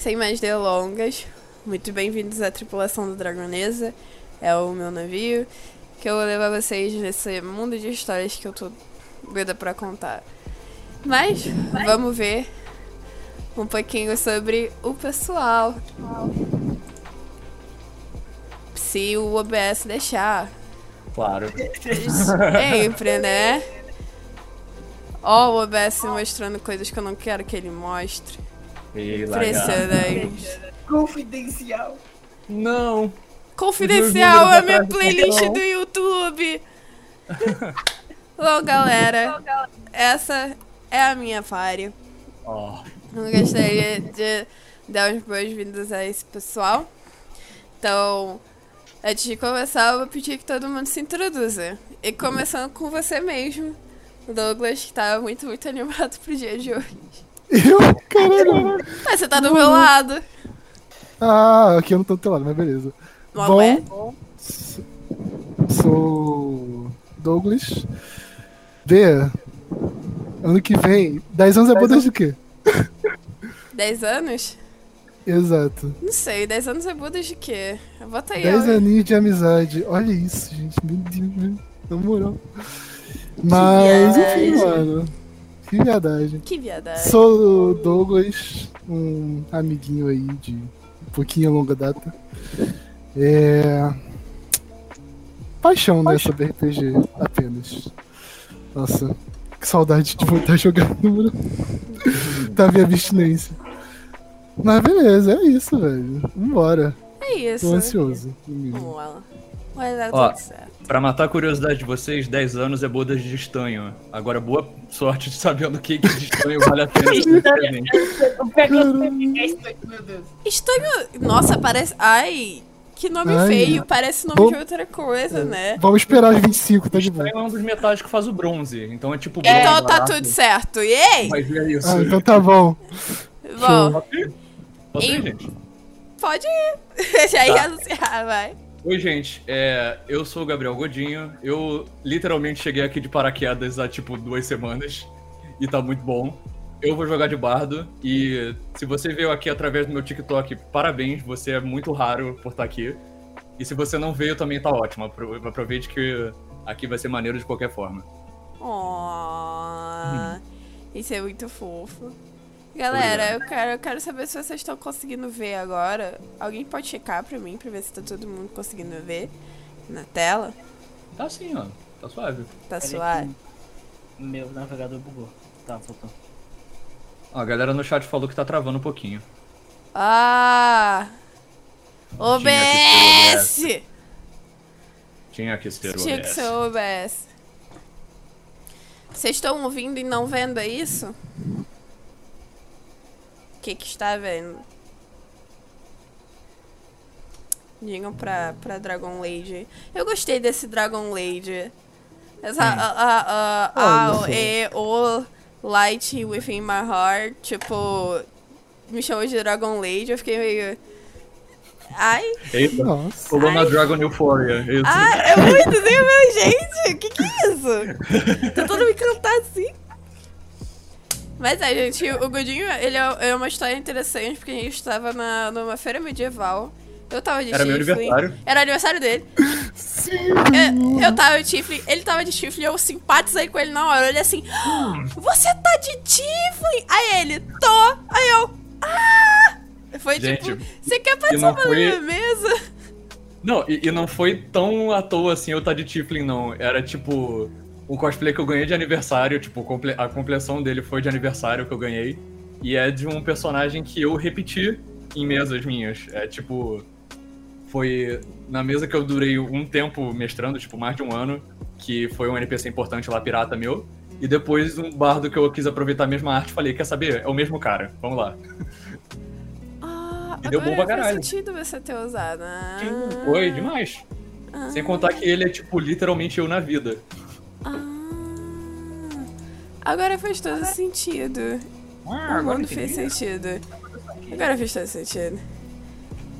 sem mais delongas, muito bem-vindos à tripulação do Dragonesa. É o meu navio que eu vou levar vocês nesse mundo de histórias que eu tô doida pra contar. Mas vamos ver um pouquinho sobre o pessoal. Se o OBS deixar. Claro. Sempre, né? Ó, o OBS mostrando coisas que eu não quero que ele mostre. E. Impressionante. Confidencial. Não. Confidencial Os a minha playlist não. do YouTube. Bom, galera, essa é a minha party. Ó. Eu gostaria de dar as boas-vindas a esse pessoal. Então, antes de começar, eu vou pedir que todo mundo se introduza. E começando com você mesmo, Douglas, que tá muito, muito animado pro dia de hoje. Eu? Caralho. Mas você tá do meu lado. Ah, aqui eu não tô do teu lado, mas beleza. Não Bom, é? Sou Douglas. Bea, ano que vem, 10 anos é bodas do quê? 10 anos? Exato. Não sei, 10 anos é bodas de quê? Bota aí, 10 ó. aninhos de amizade. Olha isso, gente. Meu Deus, meu- na moral. Mas, enfim, viadagem. mano. Que viadagem. Que viadagem. Sou o Douglas, um amiguinho aí de um pouquinho longa data. É. Paixão, né, sobre RPG apenas. Nossa, que saudade de voltar a jogar número. tá minha abstinência. Mas beleza, é isso, velho. Vambora. É isso. Tô ansioso. Vamos lá. Dar Ó. tudo certo. Pra matar a curiosidade de vocês, 10 anos é bodas de estanho. Agora, boa sorte de sabendo o que que de estanho vale a pena meu Deus. Estanho. Nossa, parece. Ai, que nome Ai. feio. Parece nome Vou- de outra coisa, né? Vamos esperar os 25, tá de boa. Estanho é um dos metais que faz o bronze. Então é tipo Então bronze, tá barato. tudo certo. Ei! Mas é isso. Ah, então tá bom. Bom, Posso ir, E- gente? pode ir. Já ia Tá. anunciar, vai. Oi, gente. É, eu sou o Gabriel Godinho. Eu literalmente cheguei aqui de paraquedas há tipo duas semanas e tá muito bom. Eu vou jogar de bardo e se você veio aqui através do meu TikTok, parabéns, você é muito raro por estar aqui. E se você não veio, também tá ótimo. Apro- Aproveite que aqui vai ser maneiro de qualquer forma. Oh, isso é muito fofo. Galera, eu quero, eu quero saber se vocês estão conseguindo ver agora. Alguém pode checar pra mim, pra ver se tá todo mundo conseguindo ver na tela? Tá assim, ó. Tá suave. Tá suave? Meu navegador bugou. Tá, voltou. Ó, a galera no chat falou que tá travando um pouquinho. Ah! OBS! Tinha que ser o Tinha que OBS. ser OBS. Vocês estão ouvindo e não vendo é isso? O que que está vendo? Digam pra, pra Dragon Lady. Eu gostei desse Dragon Lady. Essa, a, a, a, a, só. e, o Light Within My Heart, tipo, me chamou de Dragon Lady, eu fiquei meio... Ai, Eita, pulou na Dragon Euphoria. Isso. ah, é muito meu gente. Que que é isso? Tentando me cantar assim. Mas é, gente, o Godinho, ele é, é uma história interessante, porque a gente estava na, numa feira medieval. Eu tava de Era meu chifre. aniversário. Era aniversário dele. Sim. Eu, eu tava de chifre, ele tava de chifre eu simpatizei com ele na hora. Ele assim, "Ah, você tá de chifre? Aí ele, tô. Aí eu, ah! Foi Gente, tipo, você quer participar da foi- minha mesa? Não, e, e não foi tão à toa assim eu tá de Tiflin, não. Era tipo um cosplay que eu ganhei de aniversário, tipo, a compleção dele foi de aniversário que eu ganhei. E é de um personagem que eu repeti em mesas minhas. É tipo. Foi na mesa que eu durei um tempo mestrando, tipo, mais de um ano, que foi um NPC importante lá, pirata meu. E depois um bardo que eu quis aproveitar a mesma arte, falei, quer saber? É o mesmo cara, vamos lá. Ah, E deu bom pra faz caralho. sentido você ter usado. Ah, Foi demais. ah, Sem contar que ele é, tipo, literalmente eu na vida. Agora faz todo sentido. Ah, o mundo fez sentido. Agora fez todo sentido.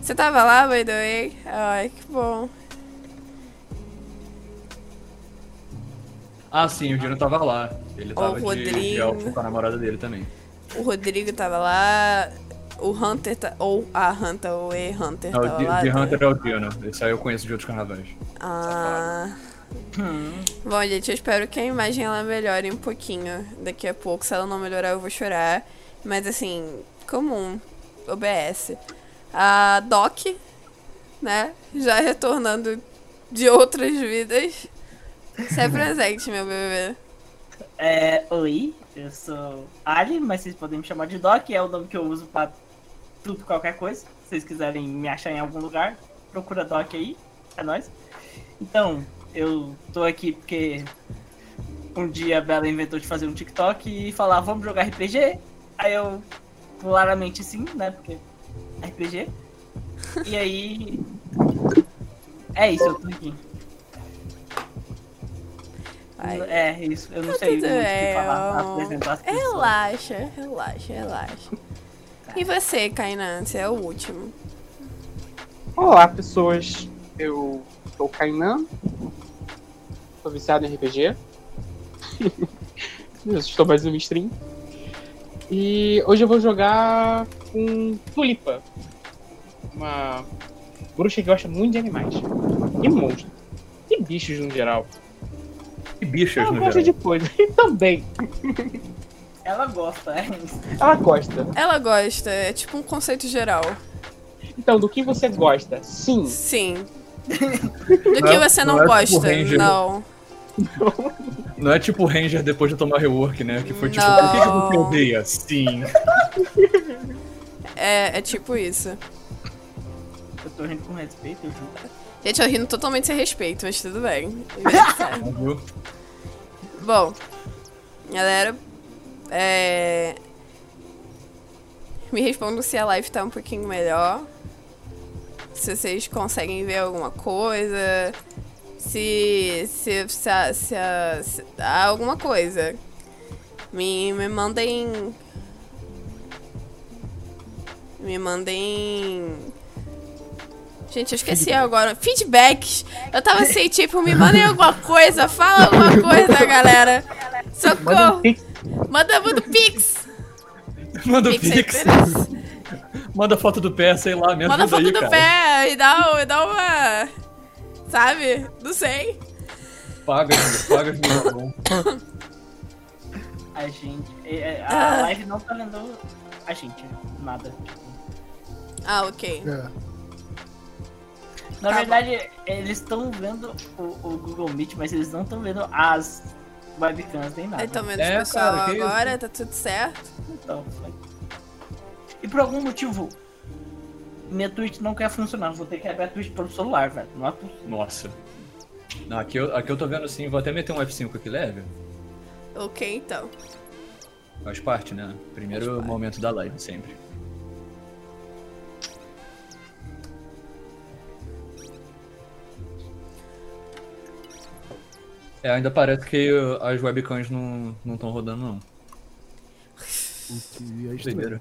Você tava lá, by the way? Ai, que bom. Ah, sim, o Dino tava lá. Ele tava o de, de Rodrigo. elfo com a namorada dele também. O Rodrigo tava lá. o Hunter tá, ou a Hunter ou e Hunter Não, tava de, lá. de tá? Hunter é o Dino. Esse aí eu conheço de outros carnavais. Ah. Hum, Bom, gente, eu espero que a imagem ela melhore um pouquinho daqui a pouco. Se ela não melhorar, eu vou chorar. Mas assim, comum. OBS. A Doc, né? Já retornando de outras vidas. Se apresente, meu bebê. é, oi, eu sou Ali, mas vocês podem me chamar de Doc, é o nome que eu uso pra tudo, qualquer coisa. Se vocês quiserem me achar em algum lugar, procura Doc aí, é nóis. Então, eu tô aqui porque um dia a Bela inventou de fazer um TikTok e falar, vamos jogar RPG? Aí eu, claramente sim, né, porque RPG. E aí, é isso, eu tô aqui. Ai. É, isso. Eu não Tá sei o que falar, ó. apresentar as pessoas. Relaxa, relaxa, relaxa. E você, Kainan? Você é o último. Olá, pessoas. Eu sou o Kainan. Sou viciado em RPG. Estou mais um stream. E hoje eu vou jogar com Tulipa. Uma bruxa que gosta muito de animais. E monstros. E bichos no geral. E bichos Ela no gosta geral. de coisas. E também. Ela gosta, é isso. Ela gosta. Ela gosta, é tipo um conceito geral. Então, do que você gosta? Sim. Sim. Do que Não é- você não, não é tipo gosta? Não. Não é tipo Ranger depois de tomar rework, né? Que foi tipo, Não. por que que você odeia? Sim. É, é tipo isso. Eu tô rindo com respeito, eu juro. Gente, eu rindo totalmente sem respeito, mas tudo bem. Bom, galera, é... me respondam se a live tá um pouquinho melhor. Se vocês conseguem ver alguma coisa. Se. Se. Se, se, se há alguma coisa. Me, me mandem. Me mandem. Gente, eu esqueci agora. Feedbacks. Eu tava assim, tipo, me mandem alguma coisa. Fala alguma coisa, galera. Socorro. Manda, manda o Pix. Manda o Pix Pix. Manda foto do pé, sei lá, me Manda foto aí, do cara. pé e dá, e dá uma. Sabe? Não sei. Paga, paga de novo. A gente. é, é, Ah. A live não tá vendo a gente, nada. Ah, ok. É. Na Tá verdade, eles estão vendo o, o Google Meet, mas eles não estão vendo as webcams nem nada. Tá vendo É, o pessoal cara, agora, tá tudo certo. Então, foi. E por algum motivo, minha Twitch não quer funcionar. Vou ter que abrir a Twitch pelo celular, velho. Não é possível. Nossa. Não, aqui, eu, aqui eu tô vendo sim, vou até meter um F5 aqui leve. Ok, então. Faz parte, né? Primeiro Faz parte. momento da live, sempre. É, ainda parece que as webcams não estão rodando, não. O que é estranho.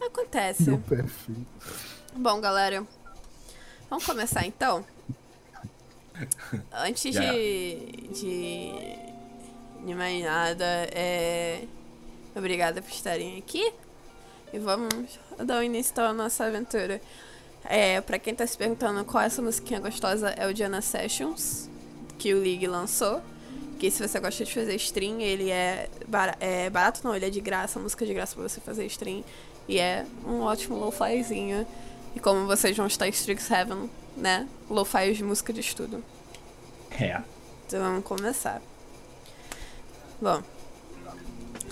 Acontece. Meu pé, filho. Bom, galera. Vamos começar então? Antes de, de. de mais nada, é. Obrigada por estarem aqui. E vamos dar o início à nossa aventura. É, pra quem tá se perguntando qual é essa musiquinha gostosa, é o Diana Sessions, que o League lançou. Que se você gosta de fazer stream, ele é, bara- é barato, não, ele é de graça, música de graça pra você fazer stream. E é um ótimo lo-fizinho. E como vocês vão estar em Strixhaven, né? Lo-fi de música de estudo. É. Então vamos começar. Bom,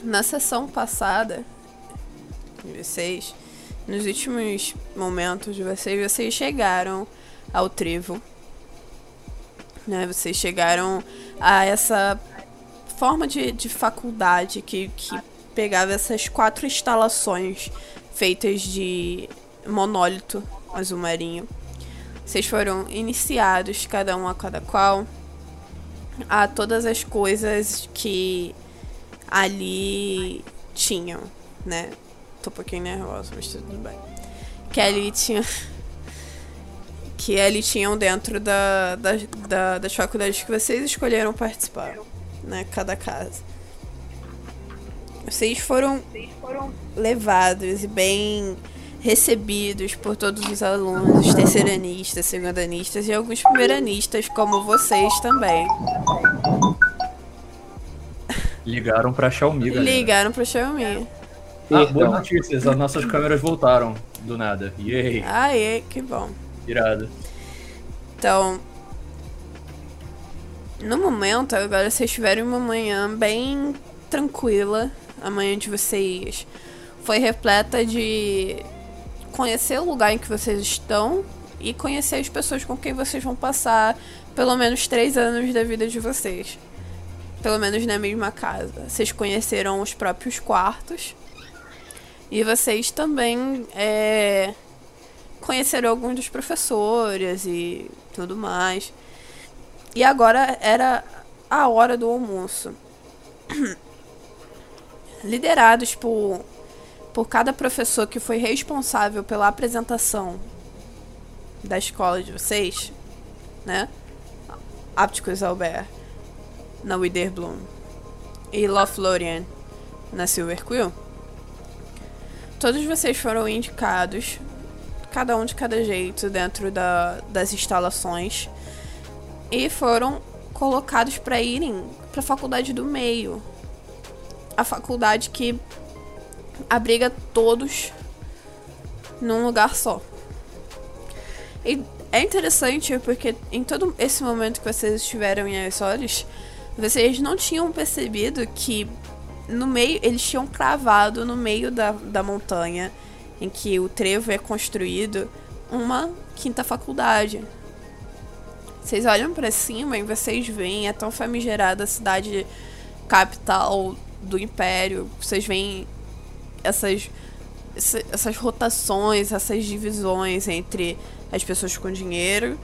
na sessão passada de vocês, nos últimos momentos de vocês, vocês chegaram ao trivo. Né? Vocês chegaram a essa forma de, de faculdade que, que pegava essas quatro instalações feitas de monólito azul marinho. Vocês foram iniciados, cada um a cada qual, a todas as coisas que ali tinham, né? Tô um pouquinho nervosa, mas tudo bem. Que ali tinha. Que ali tinham dentro da, da, da, das faculdades que vocês escolheram participar, né? Cada casa. Vocês foram, levados e bem recebidos por todos os alunos, os terceiranistas, segundanistas e alguns primeiranistas, como vocês também. Ligaram pra Xiaomi, galera. Ligaram pro Xiaomi. Ah, boas notícias, as nossas câmeras voltaram do nada. Yay, Aê, que bom. irado. Então, no momento, agora vocês tiveram uma manhã bem tranquila. A manhã de vocês foi repleta de conhecer o lugar em que vocês estão e conhecer as pessoas com quem vocês vão passar pelo menos três anos da vida de vocês. Pelo menos na mesma casa. Vocês conheceram os próprios quartos. E vocês também é, conheceram alguns dos professores e tudo mais. E agora era a hora do almoço. Liderados por, por cada professor que foi responsável pela apresentação da escola de vocês, né? Apticus Albert na Witherbloom e Lothlorien na Silver Quill. Todos vocês foram indicados, cada um de cada jeito, dentro da, das instalações e foram colocados para irem para a faculdade do meio, a faculdade que abriga todos num lugar só. E é interessante porque em todo esse momento que vocês estiveram em Aesores, vocês não tinham percebido que no meio eles tinham cravado no meio da, da montanha em que o trevo é construído uma quinta faculdade. Vocês olham para cima e vocês veem a tão famigerada cidade capital do império. Vocês veem essas essa- essas rotações, essas divisões entre as pessoas com dinheiro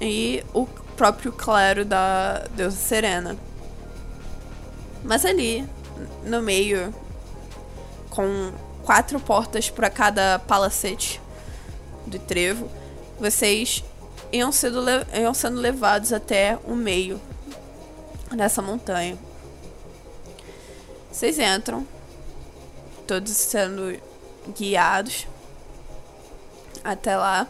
e o próprio clero da deusa Serena. Mas ali, no meio, com quatro portas para cada palacete do trevo, vocês iam sendo, iam sendo levados até o meio dessa montanha. Vocês entram, todos sendo guiados até lá.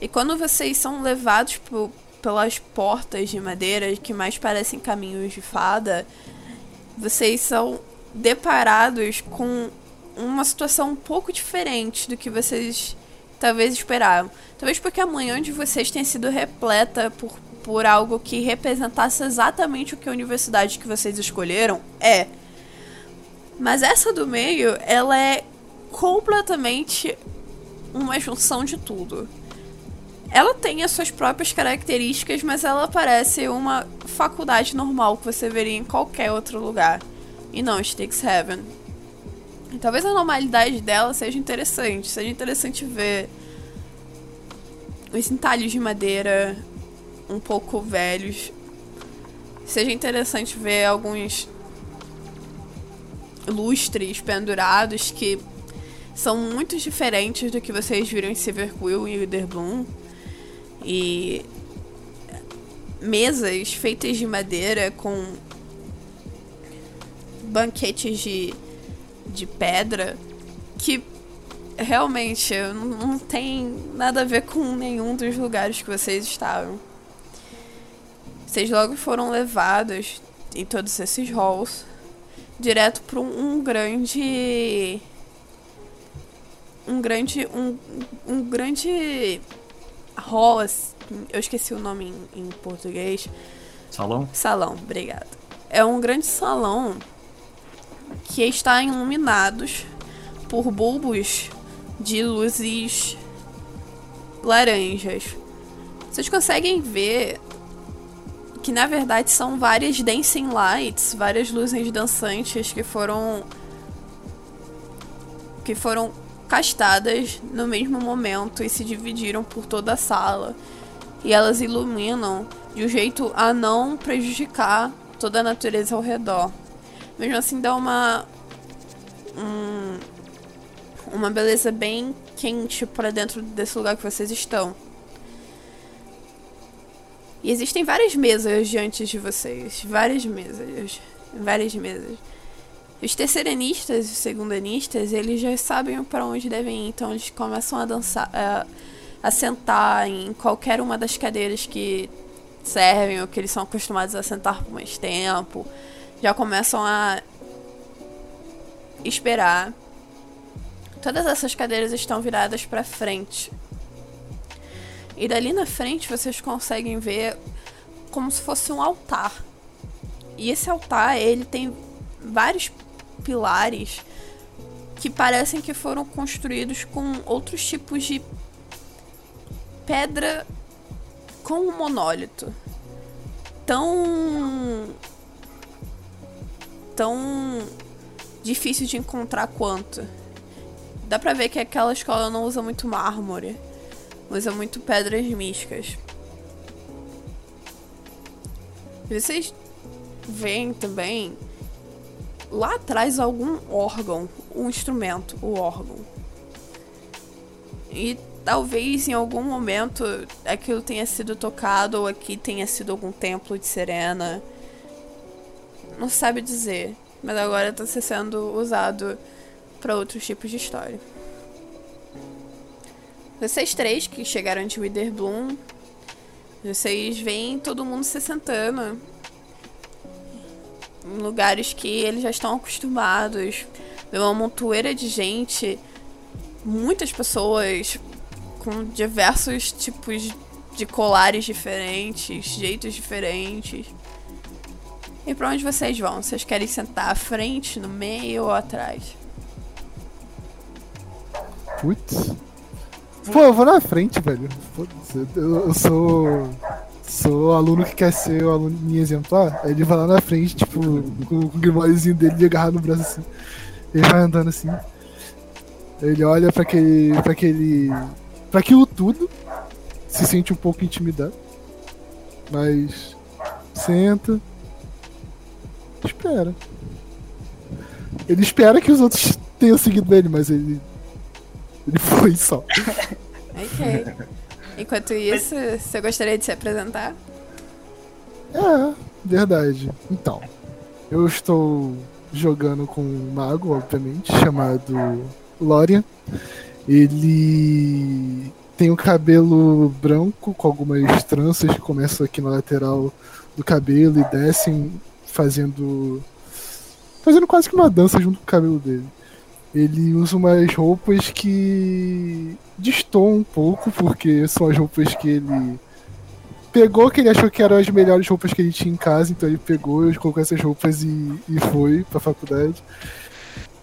E quando vocês são levados por- pelas portas de madeira que mais parecem caminhos de fada, vocês são deparados com uma situação um pouco diferente do que vocês talvez esperavam. Talvez porque a manhã de vocês tenha sido repleta por, por algo que representasse exatamente o que a universidade que vocês escolheram é. Mas essa do meio, ela é completamente uma junção de tudo. Ela tem as suas próprias características, mas ela parece uma faculdade normal que você veria em qualquer outro lugar. E não Heaven. E talvez a normalidade dela seja interessante. Seja interessante ver os entalhos de madeira um pouco velhos. Seja interessante ver alguns lustres pendurados que são muito diferentes do que vocês viram em Silverquill e Witherbloom. E mesas feitas de madeira com banquetes de, de pedra que realmente não, não tem nada a ver com nenhum dos lugares que vocês estavam. Vocês logo foram levados em todos esses halls direto para um, um grande um grande um, um grande hall assim, eu esqueci o nome em, em português Salão? Salão, obrigada. É um grande salão que está iluminados por bulbos de luzes laranjas. Vocês conseguem ver que na verdade são várias dancing lights, várias luzes dançantes que foram que foram castadas no mesmo momento e se dividiram por toda a sala. E elas iluminam de um jeito a não prejudicar toda a natureza ao redor. Mesmo assim, dá uma. um- uma beleza bem quente para dentro desse lugar que vocês estão. E existem várias mesas diante de vocês. Várias mesas. Várias mesas. Os terceiranistas e os segundanistas, eles já sabem para onde devem ir, então eles começam a dançar, a, a sentar em qualquer uma das cadeiras que servem ou que eles são acostumados a sentar por mais tempo. Já começam a esperar. Todas essas cadeiras estão viradas para frente. E dali na frente vocês conseguem ver como se fosse um altar. E esse altar, ele tem vários pilares que parecem que foram construídos com outros tipos de pedra com um monólito. Tão tão difícil de encontrar quanto. Dá pra ver que aquela escola não usa muito mármore, usa muito pedras místicas. Vocês veem também lá atrás algum órgão, um instrumento, o órgão. E talvez em algum momento aquilo tenha sido tocado ou aqui tenha sido algum templo de Serena. Não sabe dizer, mas agora está sendo usado para outros tipos de história. Vocês três que chegaram de Witherbloom, vocês veem todo mundo se sentando em lugares que eles já estão acostumados. Vê uma montoeira de gente, muitas pessoas com diversos tipos de colares diferentes, jeitos diferentes. E para onde vocês vão? Vocês querem sentar à frente, no meio ou atrás? Putz. Pô, eu vou na frente, velho. Eu, eu sou. Sou aluno que quer ser o aluno exemplar. Aí ele vai lá na frente, tipo, com, o grimóriozinho dele de agarrar no braço assim. Ele vai andando assim. Ele olha pra aquele. pra aquele. pra aquilo tudo. Se sente um pouco intimidado. Mas. Senta. Espera. Ele espera que os outros tenham seguido ele, mas ele. Ele foi só. Ok. Enquanto isso, você gostaria de se apresentar? É, verdade. Então, eu estou jogando com um mago, obviamente, chamado Lorian. Ele tem o cabelo branco com algumas tranças que começam aqui na lateral do cabelo e descem fazendo fazendo quase que uma dança junto com o cabelo dele. Ele usa umas roupas que destoam um pouco, porque são as roupas que ele pegou, que ele achou que eram as melhores roupas que ele tinha em casa, então ele pegou e colocou essas roupas e, e foi pra faculdade.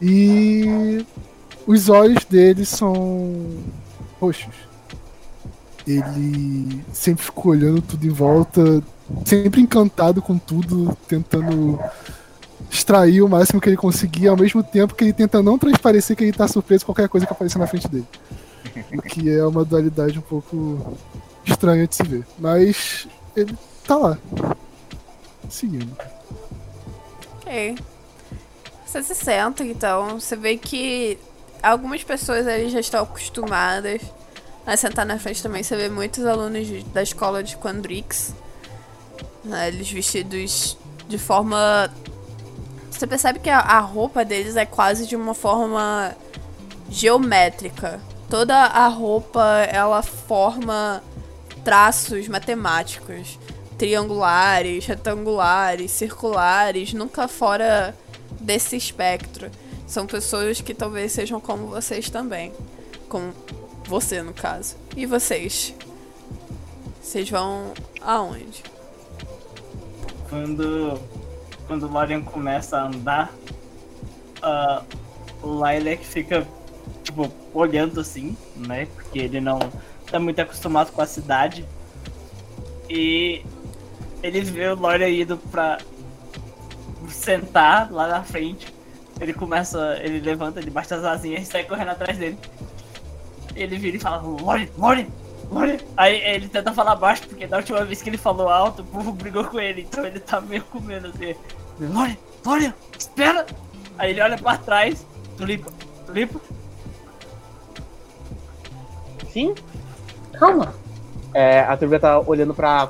E os olhos dele são roxos. Ele sempre ficou olhando tudo em volta, sempre encantado com tudo, tentando extrair o máximo que ele conseguia, ao mesmo tempo que ele tenta não transparecer que ele tá surpreso com qualquer coisa que aparecer na frente dele. O que é uma dualidade um pouco estranha de se ver. Mas ele tá lá. Seguindo. Ok. Você se senta, então. Você vê que algumas pessoas ali já estão acostumadas a sentar na frente também. Você vê muitos alunos da escola de Quandrix. né, Eles vestidos de forma. Você percebe que a, roupa deles é quase de uma forma geométrica. Toda a roupa ela forma traços matemáticos, triangulares, retangulares, circulares, nunca fora desse espectro. São pessoas que talvez sejam como vocês também, como você no caso. E vocês? Vocês vão aonde? Quando, quando o Lorian começa a andar, ah, o Lilac fica, tipo, olhando assim, né? Porque ele não tá muito acostumado com a cidade. E ele vê o Lorian indo pra sentar lá na frente. Ele começa, ele levanta, ele baixa as asinhas e sai correndo atrás dele. Ele vira e fala, Lorian, Lorian. Aí ele tenta falar baixo, porque da última vez que ele falou alto, o povo brigou com ele. Então ele tá meio com medo assim. Lorian, Lorian, espera! Aí ele olha pra trás, Tulipa, Tulipa. Sim? Calma. É, a Turbina tá olhando pra.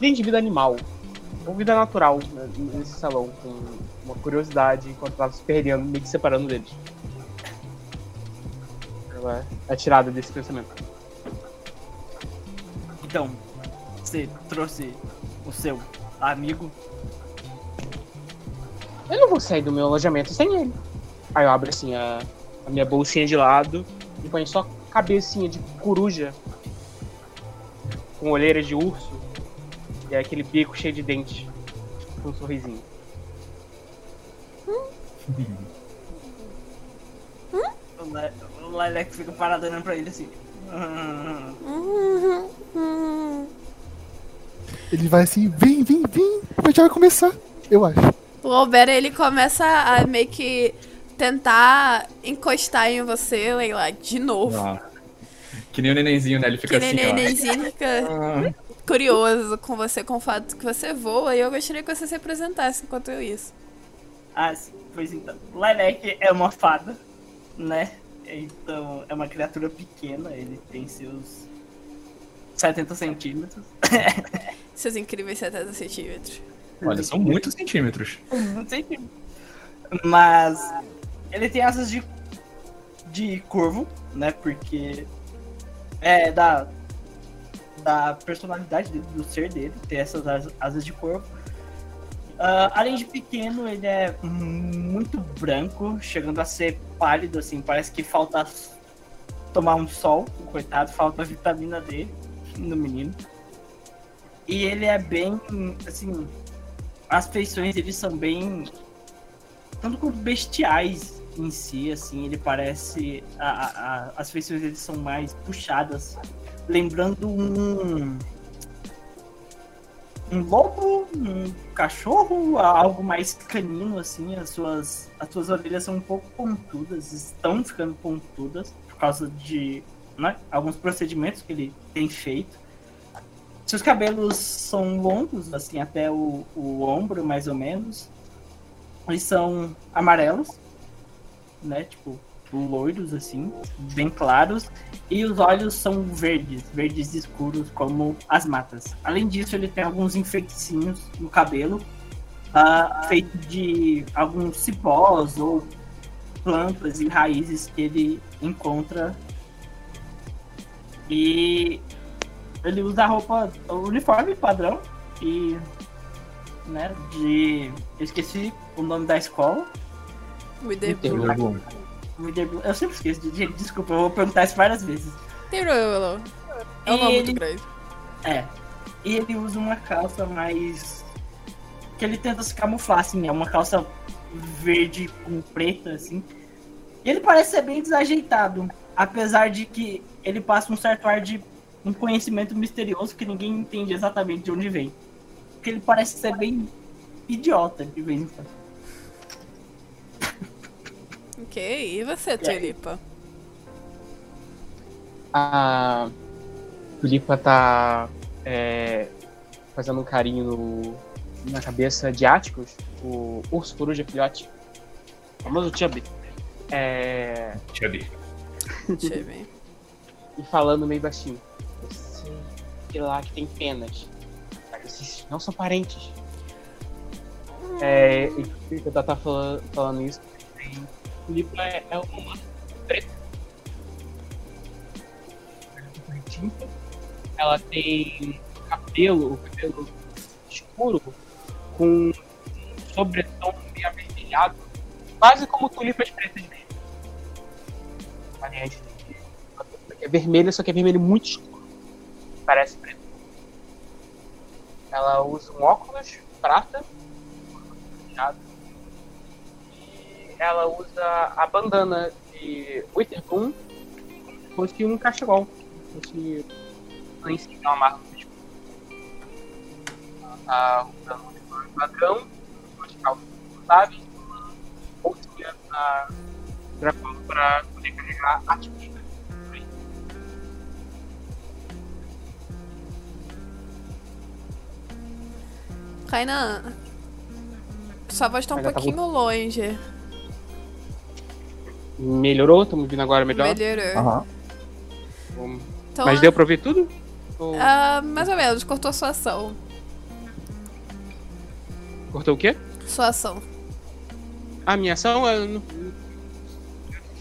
nem de vida animal. ou vida natural né, nesse salão, com uma curiosidade enquanto tava se perdendo, meio que separando deles. Ela é tirada desse pensamento. Então, você trouxe o seu amigo. Eu não vou sair do meu alojamento sem ele. Aí eu abro assim a, a minha bolsinha de lado e ponho só cabecinha de coruja com olheiras de urso e é aquele bico cheio de dentes com um sorrisinho. O Le- O Lilac fica parado olhando pra ele assim. "Hum, uhum. Ele vai assim, vem, vem, vem, mas já vai começar, eu acho. O Albert, ele começa a meio que tentar encostar em você, Leila, de novo. Ah. Que nem o nenenzinho, né? Ele fica que assim, nem ó. nenenzinho fica Ah. curioso com você, com o fato que você voa, e eu gostaria que você se apresentasse enquanto eu isso. Ah, sim, pois então. Lilac é uma fada, né? Então, é uma criatura pequena, ele tem seus 70 centímetros. Seus incríveis 70 centímetros. Olha, são muitos centímetros. Não sei que- Mas ele tem asas de, de corvo, né? Porque é da, da personalidade dele, do ser dele, ter essas asas, asas de corvo. Ah, além de pequeno, ele é muito branco, chegando a ser pálido, assim, parece que falta tomar um sol, coitado, falta a vitamina D no menino. E ele é bem, assim, as feições dele são bem tanto quanto bestiais em si, assim, ele parece. a- a- as feições dele são mais puxadas, lembrando um. Um lobo, um cachorro, algo mais canino, assim, as suas, as suas orelhas são um pouco pontudas, estão ficando pontudas por causa de né, alguns procedimentos que ele tem feito. Seus cabelos são longos, assim, até o, o ombro, mais ou menos. Eles são amarelos, né? Tipo, loiros, assim, bem claros. E os olhos são verdes, verdes escuros, como as matas. Além disso, ele tem alguns enfeitezinhos no cabelo, ah, feito de alguns cipós ou plantas e raízes que ele encontra. E ele usa a roupa, o uniforme padrão e né, de eu esqueci o nome da escola. Witherblue. Witherblue. Eu sempre esqueço, de- gente, desculpa, eu vou perguntar isso várias vezes. Tem problema, É um nome ele- muito grande. É. E ele usa uma calça mais. que ele tenta se camuflar, assim, é uma calça verde com preta, assim. E ele parece ser bem desajeitado, apesar de que ele passa um certo ar de um conhecimento misterioso que ninguém entende exatamente de onde vem. Porque ele parece ser bem idiota de vez em quando. Ok, e você, Tulipa? A Tulipa tá é, fazendo um carinho no- na cabeça de Áticos, o urso coruja filhote, o famoso Chubby. É, Chubby. Deixa eu ver. e falando meio baixinho. Você sei lá que tem penas. Vocês não são parentes. É, e eu tá falando, falando isso. Tulipa é, é uma preta. Ela tem cabelo, o cabelo escuro, com um sobretom meio avermelhado, quase como tulipas pretas mesmo. Variante é vermelha, só que é vermelho muito escuro. Parece preto. Ela usa um óculos prata. E ela usa a bandana de Witherbloom se fosse um cachecol. Se fosse em cima uma marca no pescoço. Ela tá usando um padrão, umas calças confortáveis, uma bolsinha na Dracon para poder carregar ativos. Kainan, sua voz tá um tá pouquinho longe. Melhorou? Estamos vindo agora melhor? Melhorou. Aham. Vamos- Então, Mas deu pra ouvir tudo? Ou- ah, mais ou menos, cortou sua ação. Cortou o quê? Sua ação. A minha ação, eu não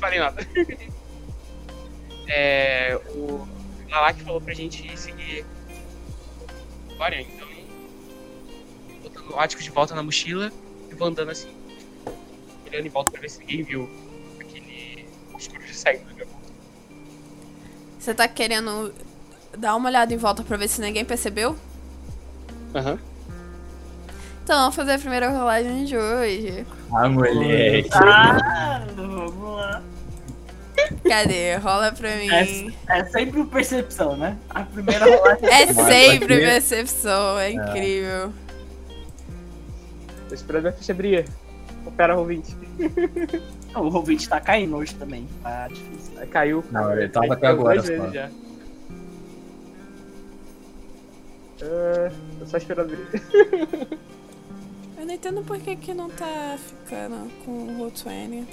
falei nada. é, o Lalak falou pra gente seguir agora, então. Botando o ático de volta na mochila e vou andando assim. Olhando em volta pra ver se ninguém viu aquele escuro de saindo. Você tá querendo dar uma olhada em volta pra ver se ninguém percebeu? Aham. Então, vamos fazer a primeira rolagem de hoje. Ah, moleque. Ah, vamos lá. Cadê? Rola pra é mim. É, é sempre percepção, né? A primeira rolagem. É, é sempre percepção, é, é incrível. Tô esperando a ficha abrir. Opera o 20. o Roll20 tá caindo hoje também. Tá difícil. Caiu. Não, ele tava até agora. Já. Uh, tô só esperando abrir. Eu não entendo por que, que não tá ficando com o Roll20.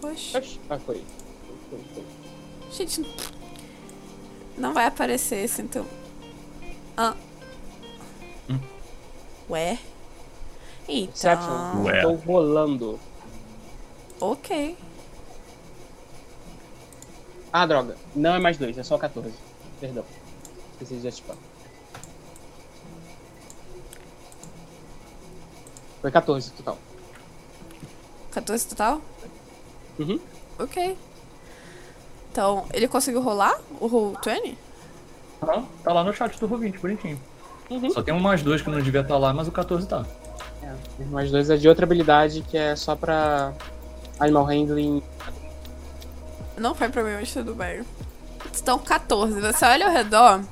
Poxa, Oxi. Ah, foi. Foi, foi. gente. Não vai aparecer esse então. Ah. Hum. Ué? Então. Ué. Tô rolando. Ok. Ah, droga. Não é mais dois, é só 14. Perdão. Esqueci de ativar. Foi 14 total. 14 total? Uhum. Ok. Então, ele conseguiu rolar o Roll 20? Tá, tá lá no chat do Rovinte, bonitinho. Uhum. Só tem um mais dois que não devia estar lá, mas o 14 tá. É, o mais dois é de outra habilidade que é só pra Animal Handling. Não foi pra mim, mas tudo bem. Estão 14. Você olha ao redor.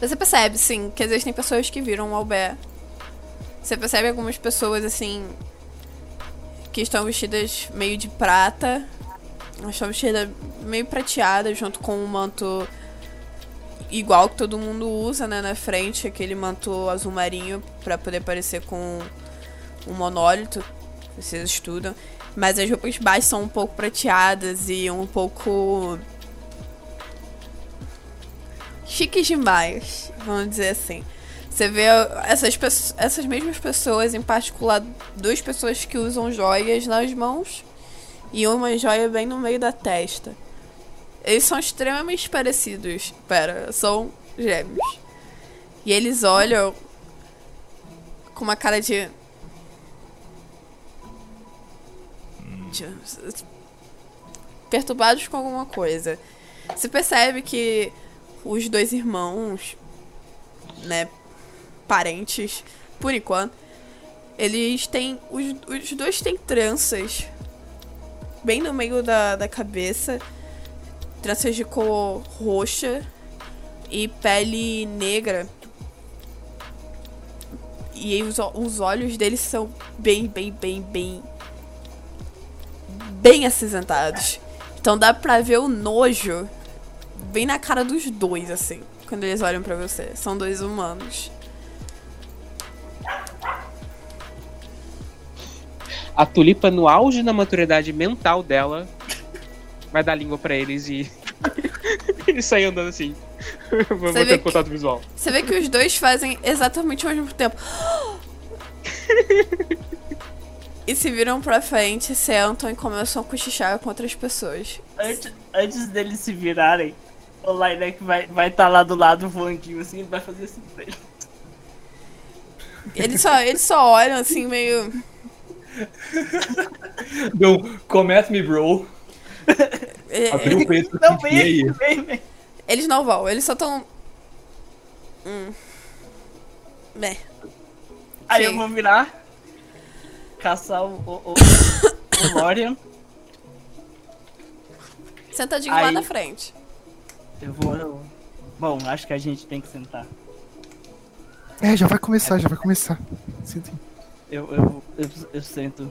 Você percebe, sim, que existem pessoas que viram o Albert. Você percebe algumas pessoas, assim. Que estão vestidas meio de prata. Elas estão vestidas meio prateadas, junto com um manto igual que todo mundo usa, né, na frente. Aquele manto azul marinho, pra poder parecer com um monólito. Vocês estudam. Mas as roupas baixas são um pouco prateadas e um pouco. chiques demais, vamos dizer assim. Você vê essas, essas mesmas pessoas, em particular, duas pessoas que usam joias nas mãos e uma joia bem no meio da testa. Eles são extremamente parecidos. Pera, são gêmeos. E eles olham com uma cara de. de- perturbados com alguma coisa. Você percebe que os dois irmãos, né, parentes, por enquanto, eles têm. Os, os dois têm tranças bem no meio da, da cabeça. Tranças de cor roxa e pele negra. E os, os olhos deles são bem, bem, bem, bem. bem acinzentados. Então dá pra ver o nojo bem na cara dos dois, assim, quando eles olham pra você. São dois humanos. A tulipa, no auge da maturidade mental dela, vai dar língua pra eles e. e sair andando assim. Vou ter que- contato visual. Você vê que os dois fazem exatamente ao mesmo tempo. e se viram pra frente, sentam e começam a cochichar com outras pessoas. Antes, antes deles se virarem, o Lineck vai estar vai tá lá do lado voandinho assim, ele vai fazer assim pra ele. Eles só, eles só olham assim, meio. Deu um come at me, bro. é, Abriu o peito. Não, e vem, aí? vem, vem. Eles não vão, eles só tão. Hum. Né. Aí Sim. eu vou virar, caçar o, o, o, o Lorian. Sentadinho lá Aí- na frente. Eu vou. eu- Bom, acho que a gente tem que sentar. É, já vai começar, já vai começar. Sinto. Eu, eu, eu, eu sento.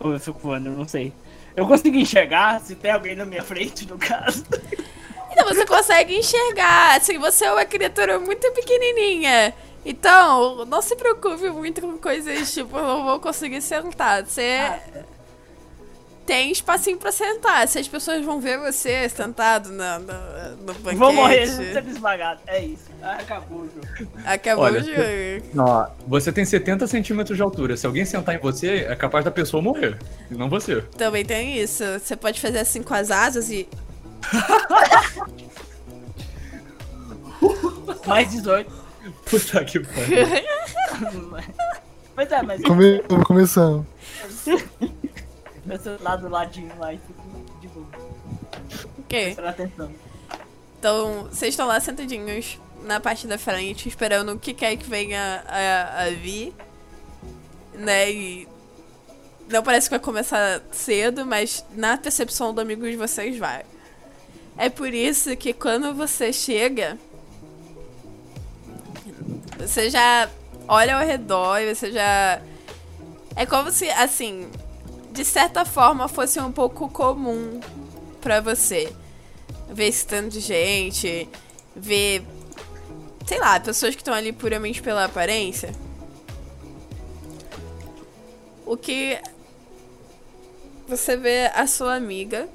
Ou eu fico voando, eu não sei. Eu consigo enxergar se tem alguém na minha frente, no caso. Então você consegue enxergar. Assim, você é uma criatura muito pequenininha. Então, não se preocupe muito com coisas tipo, eu não vou conseguir sentar. Você. Tem espacinho pra sentar. Se as pessoas vão ver você sentado na, na- no banquete. Vou morrer sendo esmagado. É isso. Ah, acabou o jogo. Acabou Olha, o jogo. Você tem 70 centímetros de altura. Se alguém sentar em você, é capaz da pessoa morrer. E não você. Também tem isso. Você pode fazer assim com as asas e. Mais 18. Puta que pariu. Mas é, mas Come... Começando. eu sou lá do ladinho lá e fico de boa. Ok. Atenção. Então, vocês estão lá sentadinhos na parte da frente, esperando o que quer que venha a, a vir. Né? E. Não parece que vai começar cedo, mas na percepção do amigo de vocês vai. É por isso que quando você chega. Você já olha ao redor e você já. É como se, assim. De certa forma fosse um pouco comum pra você ver esse tanto de gente, ver, sei lá, pessoas que estão ali puramente pela aparência. O que você vê a sua amiga,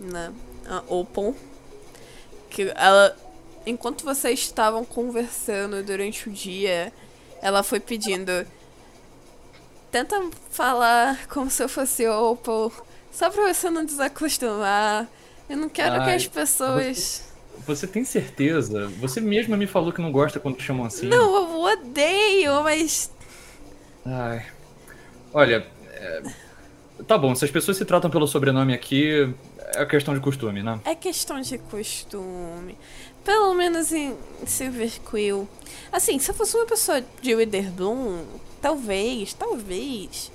né, a Opon, que ela, enquanto vocês estavam conversando durante o dia, ela foi pedindo Tenta falar como se eu fosse Opal, só pra você não desacostumar. Eu não quero que Ai, as pessoas. Você tem certeza? Você mesma me falou que não gosta quando te chamam assim. Não, eu odeio, mas. Ai. Olha, é, tá bom, se as pessoas se tratam pelo sobrenome aqui, é questão de costume, né? É questão de costume. Pelo menos em Silver Quill. Assim, se eu fosse uma pessoa de Witherbloom, talvez, talvez.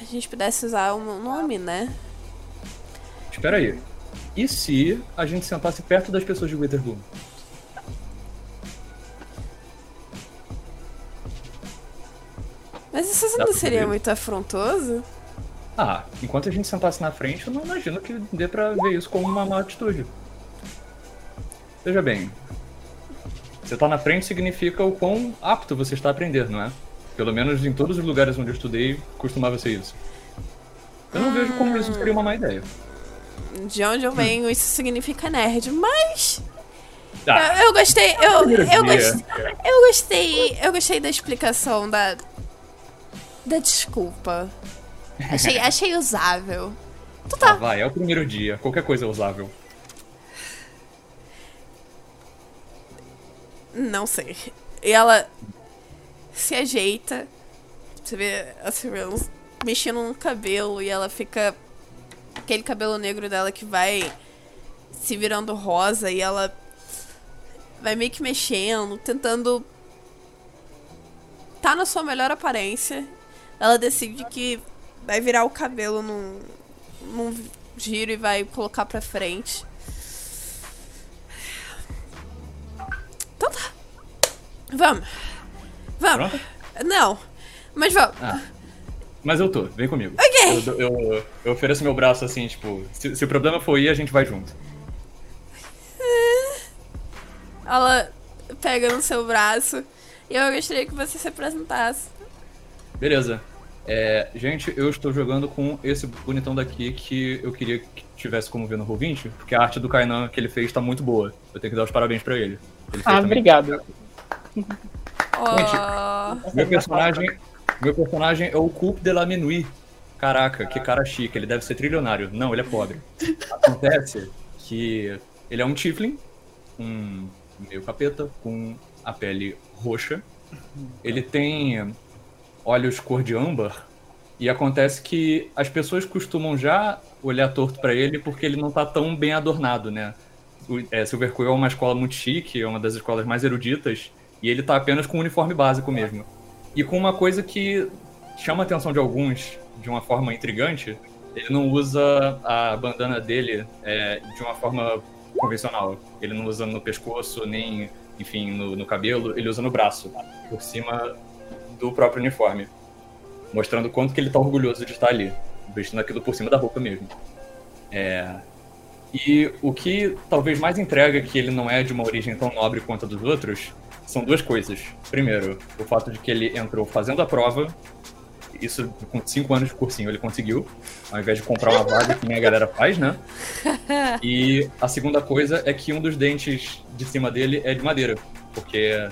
A gente pudesse usar o meu nome, né? Espera aí. E se a gente sentasse perto das pessoas de Witherbloom? Mas isso não seria muito afrontoso? Ah, enquanto a gente sentasse na frente, eu não imagino que dê pra ver isso como uma má atitude. Veja bem, você tá na frente significa o quão apto você está a aprender, não é? Pelo menos em todos os lugares onde eu estudei, costumava ser isso. Eu não vejo como isso seria uma má ideia. De onde eu venho, isso significa nerd, mas. Ah, Eu, eu gostei, eu, eu, gostei, eu gostei. Eu gostei da explicação da. Da desculpa. Achei, achei usável. Tu ah, tá. vai, é o primeiro dia, qualquer coisa é usável. Não sei. E ela se ajeita. Você vê a Sirius mexendo no cabelo e ela fica. Aquele cabelo negro dela que vai se virando rosa e ela vai meio que mexendo, tentando. Tá na sua melhor aparência. Ela decide que vai virar o cabelo num, num giro e vai colocar pra frente. Então tá. Vamos. Vamos. Pronto? Não. Mas vamos. Ah. Mas eu tô, vem comigo. Ok. Eu, eu, eu ofereço meu braço assim, tipo, se, se o problema for ir, a gente vai junto. Ela pega no seu braço e eu gostaria que você se apresentasse. Beleza. É, gente, eu estou jogando com esse bonitão daqui que eu queria que tivesse como ver no Roll20, porque a arte do Kainan que ele fez tá muito boa. Eu tenho que dar os parabéns pra ele. Ele Ah, também. Oh, Meu personagem, meu personagem é o Coupe de la Minuit. Caraca, que cara chique, ele deve ser trilionário. Não, ele é pobre. Acontece que ele é um Tiflin, um meio capeta, com a pele roxa. Ele tem olhos cor de âmbar. E acontece que as pessoas costumam já olhar torto pra ele porque ele não tá tão bem adornado, né? É, Silver Quill é uma escola muito chique, é uma das escolas mais eruditas, e ele tá apenas com um uniforme básico mesmo. E com uma coisa que chama a atenção de alguns de uma forma intrigante, ele não usa a bandana dele é, de uma forma convencional. Ele não usa no pescoço, nem, enfim, no, no cabelo, ele usa no braço, por cima do próprio uniforme. Mostrando quanto que ele tá orgulhoso de estar ali, vestindo aquilo por cima da roupa mesmo. É, e o que talvez mais entrega que ele não é de uma origem tão nobre quanto a dos outros são duas coisas. Primeiro, o fato de que ele entrou fazendo a prova isso com 5 anos de cursinho ele conseguiu, ao invés de comprar uma vaga que nem a galera faz, né? E a segunda coisa é que um dos dentes de cima dele é de madeira, porque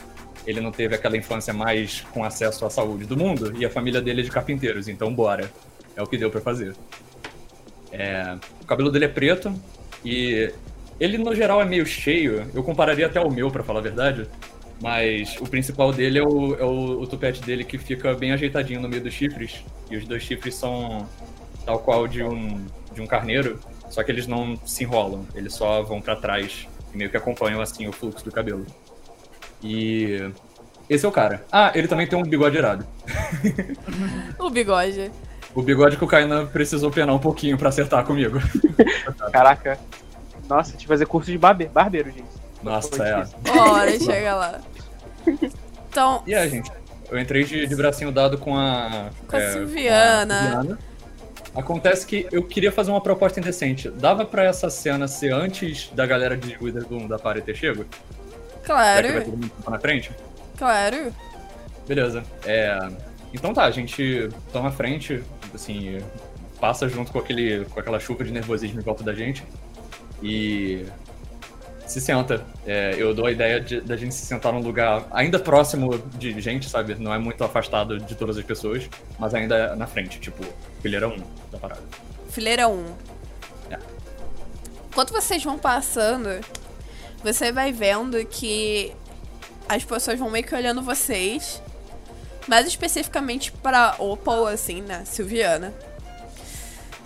ele não teve aquela infância mais com acesso à saúde do mundo e a família dele é de carpinteiros, então bora. É o que deu pra fazer. É, o cabelo dele é preto e ele no geral é meio cheio. Eu compararia até ao meu, pra falar a verdade. Mas o principal dele é o, é o, o tupete dele que fica bem ajeitadinho no meio dos chifres. E os dois chifres são tal qual de um, de um carneiro, só que eles não se enrolam, eles só vão pra trás e meio que acompanham assim o fluxo do cabelo. E esse é o cara. Ah, ele também tem um bigode irado. O bigode. O bigode que o Kainan precisou penar um pouquinho pra acertar comigo. Caraca. Nossa, tive que fazer curso de barbe barbeiro, gente. Nossa, é. Bora, chega lá. Então, E é, gente. Eu entrei de, de bracinho dado com a. Com a é, Silviana. com a Silviana. Acontece que eu queria fazer uma proposta indecente. Dava pra essa cena ser antes da galera de Witherspoon da party ter chego? Já que vai claro, todo mundo na frente? claro. Beleza. É, Então tá, a gente toma a frente, assim, passa junto com, aquele, com aquela chuva de nervosismo em volta da gente e se senta. É, eu dou a ideia de- da gente se sentar num lugar ainda próximo de gente, sabe? Não é muito afastado de todas as pessoas, mas ainda na frente, tipo, fileira 1 da parada. Fileira 1. É. Enquanto vocês vão passando, você vai vendo que as pessoas vão meio que olhando vocês. Mais especificamente pra Opal, assim, né? Silviana.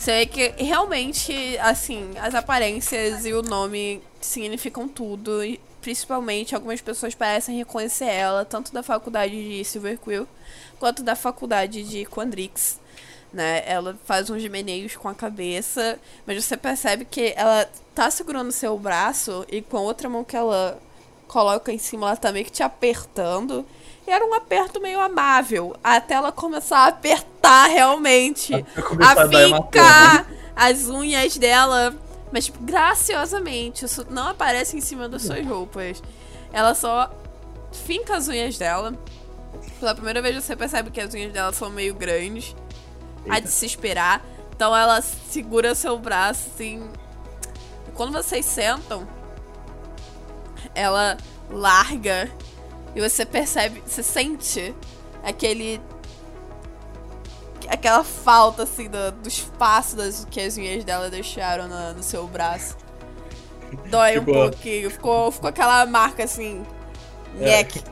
Você vê que realmente, assim, as aparências e o nome significam tudo. E principalmente algumas pessoas parecem reconhecer ela, tanto da faculdade de Silverquill quanto da faculdade de Quandrix né? Ela faz uns meneios com a cabeça, mas você percebe que ela tá segurando seu braço e com a outra mão que ela coloca em cima, ela tá meio que te apertando. Era um aperto meio amável, até ela começar a apertar realmente, a a hematoma. fincar as unhas dela, mas tipo, graciosamente, isso não aparece em cima das suas roupas. Ela só finca as unhas dela. Pela primeira vez você percebe que as unhas dela são meio grandes. Há de se esperar. Então ela segura seu braço assim. Quando vocês sentam, ela larga e você percebe, você sente aquele. aquela falta assim do, do espaço das, que as unhas dela deixaram na- no seu braço. Dói um Ficou- pouquinho. Ficou, ficou aquela marca assim. É. Nhec.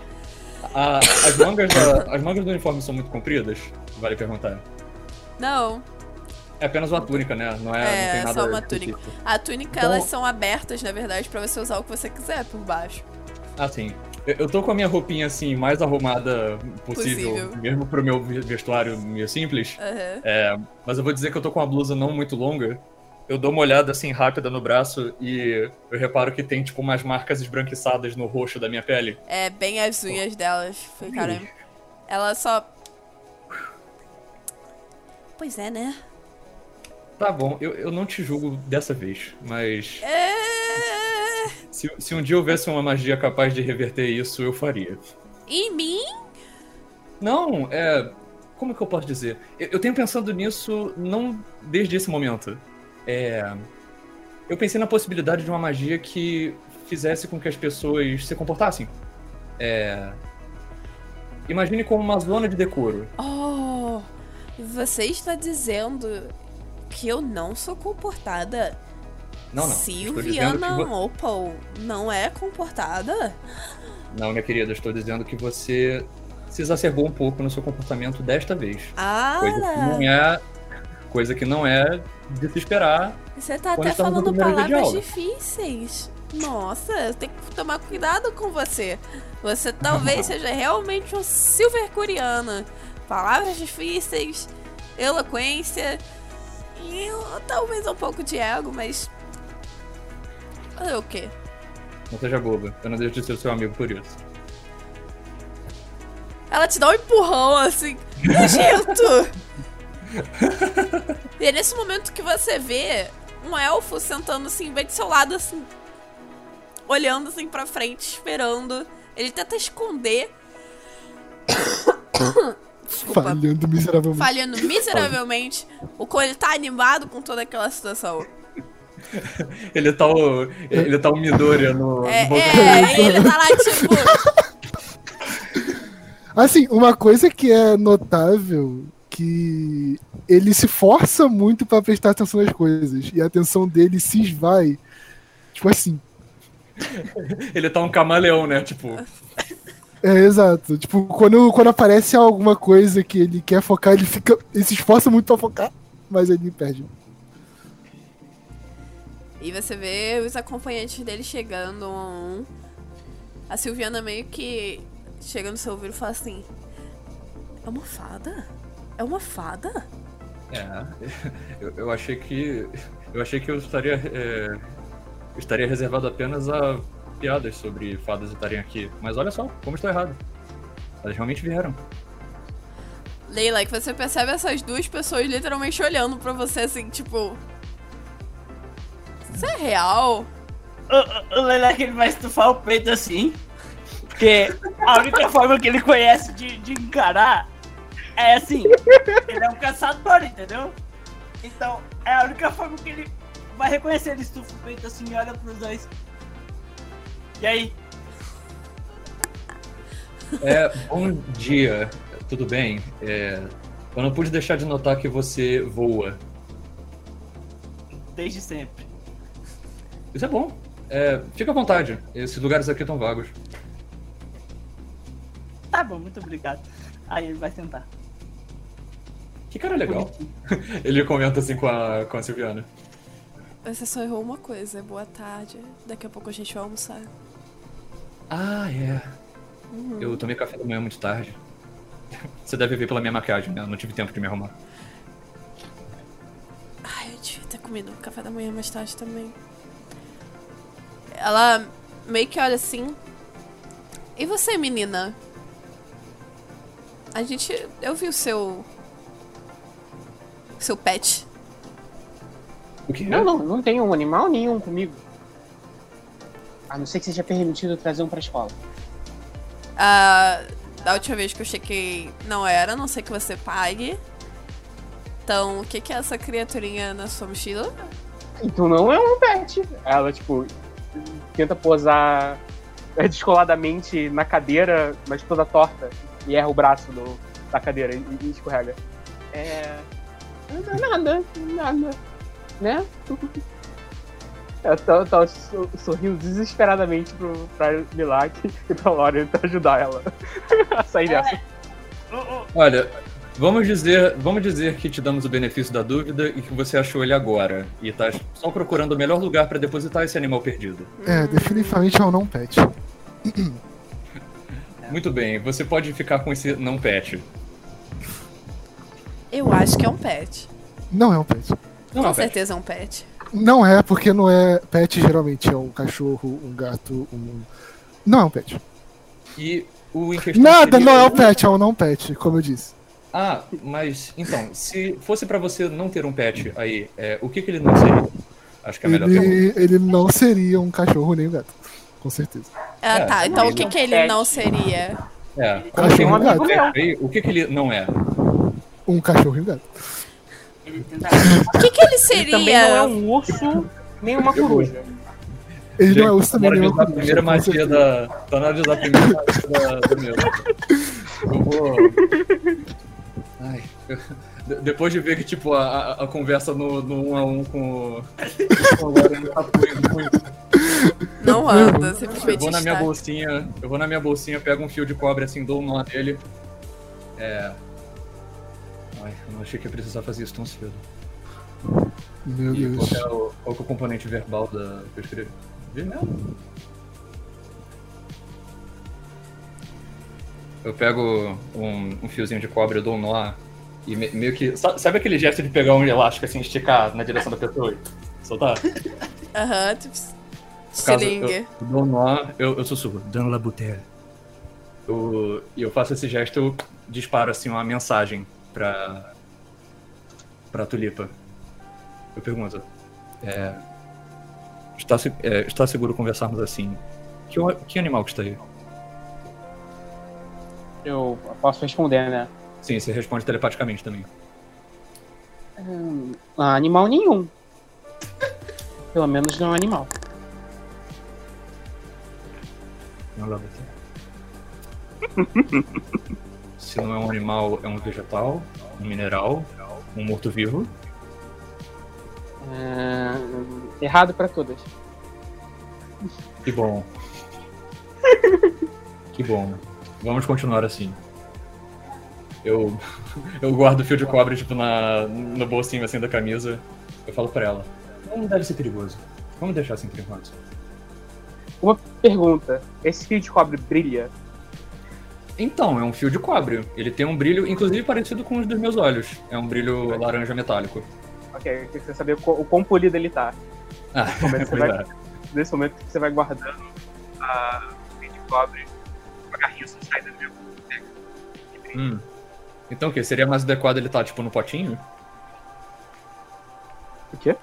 A- as, mangas da- as mangas do uniforme são muito compridas? Vale perguntar. Não, É apenas uma túnica, né? Não é, É, não tem nada só uma túnica. específico. a túnica Então- elas são abertas, na verdade, pra você usar o que você quiser por baixo. Ah, sim. Eu, tô com a minha roupinha assim, mais arrumada possível, Possível. mesmo pro meu ve- vestuário meio simples. Aham. É, mas eu vou dizer que eu tô com uma blusa não muito longa. Eu dou uma olhada assim rápida no braço e eu reparo que tem tipo umas marcas esbranquiçadas no roxo da minha pele. É bem as unhas delas. Foi, cara. Ela só. Pois é, né? Tá bom, eu, eu não te julgo dessa vez, mas É... se, se um dia houvesse uma magia capaz de reverter isso, eu faria. Em mim? Não, é. Como que eu posso dizer? Eu, eu tenho pensado nisso não desde esse momento. É. Eu pensei na possibilidade de uma magia que fizesse com que as pessoas se comportassem. É. Imagine como uma zona de decoro. Oh, você está dizendo que eu não sou comportada? Não, não. Silviana vo- Opal não é comportada? Não, minha querida, estou dizendo que você se exacerbou um pouco no seu comportamento desta vez. Ah, Coisa que não é. Coisa que não é de se esperar. você tá quando até falando palavras difíceis. Nossa, eu tenho que tomar cuidado com você. Você talvez seja realmente um silvercuriana. Palavras difíceis, eloquência e uh, talvez um pouco de ego, mas. Fazer o quê? Não seja boba. Eu não deixo de ser seu amigo por isso. Ela te dá um empurrão assim, nojento! e é nesse momento que você vê um elfo sentando assim, bem do seu lado, assim, olhando assim pra frente, esperando. Ele tenta esconder. Desculpa. Falhando miseravelmente. Falhando miseravelmente. O Cole tá animado com toda aquela situação. Ele tá o. Ele tá o Midoriya no. É, no Boku é, ele tá lá tipo. Assim, uma coisa que é notável que ele se força muito pra prestar atenção nas coisas e a atenção dele se esvai. Tipo assim, Ele tá um camaleão, né? Tipo. é exato. Tipo, quando, quando aparece alguma coisa que ele quer focar, ele fica. Ele se esforça muito pra focar, mas ele perde. E você vê os acompanhantes dele chegando. um a um. A Silviana meio que chega no seu ouvido e fala assim: É uma fada? É uma fada? É. Eu, eu achei que. Eu achei que eu estaria. é, estaria reservado apenas a piadas sobre fadas estarem aqui. Mas olha só, como estou errado. Elas realmente vieram. Leila, que você percebe essas duas pessoas literalmente olhando pra você assim, tipo. Isso é real? O, o, Leleque ele vai estufar o peito assim. Porque a única forma que ele conhece de, de encarar é assim. Ele é um caçador, entendeu? Então, é a única forma que ele vai reconhecer. Ele estufa o peito assim e olha pros dois. E aí? É, bom dia. Tudo bem? É, eu não pude deixar de notar que você voa. Desde sempre. Isso é bom. É, fica à vontade. Esses lugares aqui estão vagos. Tá bom, muito obrigado. Aí ele vai sentar. Que cara legal. Ele comenta assim com a, com a Silviana. Você só errou uma coisa. Boa tarde. Daqui a pouco a gente vai almoçar. Ah, é. Eu tomei café da manhã muito tarde. Você deve ver pela minha maquiagem, né? Eu não tive tempo de me arrumar. Ai, eu devia ter comido café da manhã mais tarde também. Ela meio que olha assim. E você, menina? A gente. Eu vi o seu. Seu pet. O quê? Não, não, não tem um animal nenhum comigo. A não ser que seja permitido trazer um pra escola. Ah, da última vez que eu chequei, não era, a não sei que você pague. Então, o que, que é essa criaturinha na sua mochila? Então não é um pet. Ela, tipo, tenta posar é, descoladamente na cadeira, mas toda torta, e erra o braço do, da cadeira e, e escorrega. É. não é Nada, nada. Né? Eu so- sorrindo desesperadamente pro, pra Milak e pra Lore pra ajudar ela a sair dessa. O- o- Olha, vamos dizer, vamos dizer que te damos o benefício da dúvida e que você achou ele agora. E tá só procurando o melhor lugar pra depositar esse animal perdido. É, definitivamente é um não pet. Muito bem, você pode ficar com esse não pet. Eu acho que é um pet. Não é um pet. Não é Com um pet. certeza é um pet. Não é, porque não é. Pet geralmente é um cachorro, um gato, um. Não é um pet. E o em questão Nada seria- não é um pet, é um não pet, como eu disse. Ah, mas então, se fosse pra você não ter um pet aí, é, o que que ele não seria? Acho que é a melhor. Ele, ele não seria um cachorro nem um gato. Com certeza. Ah, É, tá. Então o que, é que ele não seria? É, Cachorro tem um gato. aí, o que que ele não é? Um cachorro e um gato. O que, que ele Ele também não é seria? um urso, nem uma coruja. Ele não é Gente, urso também, nem uma coruja, primeira magia da. Tá na hora de usar a primeira magia da, do meu. Eu vou. Ai. de- Depois de ver que, tipo, a, a- conversa no, no um a um com o. com o Lauren tá fluindo muito. Não anda, Eu simplesmente vou na minha bolsinha, eu vou na minha bolsinha, pego um fio de cobre assim, dou um nó nele. É. Ai, eu não achei que ia precisar fazer isso tão cedo. Meu E qual Deus. que é o, qual que é o componente verbal da que eu escrevi? Vi Eu pego um, um fiozinho de cobre, eu dou um nó e me- meio que. sa- Sabe aquele gesto de pegar um elástico assim, esticar na direção da pessoa e soltar? Aham, tipo. No caso, Estilingue. eu, eu dou um nó, eu, eu sussurro, dando la bouteille. Eu, e eu faço esse gesto, eu disparo assim uma mensagem pra. pra Tulipa. Eu pergunto. É, está, é, está seguro conversarmos assim? Que, que animal que está aí? Eu posso responder, né? Sim, você responde telepaticamente também. Hum, animal nenhum. Pelo menos não é um animal. Não leva Se não é um animal, é um vegetal, um mineral, um morto-vivo. Errado pra todas. Que bom. que bom. Vamos continuar assim. Eu, eu guardo o fio de cobre, tipo, na, no bolsinho assim da camisa. Eu falo pra ela. Não deve ser perigoso. Vamos deixar assim por enquanto. Uma pergunta: esse fio de cobre brilha? Então, é um fio de cobre. Ele tem um brilho, inclusive, parecido com os dos meus olhos. É um brilho laranja metálico. Ok, eu queria saber o quão- o polido ele tá. Ah, Como é que você pois vai- é. Nesse momento que você vai guardando a fio de cobre Hum. Então o que? Seria mais adequado ele estar, tipo, no potinho? O quê?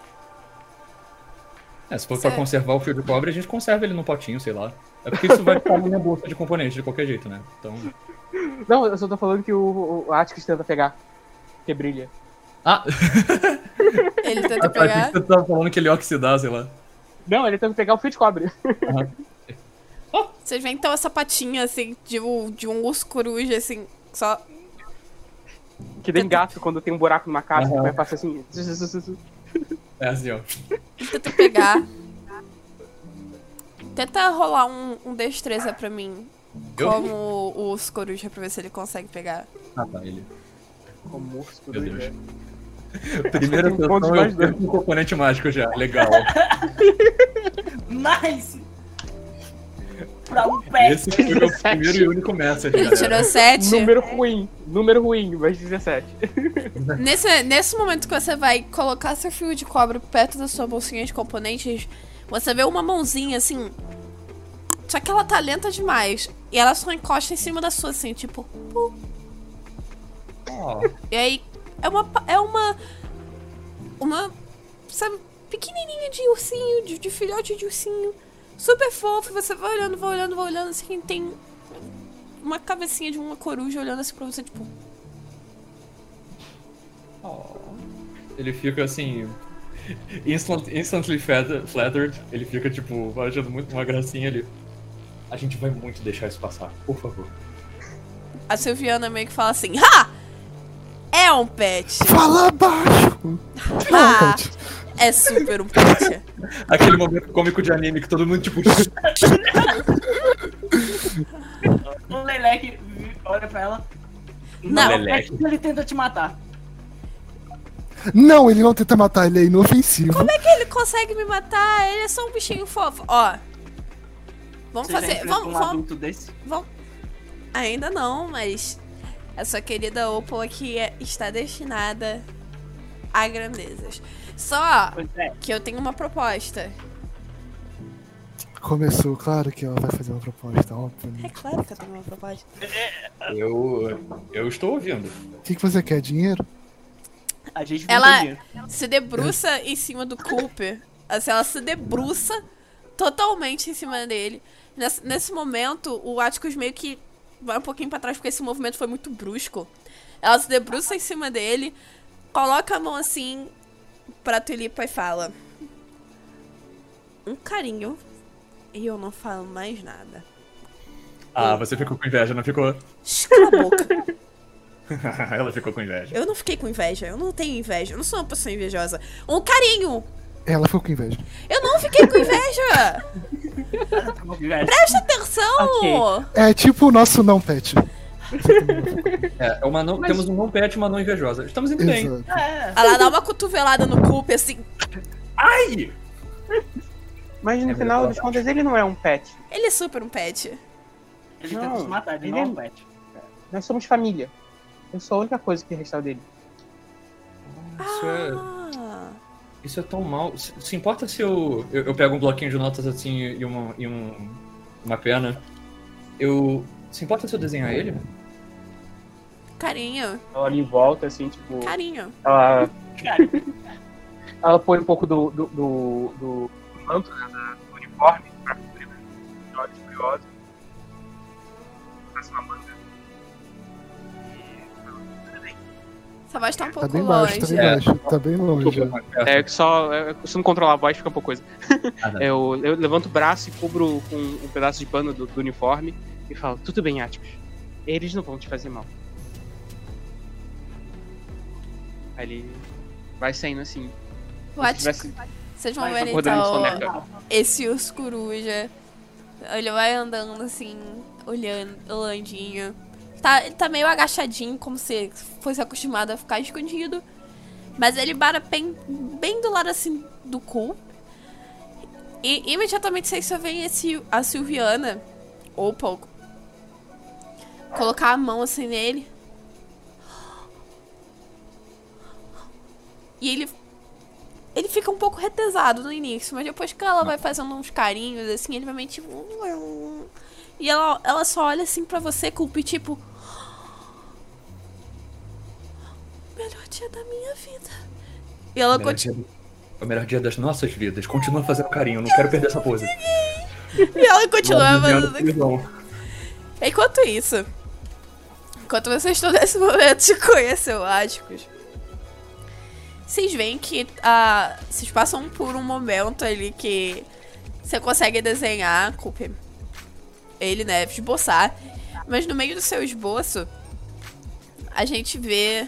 É, se for pra Certo. conservar o fio de cobre, a gente conserva ele no potinho, sei lá. É porque isso vai ficar na minha bolsa de componente de qualquer jeito, né? Então. Não, eu só tô falando que o, o Atticus tenta pegar. Que brilha. Ah! Ele tenta Eu pegar. que você tava falando que ele ia oxidar, sei lá. Não, ele tenta pegar o fio de cobre. Vocês veem então essa patinha, assim, de um, de um urso coruja, assim, só. Que nem gato quando tem um buraco numa casa, Aham. vai passar assim. É assim, ó. Tenta pegar. Tenta rolar um, um destreza pra mim. Eu? Como o urso coruja, pra ver se ele consegue pegar. Ah, tá, ele. Como Tem pontos sessão mais eu perco um componente mágico já. Legal. Nice! Pra um pé. Esse foi o meu primeiro e único message, Ele galera. tirou 7. Número ruim. Número ruim, mais 17. Nesse, nesse momento que você vai colocar seu fio de cobre perto da sua bolsinha de componentes, você vê uma mãozinha assim. Só que ela tá lenta demais. E ela só encosta em cima da sua, assim, tipo. Ó, E aí é uma. É uma. Uma. Sabe, pequenininha de ursinho, de, de filhote de ursinho. Super fofo. Você vai olhando, vai olhando, vai olhando, assim, tem. Uma cabecinha de uma coruja olhando assim pra você, tipo. ó. Ele fica assim. Instant, instantly flat- flattered. Ele fica, tipo, achando muito uma gracinha ali. A gente vai muito deixar isso passar, por favor. A Silviana meio que fala assim: Ha! É um pet! Fala baixo! Ah, Pet. É super um pet. Aquele momento cômico de anime que todo mundo, tipo. O Leleque olha pra ela. Não. Leleque. Ele tenta te matar. Não, ele não tenta matar, ele é inofensivo. Como é que ele consegue me matar? Ele é só um bichinho fofo. Ó. Vamos Você fazer. Vamos, um vamos, adulto desse? vamos. Ainda não, mas. A sua querida Opal aqui é- está destinada a grandezas. Só é. que eu tenho uma proposta. Começou, claro que ela vai fazer uma proposta, óbvio. É claro que eu tenho uma proposta. Eu. Eu estou ouvindo. O que, que você quer? Dinheiro? A gente não Ela tem dinheiro. se debruça em cima do Cooper. Assim, ela se debruça totalmente em cima dele. Nesse, nesse momento, o Atticus meio que vai um pouquinho pra trás, porque esse movimento foi muito brusco. Ela se debruça em cima dele, coloca a mão assim pra Tulipa e fala: Um carinho. E eu não falo mais nada. Ah, você ficou com inveja, não ficou? Shh, Cala a boca. Ela ficou com inveja. Eu não fiquei com inveja. Eu não tenho inveja. Eu não sou uma pessoa invejosa. Um carinho. Ela ficou com inveja. Eu não fiquei com inveja. Presta atenção! É tipo o nosso não pet. É, é uma não, temos um não pet e uma não invejosa. Estamos indo bem. É. Ela dá uma cotovelada no Coop assim. Ai! Mas no É final das contas ele não é um pet. Ele é super um pet. Ele Não, tenta te matar, ele ele não é um é- pet. Nós somos família. Eu sou a única coisa que resta dele. Isso é, Ah, isso é tão mal. Se, se importa se eu, eu, eu pego um bloquinho de notas assim e, uma, e um, uma pena? Eu. Se importa se eu desenhar ele? Carinho, Ela ali em volta, assim, tipo. carinho. Ela, ela põe um pouco do, do, do, do manto, né, da- do uniforme, pra cobrir os olhos curiosos. Faz uma manga. Sua voz tá um pouco Tá bem baixo, longe. tá bem É. baixo. Tá bem longe. É que só. é, Se não controlar a voz, fica uma coisa. Ah. Eu, eu levanto o braço e cubro com um pedaço de pano do, do uniforme e falo: Tudo bem, Atticus. Eles não vão te fazer mal. Aí ele vai saindo assim. Atticus- tivesse- Vocês vão ver então esse urso coruja. Ele vai andando assim, olhando, landinho. Tá, ele tá meio agachadinho, como se fosse acostumado a ficar escondido. Mas ele para bem, bem do lado assim do cu. E imediatamente vocês só veem esse, a Silviana, ou pouco, colocar a mão assim nele. E ele ele fica um pouco retesado no início, mas depois que ela vai fazendo uns carinhos, assim, ele vai meio tipo. E ela, ela só olha assim pra você, culpa, e tipo. Melhor dia da minha vida. E ela continua. É o melhor dia das nossas vidas. Continua fazendo carinho, não quero perder essa pose. E ela continua fazendo. Enquanto isso, enquanto vocês estão nesse momento de conhecer o Áticos, vocês veem que ah, vocês passam por um momento ali que você consegue desenhar, culpe, ele, né, esboçar, mas no meio do seu esboço, a gente vê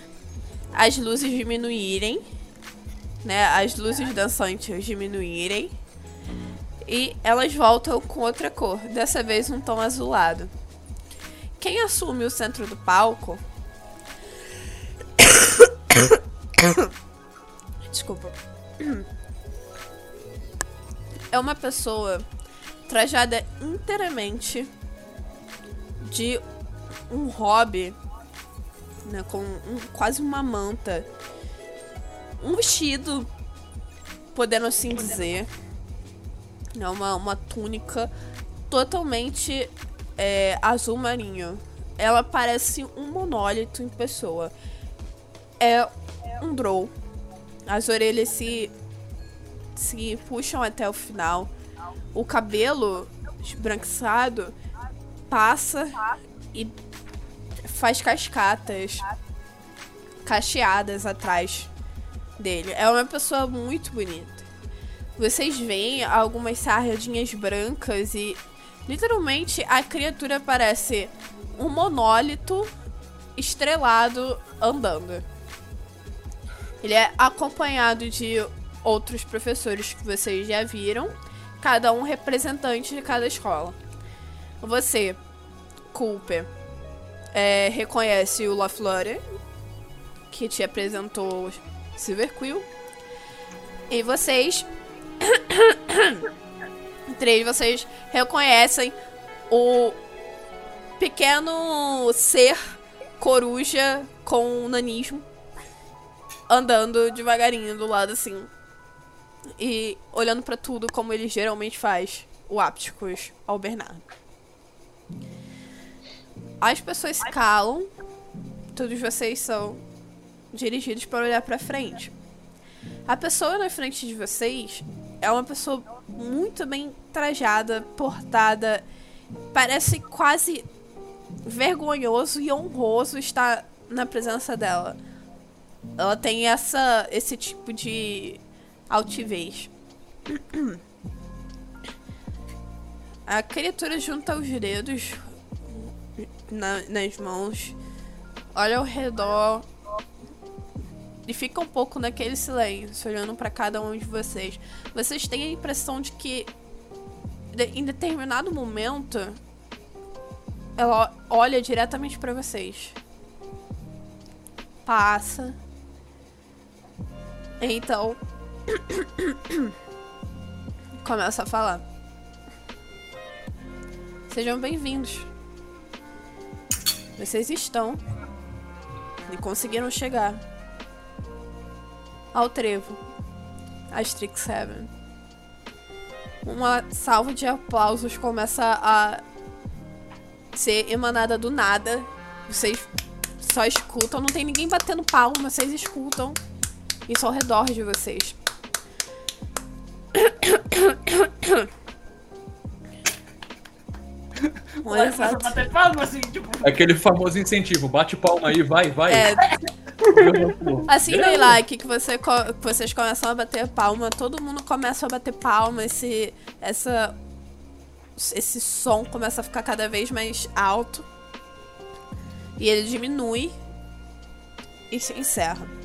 as luzes diminuírem, né, as luzes dançantes diminuírem, e elas voltam com outra cor, dessa vez um tom azulado. Quem assume o centro do palco. Desculpa. É uma pessoa trajada inteiramente de um hobby, né, com um- quase uma manta, um vestido, podendo assim dizer, é uma, uma túnica totalmente é, azul marinho. Ela parece um monólito em pessoa. É um drow. As orelhas se se puxam até o final. O cabelo esbranquiçado passa e faz cascatas cacheadas atrás dele. É uma pessoa muito bonita. Vocês veem algumas sardinhas brancas e literalmente a criatura parece um monólito estrelado andando. Ele é acompanhado de outros professores que vocês já viram, cada um representante de cada escola. Você, Cooper, é, reconhece o LaFleur, que te apresentou Silver Quill. E vocês. Três, vocês reconhecem o pequeno ser coruja com nanismo andando devagarinho do lado assim e olhando pra tudo como ele geralmente faz, o Apticus ao Bernardo. As pessoas se calam, todos vocês são dirigidos para olhar pra frente. A pessoa na frente de vocês é uma pessoa muito bem trajada, portada, parece quase vergonhoso e honroso estar na presença dela. Ela tem essa esse tipo de altivez. A criatura junta os dedos na- nas mãos, olha ao redor e fica um pouco naquele silêncio, olhando pra cada um de vocês. Vocês têm a impressão de que em determinado momento ela olha diretamente pra vocês. Passa. Então começa a falar. Sejam bem-vindos. Vocês estão e conseguiram chegar ao trevo, a Strixhaven. Uma salva de aplausos começa a ser emanada do nada. Vocês só escutam, não tem ninguém batendo palma, vocês escutam isso ao redor de vocês. Um Vai começar a exato. bater palma, assim, tipo, Aquele famoso incentivo, bate palma aí, vai, vai. É, Assim, Leilike, que, você, que vocês começam a bater palma, todo mundo começa a bater palma, esse, essa, esse som começa a ficar cada vez mais alto. E ele diminui e se encerra.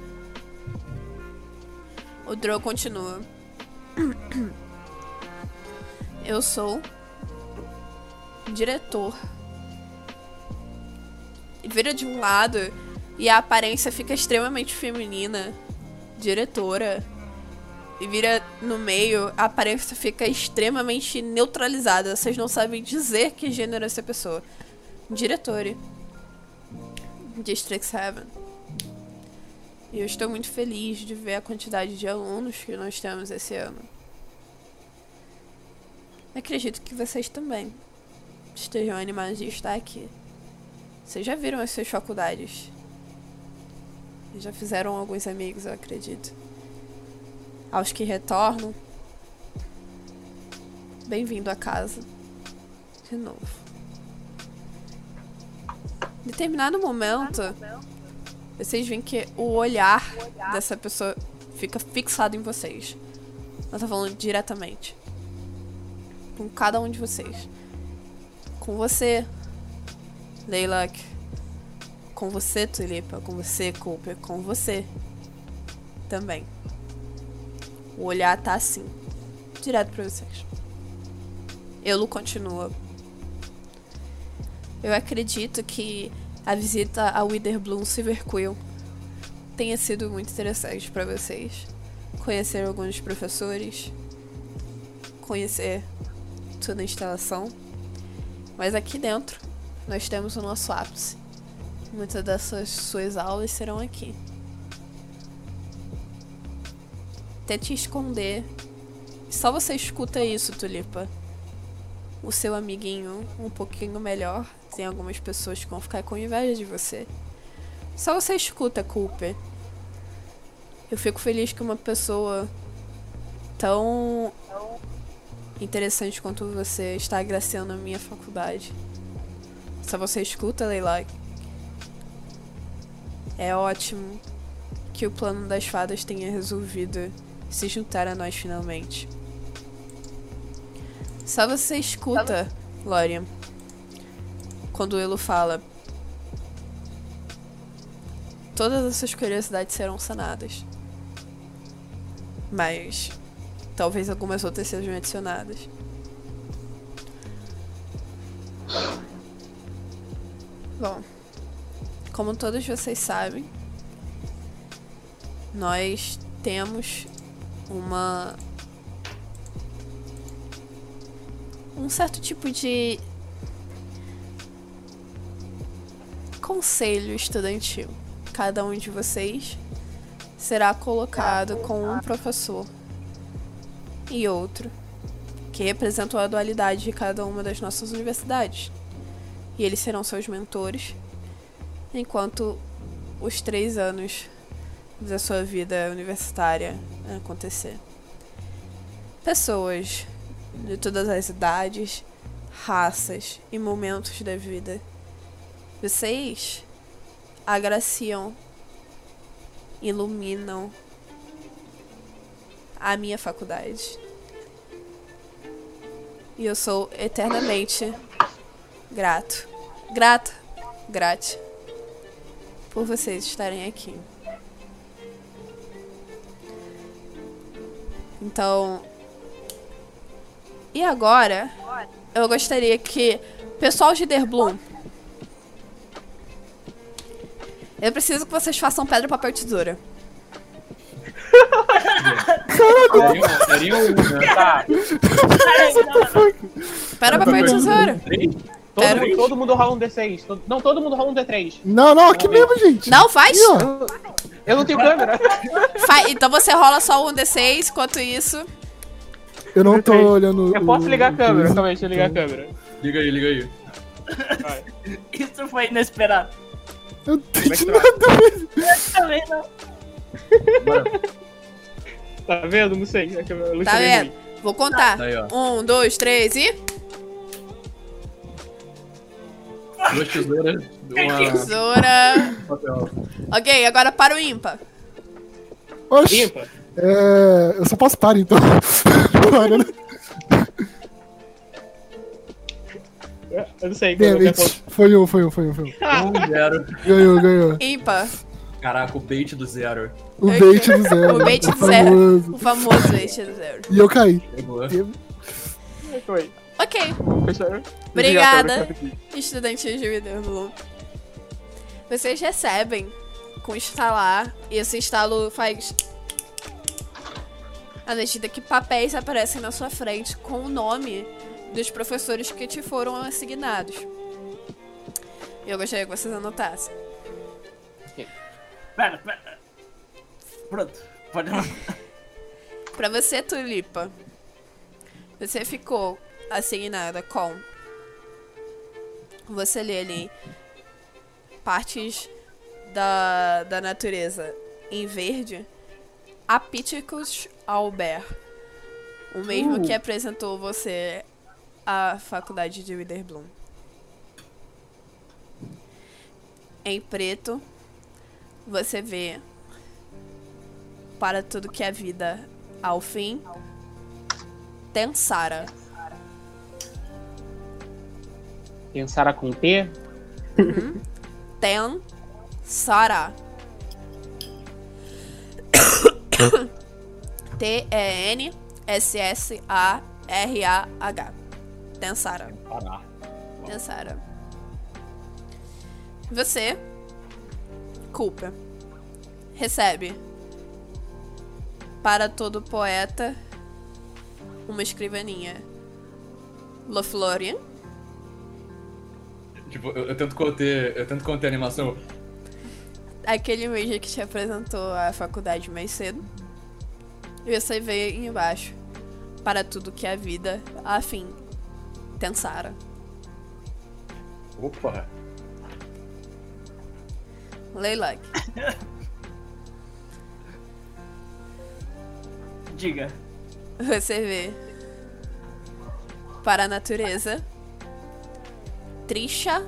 O Drow continua. Eu sou diretor. Vira de um lado e a aparência fica extremamente feminina. Diretora. E vira no meio, a aparência fica extremamente neutralizada. Vocês não sabem dizer que gênero é essa pessoa. Diretora. District 7. E eu estou muito feliz de ver a quantidade de alunos que nós temos esse ano. Acredito que vocês também estejam animados de estar aqui. Vocês já viram as suas faculdades? Já fizeram alguns amigos, eu acredito. Aos que retornam, bem-vindo a casa. De novo. Em determinado momento, vocês veem que o olhar dessa pessoa fica fixado em vocês. Ela tá falando diretamente. Com cada um de vocês. Com você, Leilak. Com você, Tulipa. Com você, Cooper. Com você. Também. O olhar tá assim. Direto pra vocês. Elo continua. Eu acredito que a visita a Witherbloom Silverquill tenha sido muito interessante para vocês. Conhecer alguns professores, conhecer toda a instalação. Mas aqui dentro nós temos o nosso ápice. Muitas dessas suas aulas serão aqui. Tente esconder. Só você escuta isso, Tulipa. O seu amiguinho um pouquinho melhor. Tem algumas pessoas que vão ficar com inveja de você. Só você escuta, Cooper. Eu fico feliz que uma pessoa tão interessante quanto você está agraciando a minha faculdade. Só você escuta, Leila. É ótimo que o plano das fadas tenha resolvido se juntar a nós finalmente. Só você escuta, Lorian, quando Elo fala. Todas essas curiosidades serão sanadas. Mas talvez algumas outras sejam adicionadas. Bom, como todos vocês sabem, nós temos uma um certo tipo de conselho estudantil. Cada um de vocês será colocado com um professor e outro que representam a dualidade de cada uma das nossas universidades. E eles serão seus mentores enquanto os três anos da sua vida universitária acontecer. Pessoas de todas as idades, raças e momentos da vida. Vocês agraciam, iluminam a minha faculdade. E eu sou eternamente grato, grata, grate por vocês estarem aqui. Então, e agora, eu gostaria que pessoal de Derbloom, eu preciso que vocês façam pedra, papel e tesoura. Seria, seria um, né? Tá. Pedra, papel e tesoura. Todo, mundo, todo mundo rola um D6. Todo- não, todo mundo rola um D3. Não, não, aqui mesmo, gente. Não faz? Ó. Eu não tenho câmera. Fa- então você rola só um D6, enquanto isso. Eu não tô olhando. Eu posso ligar a câmera. Calma aí, deixa eu ligar a câmera. Liga aí, liga aí. Isso foi inesperado. Eu Como é tenho que nada não. Bora. Tá vendo? Não sei. A a luz Tá vendo? ruim. Vou contar. Aí, ó. Um, dois, três e. Duas tesouras, uma Tesoura. papel. Ok, agora para o ímpar. Oxi, Limpa. é, eu só posso parar então. Bora, né? Eu não sei. Damn it. Foi um, foi um, foi um, foi um. Um zero. Ganhou, ganhou. Ímpar. Caraca, o bait do zero. O bait do zero. O bait do famoso. O famoso bait do zero. E eu caí. Pegou. Foi. Ok, Fechou. Obrigada. estudantes de Widerblue. Vocês recebem com instalar, e esse instalo faz. À medida que papéis aparecem na sua frente com o nome dos professores que te foram assignados. Eu gostaria que vocês anotassem. Pera, pera. Pronto, pode. Pra você, Tulipa, você ficou assignada com. Você lê ali partes da, da natureza em verde. Apithecus albert. O mesmo que apresentou você à faculdade de Witherbloom. Em preto, você vê para tudo que é vida ao fim. Tensara. Pensar com T. Tensara. T-E-N-S-S-A-R-A-H. Tensara. Tensara. Você, culpa, recebe para todo poeta uma escrivaninha. Loflorian. Tipo, eu, eu tento conter. Eu tento conter a animação. aquele mesmo que te apresentou a faculdade mais cedo. E você vê embaixo. Para tudo que é vida, afim. Tensara. Opa! Leilak. Diga. Você vê. Para a natureza. Trisha.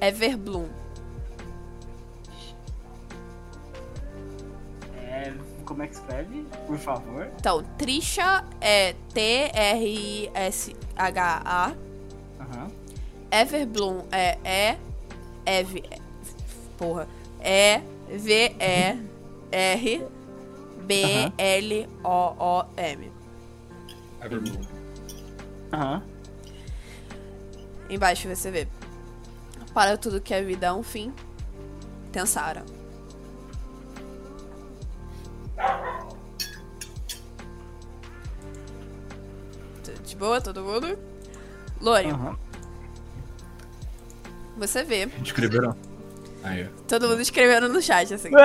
Everbloom. Como é que escreve? Por favor. Então, Trisha é T-R-I-S-H-A. Aham. Everbloom é E. Ev. Porra. E. V. E. R. B. L. O. O. M. Everbloom. Aham. Embaixo você vê. Para tudo que é vida é um fim. Tensara. De boa, todo mundo? Lore, Aham. você vê. Escreveram? Aí. Todo mundo escrevendo no chat, assim.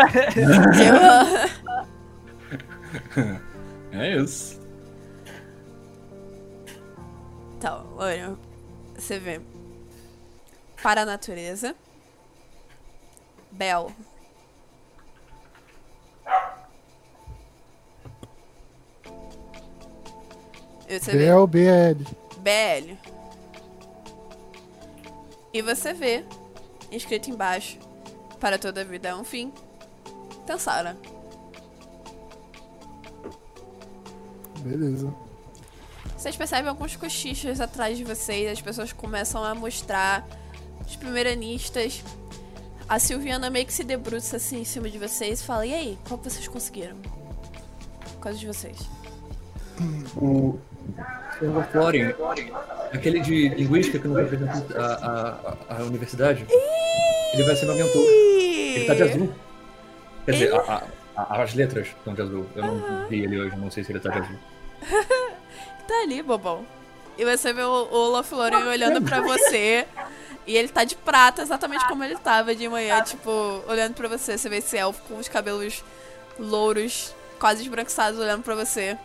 Uhum. É isso. Então, olha, você vê. Para a natureza. Bel. Vê Bel, BL. BL. E você vê, escrito embaixo, para toda a vida é um fim. Tensara. Beleza. Vocês percebem alguns cochichos atrás de vocês, as pessoas começam a mostrar os primeiranistas. A Silviana meio que se debruça assim em cima de vocês e fala: E aí, qual que vocês conseguiram? Quais de vocês? O. O Florian, aquele de linguística que não representa a, a, a, universidade, ele vai ser meu mentor. Ele tá de azul. Quer dizer, a- as letras estão de azul. Eu não vi ele hoje, não sei se ele tá de azul. Tá ali, bobão. E você vê o, o Loflorian olhando pra você. E ele tá de prata, exatamente como ele tava de manhã, tipo, olhando pra você. Você vê esse elfo com os cabelos louros, quase esbranquiçados, olhando pra você.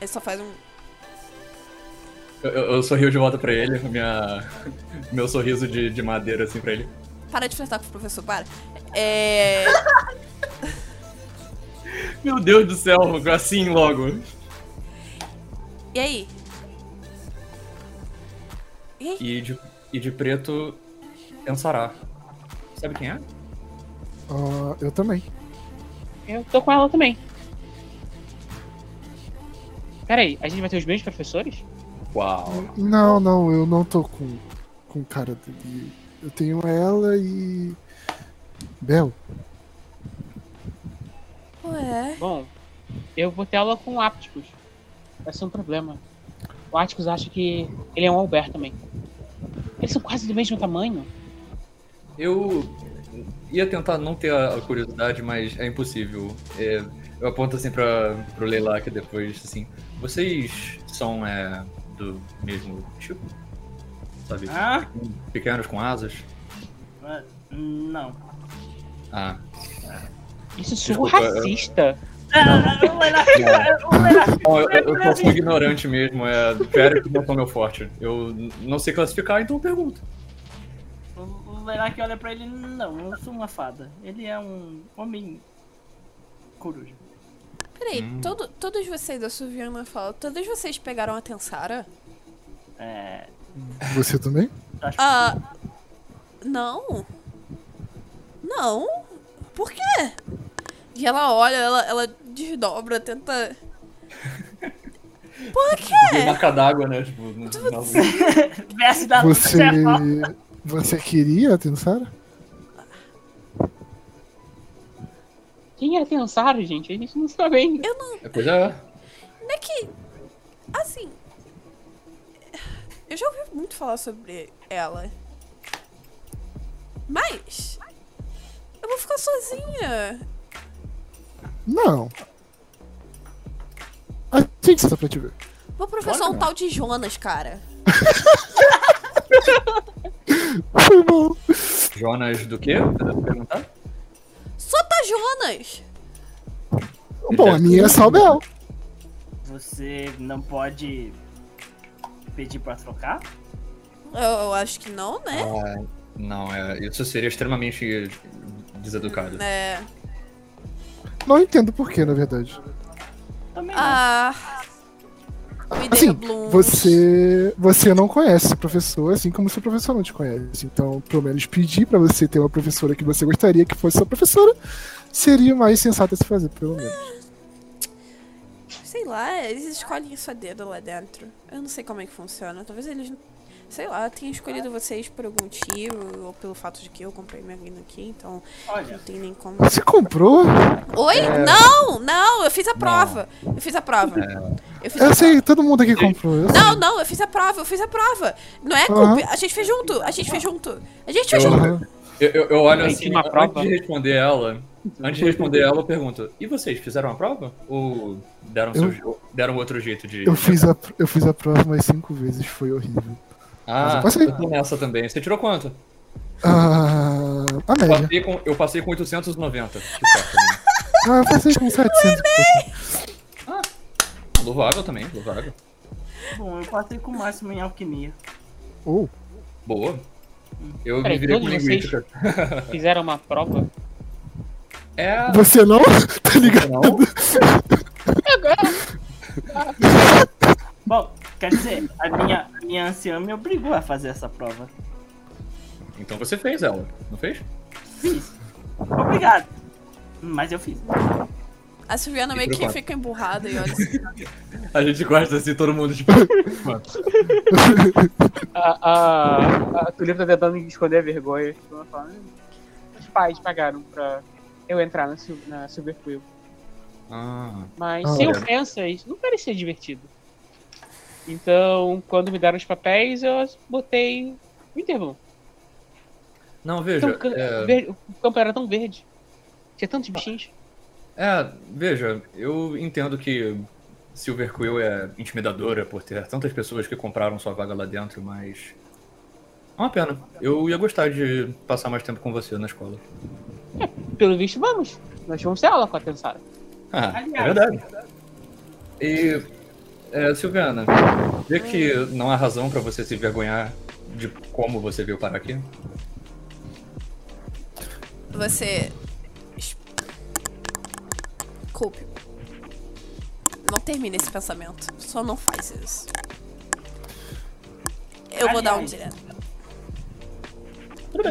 Ele só faz um. Eu, eu, eu sorrio de volta pra ele, minha, meu sorriso de, de madeira assim pra ele. Para de flertar com o professor, para. É. Meu Deus do céu, assim logo. E aí? E aí? E de, e de preto, Ensará. Sabe quem é? Ah, eu também. Eu tô com ela também. Pera aí, a gente vai ter os mesmos professores? Uau. Não, não, eu não tô com, com cara dele. Eu tenho ela e. Bel. Ué. Bom, eu vou ter aula com o Apticus. Vai ser um problema. O Atticus acha que ele é um Albert também. Eles são quase do mesmo tamanho. Eu ia tentar não ter a a curiosidade, mas é impossível. É, eu aponto assim pra, pro Leilac depois, assim. Vocês são é, do mesmo tipo? Sabe? Ah, Pequenos com asas? ah, não. Ah. Isso sou Desculpa, eu- racista. O Leonardo, o Leonardo, Bom, eu, eu, sou ignorante mesmo, é. Férias não são meu forte. Eu não sei classificar, então eu pergunto. o- o Leonardo olha pra ele, não, eu sou uma fada. Ele é um homem coruja. Peraí, Hum. todo, todos vocês, a Suviana fala, todos vocês pegaram a Tensara? É, Você também? acho Ah. Não. Não? Por quê? E ela olha, ela, ela desdobra, tenta. Por quê? marca d'água, né? Tipo, no- Você. Você... Você queria, Tensara? Quem é a Tensara, gente? A gente não sabe ainda. É, Pois é. Não é que. Assim. Eu já ouvi muito falar sobre ela. Mas. Eu vou ficar sozinha. Não. A gente está pra te ver. Vou professor Olha. um tal de Jonas, cara. Foi bom. Jonas do quê? Você perguntar? Só tá Jonas! Bom, a minha é só o Bel. Você não pode pedir pra trocar? Eu, eu acho que não, né? Ah, não, é, isso seria extremamente deseducado. É. Não entendo por que, na verdade. Também não. Ah. Assim, você, você não conhece o professor, assim como seu professor não te conhece. Então, pelo menos pedir pra você ter uma professora que você gostaria que fosse sua professora seria mais sensato a se fazer, pelo menos. Sei lá, eles escolhem isso a dedo lá dentro. Eu não sei como é que funciona. Talvez eles, sei lá, tenham escolhido vocês por algum motivo, ou pelo fato de que eu comprei minha mina aqui, então não Olha, tem nem como. Você comprou? Oi? Não, não, eu fiz a prova. Eu fiz a prova. Eu fiz a Eu prova. sei, todo mundo aqui comprou. eu sei. Não, não, eu fiz a prova, eu fiz a prova. Não é culpa. A gente fez junto, a gente fez junto. A gente fez Eu- junto. Eu, eu, eu olho assim, uma antes prova? de responder ela, antes de responder ela, eu pergunto, e vocês, fizeram a prova? Ou deram, Eu- seu- deram outro jeito de... Eu fiz, a, eu fiz a prova mais cinco vezes, foi horrível. Ah, eu passei. eu tô nessa também. Você tirou quanto? Ah, a Eu média. passei com, eu passei com 890. Que certo, né? Ah, eu passei com 700 e pouco. Louvável também, louvável. bom, eu passei com o máximo em alquimia. Oh, Boa. Eu Peraí, me virei com linguística. Fizeram uma prova. É... você não? tá ligado? Não? Bom, quer dizer, a minha, a minha anciã me obrigou a fazer essa prova. Então você fez ela, não fez? Fiz. Obrigado. Mas eu fiz. A Silviana meio que fica emburrada e olha assim. A gente gosta assim, todo mundo tipo... A, a, a Tulipa tá tentando esconder a vergonha. Tipo, ela fala, "Hum, Os pais pagaram pra eu entrar na, na Silver Quill. ah, Mas, Ah, sem olha. ofensas, não parecia divertido. Então, quando me deram os papéis, eu botei o intervalo. não, veja, Então, é... ver- O campo era tão verde. Tinha tantos bichinhos. É, veja, eu entendo que Silver Quill é intimidadora por ter tantas pessoas que compraram sua vaga lá dentro, mas. É uma pena. Eu ia gostar de passar mais tempo com você na escola. Pelo visto, vamos. Nós vamos ter aula com a Tensara. Ah, é Aliás. verdade. E. É, Silviana, vê que não há razão pra você se vergonhar de como você veio parar aqui? Você. Culpe. Não termine esse pensamento. Só não faz isso. Eu vou dar um direto.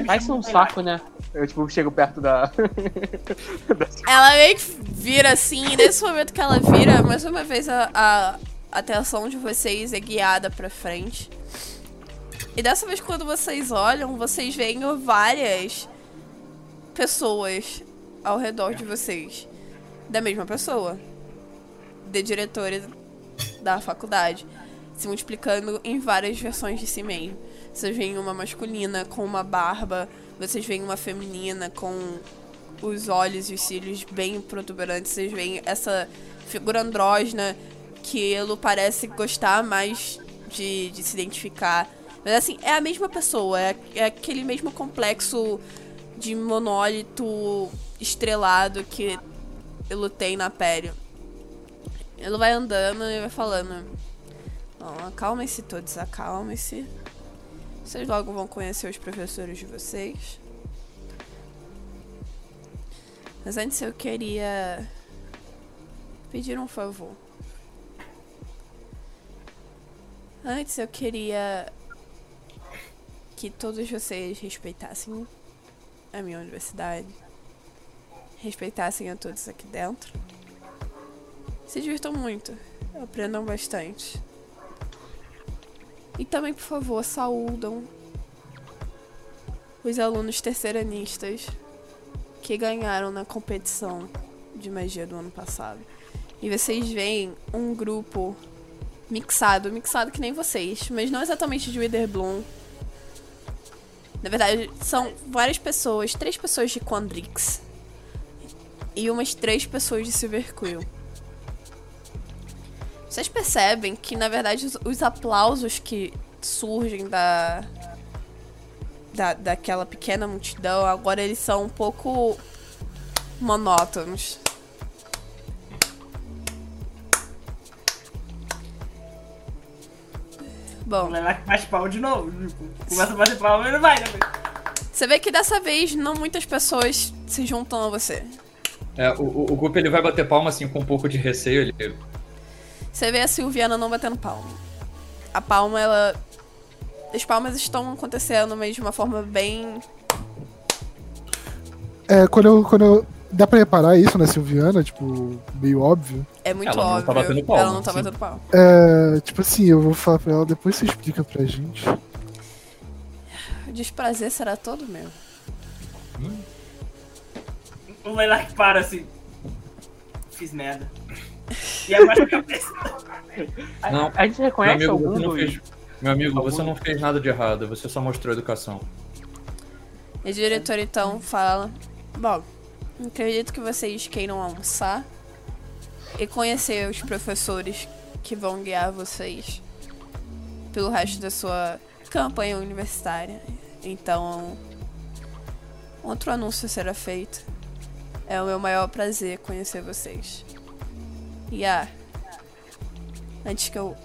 Vai ser um saco, né? Eu, tipo, chego perto da. Ela meio que vira assim, e nesse momento que ela vira, mais uma vez a, a atenção de vocês é guiada pra frente. E dessa vez, quando vocês olham, vocês veem várias pessoas ao redor de vocês. Da mesma pessoa. De diretores da faculdade. Se multiplicando em várias versões de si mesmo. Vocês veem uma masculina com uma barba. Vocês veem uma feminina com os olhos e os cílios bem protuberantes. Vocês veem essa figura andrógena ele parece gostar mais de, de se identificar. Mas assim, é a mesma pessoa. É, é aquele mesmo complexo de monólito estrelado que ele tem na pele. Ele vai andando e vai falando. Bom, acalmem-se todos, acalmem-se. Vocês logo vão conhecer os professores de vocês. Mas antes eu queria pedir um favor. Antes eu queria que todos vocês respeitassem a minha universidade, respeitassem a todos aqui dentro. Se divirtam muito, aprendam bastante. E também, por favor, saúdam os alunos terceiranistas que ganharam na competição de magia do ano passado. E vocês veem um grupo mixado, mixado que nem vocês, mas não exatamente de Witherbloom. Na verdade, são várias pessoas, três pessoas de Quandrix e umas três pessoas de Silver. Vocês percebem que, na verdade, os, os aplausos que surgem da, da daquela pequena multidão, agora eles são um pouco monótonos. Bom. Vai bate palma de novo. Tipo, começa a bater palma e não vai, né? Você vê que dessa vez não muitas pessoas se juntam a você. É, o, o, o Gup ele vai bater palma assim com um pouco de receio. Ele... Você vê a Silviana não batendo palma. A palma, ela. As palmas estão acontecendo, mas de uma forma bem. É, quando eu, quando eu. Dá pra reparar isso na Silviana, tipo, meio óbvio. É muito Ela não óbvio. tá batendo palma, ela não tá sim. batendo palma. É, tipo assim, eu vou falar pra ela, depois você explica pra gente. O desprazer será todo meu. O Leilak para assim. Fiz merda. E abaixa a cabeça. Não, A gente meu reconhece amigo, algum você não fez, meu amigo, você não fez nada de errado, você só mostrou educação. E o diretor então fala: Bom, acredito que vocês queiram almoçar e conhecer os professores que vão guiar vocês pelo resto da sua campanha universitária. Então, outro anúncio será feito. É o meu maior prazer conhecer vocês. E ah, antes que eu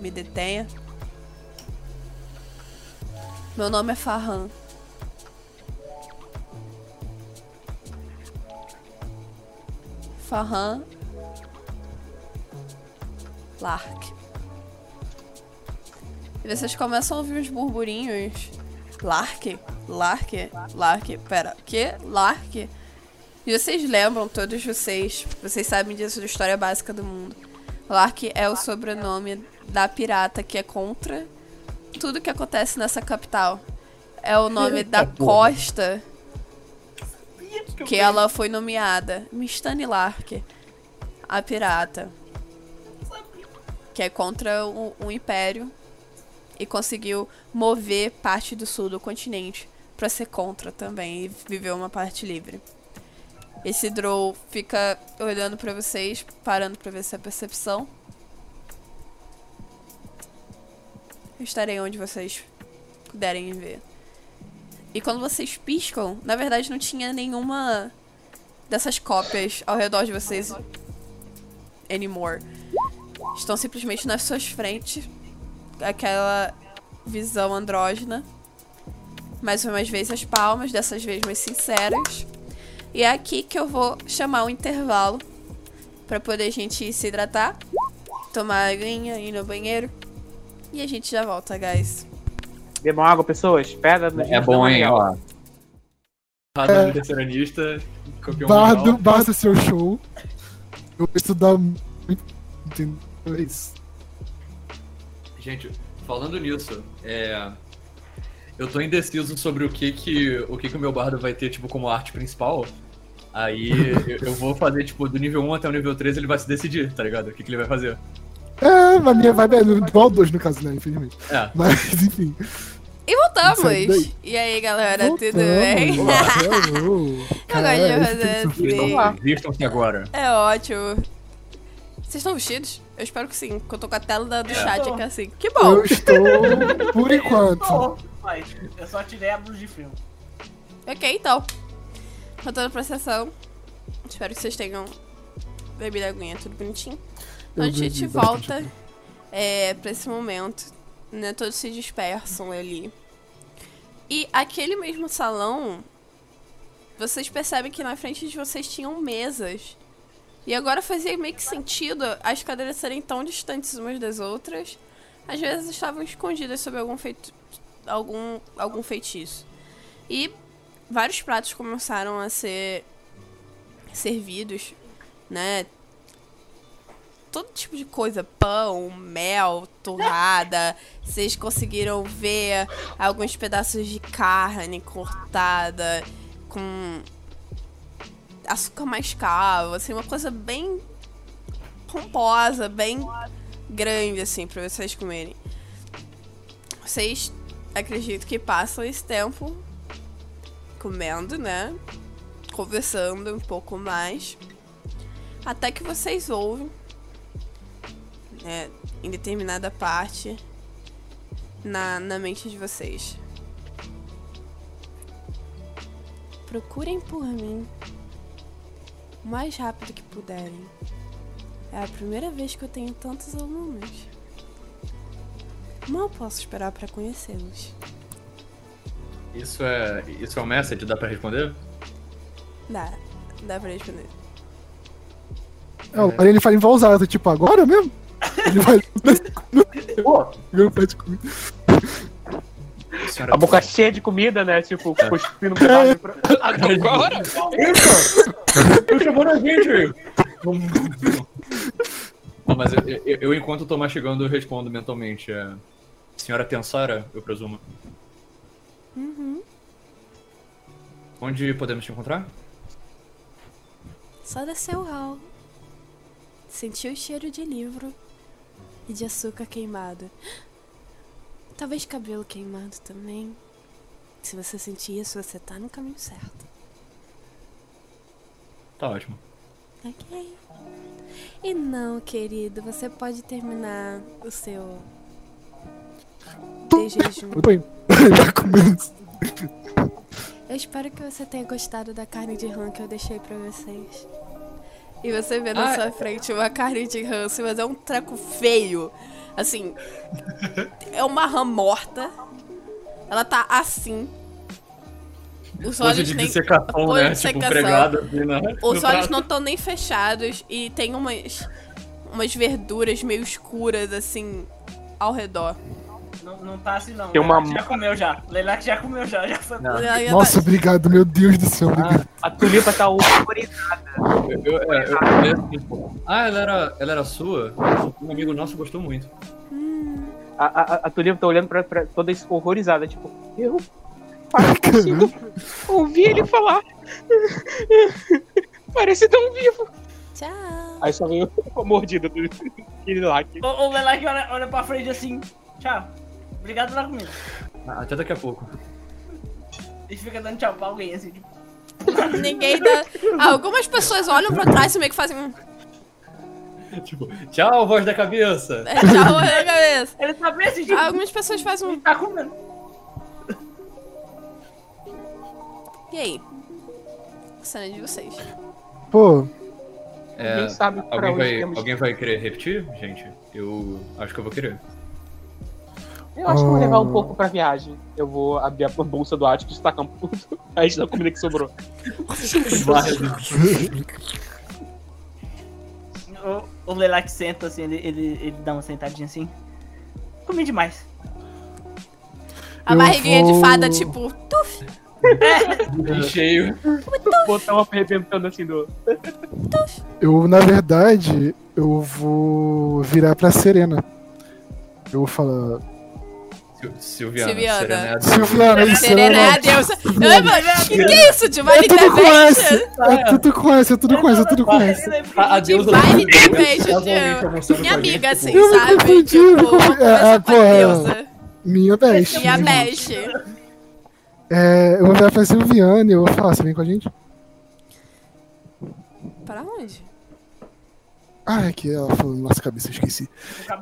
me detenha, meu nome é Farhan. Farhan Lark. E vocês começam a ouvir uns burburinhos. Lark? Lark? Lark? Pera, que? Lark? E vocês lembram, todos vocês, vocês sabem disso da história básica do mundo. Lark é o sobrenome da pirata que é contra tudo que acontece nessa capital. É o nome da costa que ela foi nomeada Mistani Lark, a pirata, que é contra o, o Império e conseguiu mover parte do sul do continente pra ser contra também e viver uma parte livre. Esse Drow fica olhando pra vocês, parando pra ver se é percepção. Eu estarei onde vocês puderem ver. E quando vocês piscam, na verdade não tinha nenhuma dessas cópias ao redor de vocês anymore. Estão simplesmente nas suas frentes. Aquela visão andrógena. Mais umas vezes as palmas, dessas vezes mais sinceras. E é aqui que eu vou chamar um intervalo pra poder a gente se hidratar, tomar aguinha, ir no banheiro. E a gente já volta, guys. Bebam água, pessoas. Pedra. É bom, hein, ó. Bardo terceiranista, campeão Bardo, mundial. bardo seu show. Eu vou estudar muito. Entendeu? É isso. Gente, falando nisso, é. Eu tô indeciso sobre o que que o, que que o meu bardo vai ter, tipo, como arte principal. Aí eu, eu vou fazer, tipo, do nível 1 até o nível 3, ele vai se decidir, tá ligado? O que, que ele vai fazer. É, a minha vibe é igual dois no caso, né? Infelizmente. É. Mas, enfim. E voltamos! E aí, galera, tudo Voltamos. bem? Olá. Eu gosto de fazer assim. Vistam-se agora. É ótimo. Vocês estão vestidos? Eu espero que sim, porque eu tô com a tela da- do É. chat aqui assim. Que bom! Eu estou, por enquanto. Eu só tirei a blusa de frio. Ok, então. Voltando pra sessão. Espero que vocês tenham bebido a aguinha, tudo bonitinho. Então a gente volta é, pra esse momento. Né, todos se dispersam ali. E aquele mesmo salão, vocês percebem que na frente de vocês tinham mesas. E agora fazia meio que sentido as cadeiras serem tão distantes umas das outras. Às vezes estavam escondidas sob algum, feito, algum, algum feitiço. E vários pratos começaram a ser servidos, né? Todo tipo de coisa, pão, mel, torrada. Vocês conseguiram ver alguns pedaços de carne cortada com açúcar mascavo, assim, uma coisa bem pomposa, bem grande, assim, pra vocês comerem. Vocês acredito que passam esse tempo comendo, né? Conversando um pouco mais. Até que vocês ouvem, né, em determinada parte, na, na mente de vocês. Procurem por mim o mais rápido que puderem. É a primeira vez que eu tenho tantos alunos. Mal posso esperar para conhecê-los. Isso é. Isso é um message, dá pra responder? Dá, dá pra responder. É, ele fala em voz alta, tipo, agora mesmo? Ele vai. Pede comida. Senhora A boca cheia de comida, né? Tipo, cuspindo um pedaço pra... Agora? Eu chamando a gente! Não, mas eu, eu, eu, enquanto tô mastigando, eu respondo mentalmente. É... Senhora Tensara, eu presumo. Uhum. Onde podemos te encontrar? Só descer o hall. Sentir o cheiro de livro e de açúcar queimado. Talvez cabelo queimado também. Se você sentir isso, você tá no caminho certo. Tá ótimo. Ok. E não, querido, você pode terminar o seu de jejum. Eu tá. Eu espero que você tenha gostado da carne de rã que eu deixei pra vocês. E você vê na Ah. sua frente uma carne de rã, assim, mas é um treco feio. Assim, é uma rã morta. Ela tá assim. Os olhos de nem. dissecação, né? de Tipo, pregado assim, né? Os no olhos prato. não estão nem fechados e tem umas umas verduras meio escuras assim ao redor. Não, não tá assim não. Tem uma- já comeu já. Leilac já comeu já. Já foi. Nossa, obrigado, meu Deus do céu. Obrigado. A tulipa tá horrorizada. Eu, eu, é, eu falei assim, tipo, ah, ela era, ela era sua? Um amigo nosso gostou muito. A, a, a tulipa tá olhando pra, pra toda horrorizada, tipo, eu consigo ouvir ele falar. Parece tão vivo. Tchau. Aí só veio a mordida do Kirillac. O, o olha, olha pra frente assim. Tchau. Obrigado pela comida. Ah, Até daqui a pouco. E fica dando tchau pra alguém assim, tipo. Ninguém dá. Ah, algumas pessoas olham pra trás e meio que fazem um. Tipo, tchau, voz da cabeça! É, tchau na cabeça. Ele tá bem assim, tipo. Algumas pessoas fazem um. Ele tá comendo. E aí? Cena de vocês. Pô, É, Ninguém sabe alguém, vai, alguém vai querer repetir, gente? Eu acho que eu vou querer. Eu acho que eu vou Ah. levar um pouco pra viagem. Eu vou abrir a bolsa do Atticus e tacar um pouco a resto da comida que sobrou. O, o senta assim, ele, ele, ele dá uma sentadinha assim. Comi demais. A Eu barriguinha vou- de fada, tipo, tuf. Bem cheio. Botão arrebentando assim do. Eu, na verdade, eu vou virar pra Serena. Eu vou falar. Sil- Silviana. Silviana. Serena. Silviana, isso, Serena é a deusa. Eu lembro, que que é isso? Divine É tudo com S! Intervention? É tudo com S, é tudo com S, é tudo com S. A, a deusa Divine do- Intervention, Minha amiga, tipo, assim, Eu me sabe? confundi, eu me confundi. conversar É, com a pô, é. Minha best. Minha best. É, eu vou virar pra Silviana e eu vou falar, você vem com a gente? Para onde? Ah, é que ela falou na nossa cabeça, eu esqueci.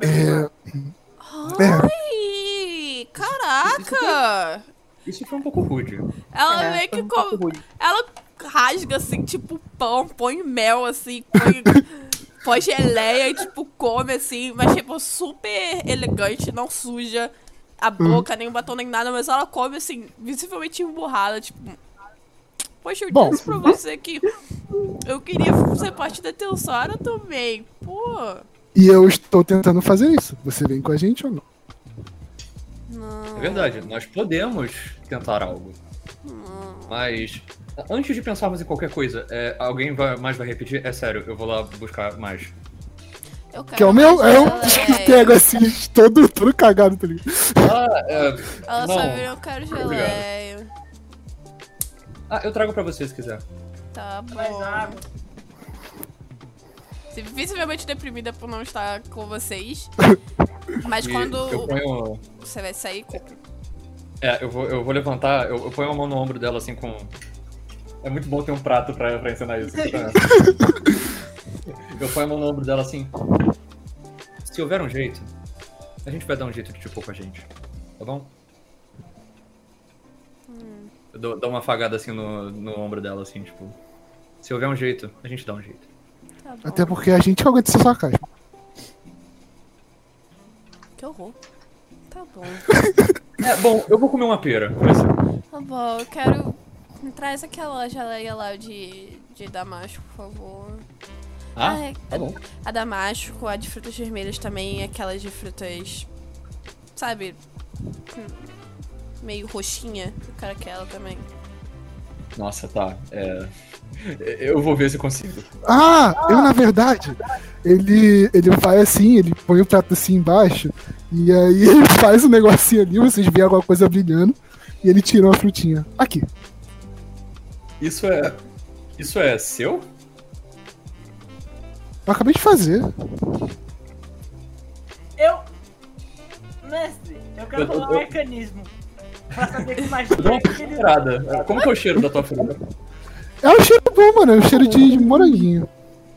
É, É. Caraca! Isso foi um pouco rude. Ela É, meio que um com... Ela rasga assim, tipo pão, põe mel assim, põe, põe geleia e tipo come assim, mas tipo super elegante, não suja a boca, nem o batom, nem nada, mas ela come assim, visivelmente emburrada, tipo. Poxa, eu Bom. disse pra você que eu queria ser parte da teu Sara também. Pô. e eu estou tentando fazer isso. Você vem com a gente ou não? É verdade, nós podemos tentar algo. Mas, antes de pensarmos em qualquer coisa, é, alguém vai- mais vai repetir? É sério, eu vou lá buscar mais. Eu quero Que é o meu. É um pego assim, todo, todo cagado, tá ligado? Ah, é, Ela não. só virou, eu quero geleia. Ah, eu trago pra você se quiser. Tá bom. Mais água. Se- Visivelmente deprimida por não estar com vocês. Mas quando ponho. você vai sair, compra. É, eu vou, eu vou levantar, eu, eu ponho a mão no ombro dela assim com. É muito bom ter um prato pra, pra ensinar isso. eu ponho a mão no ombro dela assim. Se houver um jeito, a gente vai dar um jeito de te pôr com a gente. Tá bom? Eu dou, dou uma afagada assim no, no ombro dela, assim, tipo. Se houver um jeito, a gente dá um jeito. Até porque a gente aguenta esse sarcasmo. Que horror. Tá bom. É, bom, eu vou comer uma pera. Tá bom, eu quero. Me traz aquela geleia lá de, de damasco, por favor. Ah, é- tá bom. A damasco, a de frutas vermelhas também, aquelas de frutas. Sabe? Meio roxinha. Eu quero aquela também. Nossa, tá. É. Eu vou ver se eu consigo. Ah, eu na verdade, ele, ele vai assim, ele põe o prato assim embaixo, e aí ele faz um negocinho ali, vocês veem alguma coisa brilhando, e ele tira uma frutinha. Aqui. Isso é. Isso é seu? Eu acabei de fazer. Eu. Mestre, eu quero Eu- rolar um mecanismo. Pra saber que cheirada. Como que é o cheiro da tua fruta? É um cheiro bom, mano, é um cheiro de, de moranguinho.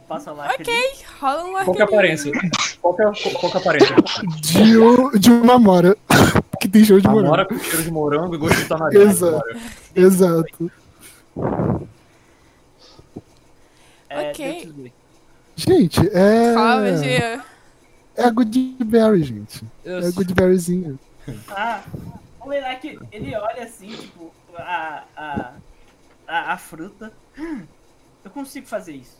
passa lá. Ok, rola um Qual que é a aparência? Qual que é, qual que é a aparência? De, o- de uma mora. que tem cheiro de morango. Amora com cheiro de morango e gosto de tamarindo. Exato. Exato. É, Ok. Gente, é. Calma, Gia. É a Goodberry, gente. Eu- É a Goodberryzinha. Ah, o Lerak, ele olha assim, tipo, a, a, a, a fruta. Hum, eu consigo fazer isso.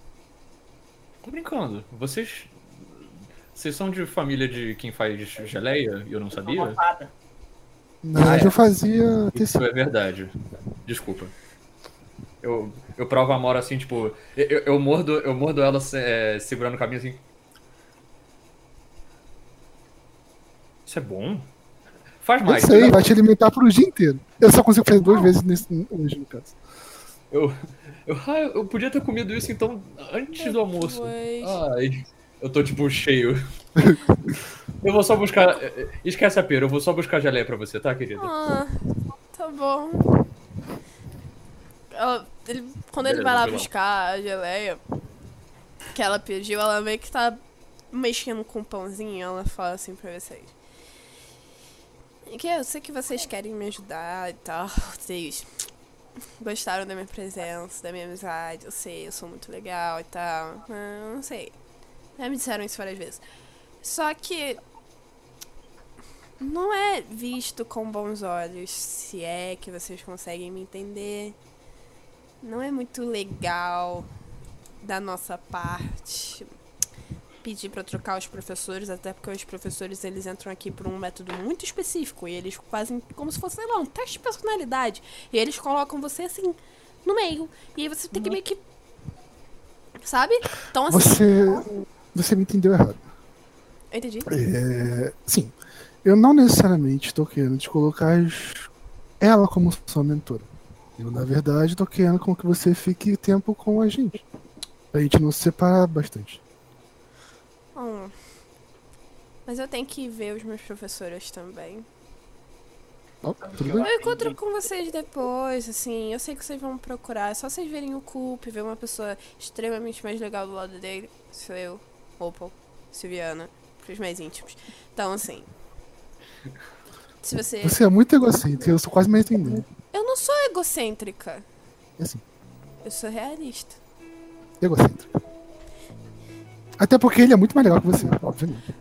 Tô brincando. Vocês. Vocês são de família de quem faz geleia e eu não Uma sabia? verdade, Ah, é. eu fazia Isso tecido. é verdade. Desculpa. Eu, eu provo a Amora assim, tipo. Eu, eu, eu mordo, eu mordo ela é, segurando o caminho assim. Isso é bom? Faz Eu mais. sei, vai te alimentar pro dia inteiro. Eu só consigo fazer duas vezes nesse, hoje, no caso. Eu, eu, ah, eu podia ter comido isso então antes do almoço. Ai, eu tô tipo cheio. Eu vou só buscar. Esquece a pera, eu vou só buscar geleia pra você, tá, querida? Ah, tá bom. Ela- ele- quando ele vai lá buscar a geleia que ela pediu, ela meio que tá mexendo com o pãozinho. Ela fala assim pra vocês. Que eu sei que vocês querem me ajudar e tal. Vocês gostaram da minha presença, da minha amizade. Eu sei, eu sou muito legal e tal. Não sei. Já me disseram isso várias vezes. Só que não é visto com bons olhos, se é que vocês conseguem me entender. Não é muito legal da nossa parte pedir pra trocar os professores, até porque os professores eles entram aqui por um método muito específico e eles fazem como se fosse, sei lá, um teste de personalidade. E eles colocam você assim no meio. E aí você tem que meio que. Sabe? Então assim. Você. Você me entendeu errado. Eu entendi. É, sim, eu não necessariamente tô querendo te colocar ela como sua mentora. Eu, na verdade, tô querendo com que você fique tempo com a gente. Pra gente não se separar bastante. Hum. Mas eu tenho que ver os meus professores também. Bem? Eu encontro com vocês depois, assim. Eu sei que vocês vão procurar. É só vocês verem o Coop, ver uma pessoa extremamente mais legal do lado dele. Sou eu, Opal, Silviana, pros mais íntimos. Então, assim. Se você. Você é muito egocêntrico, eu sou quase mais entendendo. Eu não sou egocêntrica. É assim, Eu sou realista. egocêntrico. Até porque ele é muito mais legal que você, obviamente.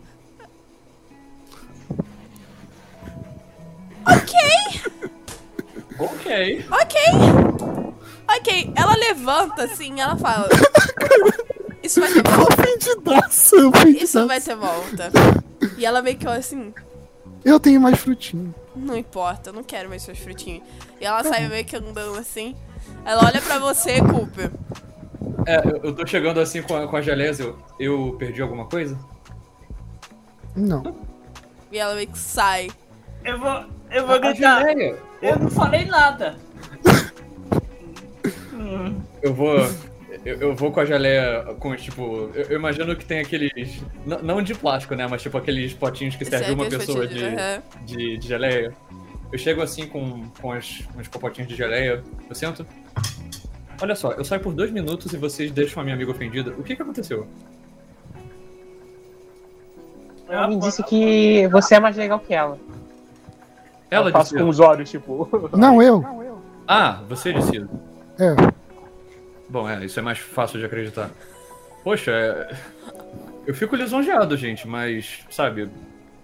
Ok. Ok! Ok, ela levanta assim, ela fala. Isso vai ter volta. Ofendidaça, Isso vai ter volta. E ela meio que assim. Eu tenho mais frutinho. Não importa, eu não quero mais seus frutinhos. E ela sai meio que andando assim. Ela olha pra você, Cooper. É, eu, eu tô chegando assim com a, com a geleias, eu, eu perdi alguma coisa? Não. E ela meio que sai. Eu vou. Eu vou A gritar. geleia. Eu não falei nada. Hum, Eu vou. Eu, eu vou com a geleia com, tipo. Eu, eu imagino que tem aqueles. Não de plástico, né? Mas tipo aqueles potinhos que servem uma aqueles pessoa potinhos, de, de, de geleia. Eu chego assim com, com as, uns popotinhos de geleia. Eu sento. Olha só, eu saio por dois minutos e vocês deixam a minha amiga ofendida. O que que aconteceu? Ela me disse que você é mais legal que ela. Ela eu faço disse. com os olhos, tipo. Não, eu. Ah, você disse. isso. É. Bom, é, isso é mais fácil de acreditar. Poxa, é... eu fico lisonjeado, gente, mas, sabe,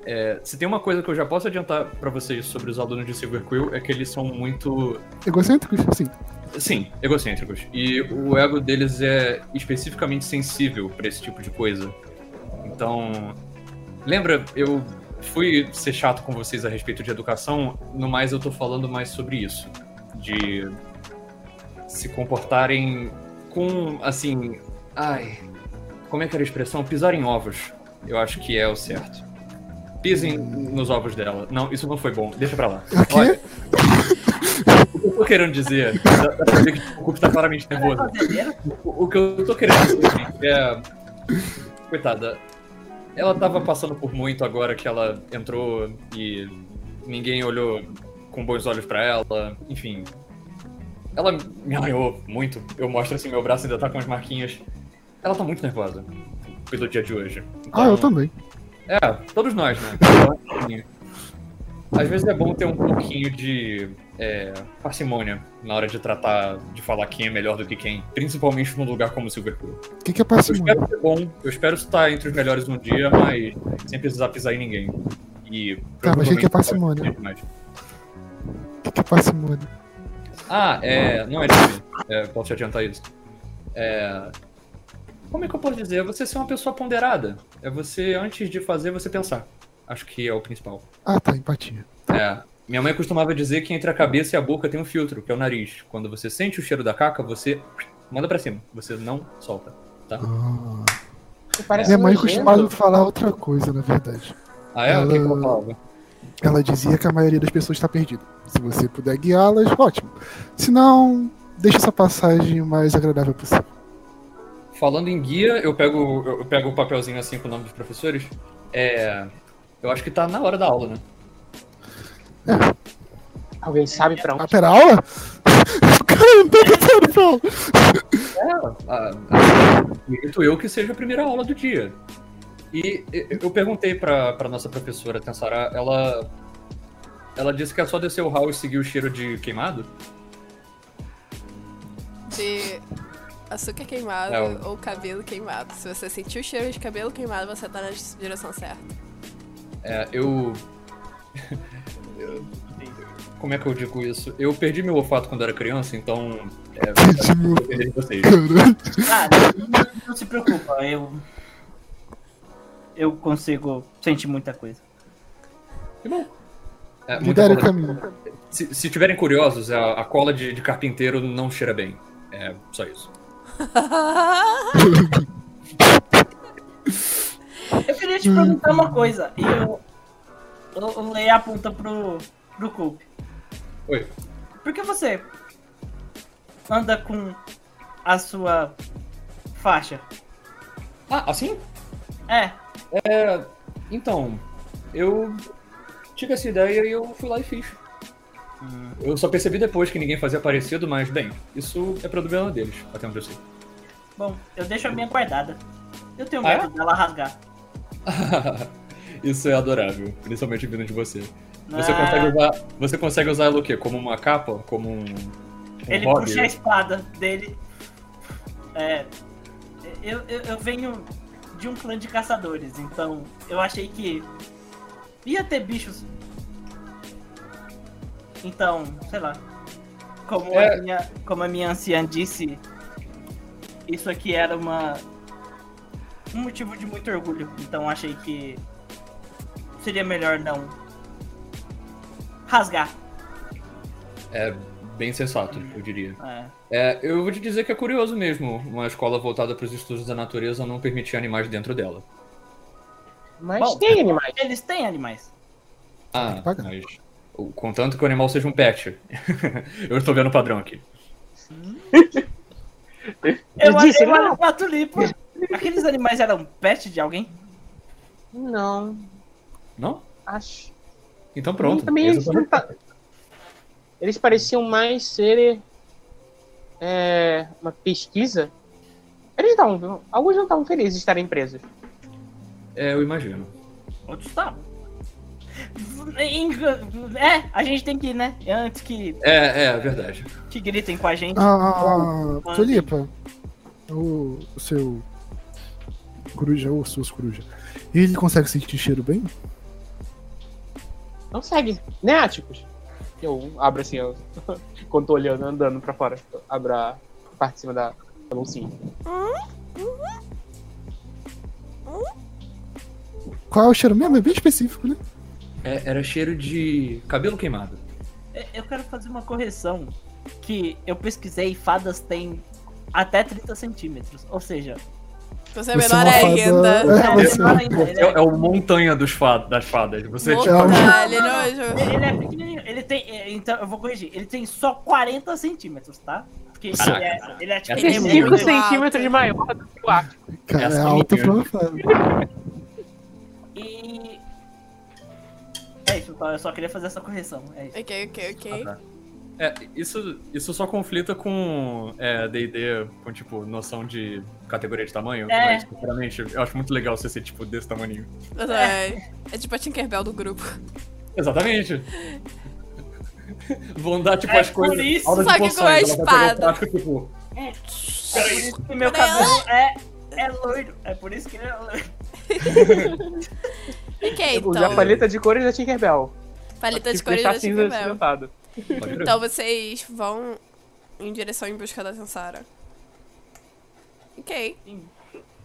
é, se tem uma coisa que eu já posso adiantar pra vocês sobre os alunos de Silver Quill é que eles são muito, Egocêntricos? Sim. sim, egocêntricos. E o ego deles é especificamente sensível pra esse tipo de coisa. Então, lembra, eu fui ser chato com vocês a respeito de educação, no mais eu tô falando mais sobre isso. De se comportarem com, assim, ai, como é que era a expressão? Pisar em ovos. Eu acho que é o certo. Pisem nos ovos dela. Não, isso não foi bom. Deixa pra lá. O quê? Olha, o que eu tô querendo dizer, dá pra ver que o Cup tá claramente nervoso. fazendeiro? O, que eu tô querendo dizer gente, é. Coitada. Ela tava passando por muito agora que ela entrou e ninguém olhou com bons olhos pra ela. Enfim. Ela me arranhou muito. Eu mostro assim, meu braço ainda tá com as marquinhas. Ela tá muito nervosa pelo dia de hoje. Ah, eu Então, também. É, todos nós, né? Às vezes é bom ter um pouquinho de é, parcimônia na hora de tratar, de falar quem é melhor do que quem, principalmente num lugar como Silver Quill. O que, que é Eu parcimônia? espero ser bom, eu espero estar entre os melhores um dia, mas sem precisar pisar em ninguém. E Tá, mas o que é parcimônia? O que, que é parcimônia? Ah, é. Não é de é, Posso te adiantar isso. É. Como é que eu posso dizer? Você ser uma pessoa ponderada. É você, antes de fazer, você pensar. Acho que é o principal. Ah, tá, empatia. É. Minha mãe costumava dizer que entre a cabeça e a boca tem um filtro, que é o nariz. Quando você sente o cheiro da caca, você manda pra cima. Você não solta, tá? Ah. Minha mãe costumava falar outra coisa, na verdade. Ah, é? O que Ela- falava? Ela dizia que a maioria das pessoas está perdida. Se você puder guiá-las, ótimo. Se não, deixa essa passagem o mais agradável possível. Falando em guia, eu pego, eu pego o papelzinho assim com o nome dos professores. É. Eu acho que tá na hora da aula, né? Alguém sabe pra onde? Ah, pera, aula? O cara não tá pensando, Paulo. É, a- eu que seja a primeira aula do dia. E e- eu perguntei pra, pra nossa professora Tensara, ela. Ela disse que é só descer o hall e seguir o cheiro de queimado? De açúcar queimado É, o- ou cabelo queimado. Se você sentir o cheiro de cabelo queimado, você tá na direção certa. É, eu... eu- Como é que eu digo isso? Eu perdi meu olfato quando era criança, então. É, Perdi meu- de vocês. Caralho. Ah, não, não se preocupa, eu. eu consigo sentir muita coisa. Que bom. É, muita caminho. Se, se tiverem curiosos, a, a cola de, de carpinteiro não cheira bem. É só isso. Eu queria te perguntar uma coisa. E eu, eu, o Lei aponta pro, pro Coop. Oi. Por que você anda com a sua faixa? Ah, assim? É, É. Então, eu tive essa ideia e eu fui lá e fiz. Eu só percebi depois que ninguém fazia parecido, mas bem, isso é problema deles, até onde eu sei. bom, eu deixo a minha guardada. Eu tenho Ah, é? medo dela rasgar. isso é adorável, principalmente vindo de você. Você Ah, consegue usar. Você consegue usar ela o quê? Como uma capa? Como um. um Ele hobby? puxa a espada dele. É. Eu, eu, eu venho de um clã de caçadores, então eu achei que ia ter bichos. Então, sei lá. Como, É. a, minha, como a minha anciã disse, isso aqui era uma. um motivo de muito orgulho. Então achei que seria melhor não rasgar. É bem sensato, eu diria. É. É, eu vou te dizer que é curioso mesmo uma escola voltada para os estudos da natureza não permitir animais dentro dela. Mas Bom. tem animais. Eles têm animais. Ah, pagar. mas. O- Contanto que o animal seja um pet. eu estou vendo o padrão aqui. Eu, disse, eu não. pra tulipa. Aqueles animais eram pet de alguém? Não, Não? acho. Então pronto. Também eles, tá- eles pareciam mais serem é, uma pesquisa. Eles estavam. Alguns não estavam felizes de estarem presos. É, eu imagino. Outros estavam. É, a gente tem que ir, né? Antes que, É, é, verdade. que gritem com a gente. Ah, ah, ah, Tulipa, o, o seu coruja, ou suas corujas, ele consegue sentir cheiro bem? Não segue, né, Áticos? Eu abro assim, eu, quando tô olhando, andando pra fora. Abro a parte de cima da, da bolsinha. Qual é o cheiro mesmo? É bem específico, né? É, era cheiro de cabelo queimado. É, Eu quero fazer uma correção. Que eu pesquisei, fadas têm até 30 centímetros. Ou seja, Você é Você menor é ainda. É, é. Ele É, é, é o montanha dos das fadas. Você, tipo, Puta, ele é nojo. ele é pequenininho. Ele tem. é, Então, eu vou corrigir. Ele tem só 40 centímetros, tá? Porque ele é, ele é tipo. Ele é Tem muito 5 alto. centímetros de maior do que o Ático. Cara, é é alto pra uma fada. E. É isso, tá? eu só queria fazer essa correção. É isso. Ok, ok, ok. É, isso, isso só conflita com é, D&D, com, tipo, noção de categoria de tamanho. É. Mas, sinceramente, eu acho muito legal você ser, tipo, desse tamanho. Mas É, é tipo a Tinkerbell do grupo. Exatamente. Vão dar, tipo, É as por coisas... isso- aulas de Só que com a ela vai pegar o espada. frasco, tipo... É por isso que meu cabelo é, é loiro. É por isso que ele é loiro. Ok, Usar a então. paleta de cores da Tinkerbell. Paleta de cores da Tinkerbell. Então vocês vão em direção em busca da Sansara. Ok. Sim.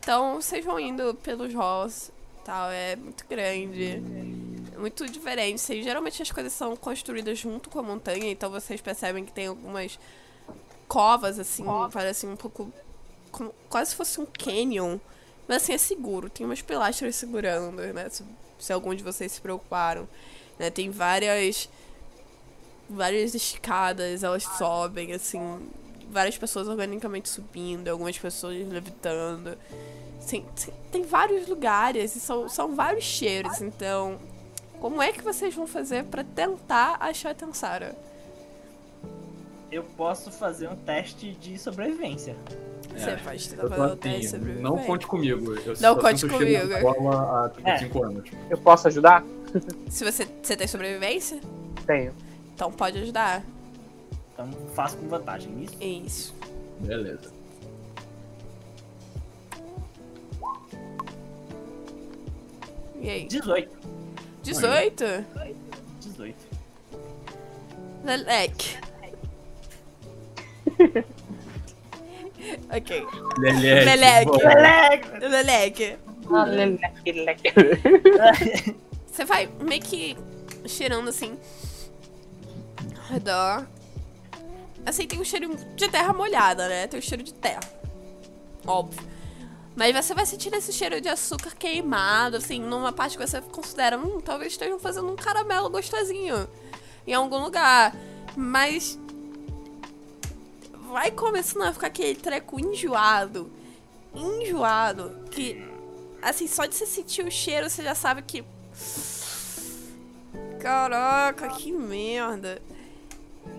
Então vocês vão indo pelos halls tal, é muito grande. é Muito diferente. Vocês, geralmente as coisas são construídas junto com a montanha, então vocês percebem que tem algumas covas, assim, parece um pouco. como- quase se fosse um canyon. Mas assim, é seguro. Tem umas pilastras segurando, né? Se, algum de vocês se preocuparam. Né? Tem várias várias escadas, elas sobem, assim, várias pessoas organicamente subindo, algumas pessoas levitando. Assim, tem, vários lugares e são, são vários cheiros, então. Como é que vocês vão fazer pra tentar achar a Tansara? Eu posso fazer um teste de sobrevivência. Você pode tentar Eu fazer tô o teste assim, sobre não conte comigo. Eu Não conte de comigo. Cola há, tipo, É. 5 anos. Eu posso ajudar? Se você, você tem sobrevivência, Tenho. então pode ajudar. Então faço com vantagem. Isso. Isso. Beleza. E aí? 18. 18? 18. Lelec. ok. Lelete. Leleque. boa. Leleque. Você vai meio que cheirando assim. Ao redor. Assim, tem um cheiro de terra molhada, né? Tem um cheiro de terra. Óbvio. Mas você vai sentir esse cheiro de açúcar queimado, assim, numa parte que você considera, hum, talvez estejam fazendo um caramelo gostosinho em algum lugar. Mas vai começando a ficar aquele treco enjoado. Enjoado. Que, assim, só de você sentir o cheiro, você já sabe que. Caraca, que merda.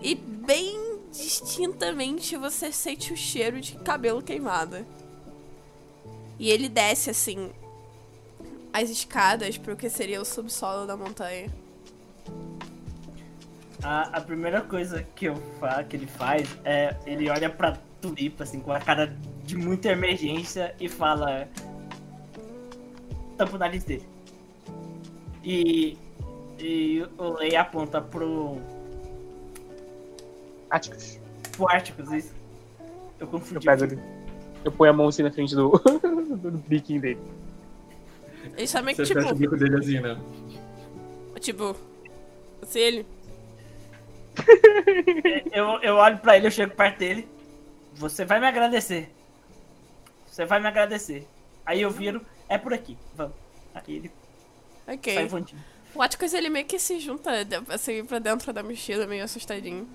E bem distintamente você sente o cheiro de cabelo queimado. E ele desce assim as escadas pro que seria o subsolo da montanha. A, a primeira coisa que, eu fa que ele faz é ele olha pra Tulipa, assim, com a cara de muita emergência e fala. Tampa o nariz dele. E. E o Lei aponta pro. Áticos. pro Árticos, isso. Eu Eu confundi. pego ele. Eu ponho a mão assim na frente do, do biquinho dele. Ele chama que, Você tipo, fecha o bico dele assim, né? tipo, se ele. Eu, eu olho pra ele, eu chego perto dele. Você vai me agradecer. Você vai me agradecer. Aí eu viro, é por aqui, vamos. Aí ele Ok. sai voandinho. O Atticus, ele meio que se junta assim pra dentro da mochila, meio assustadinho.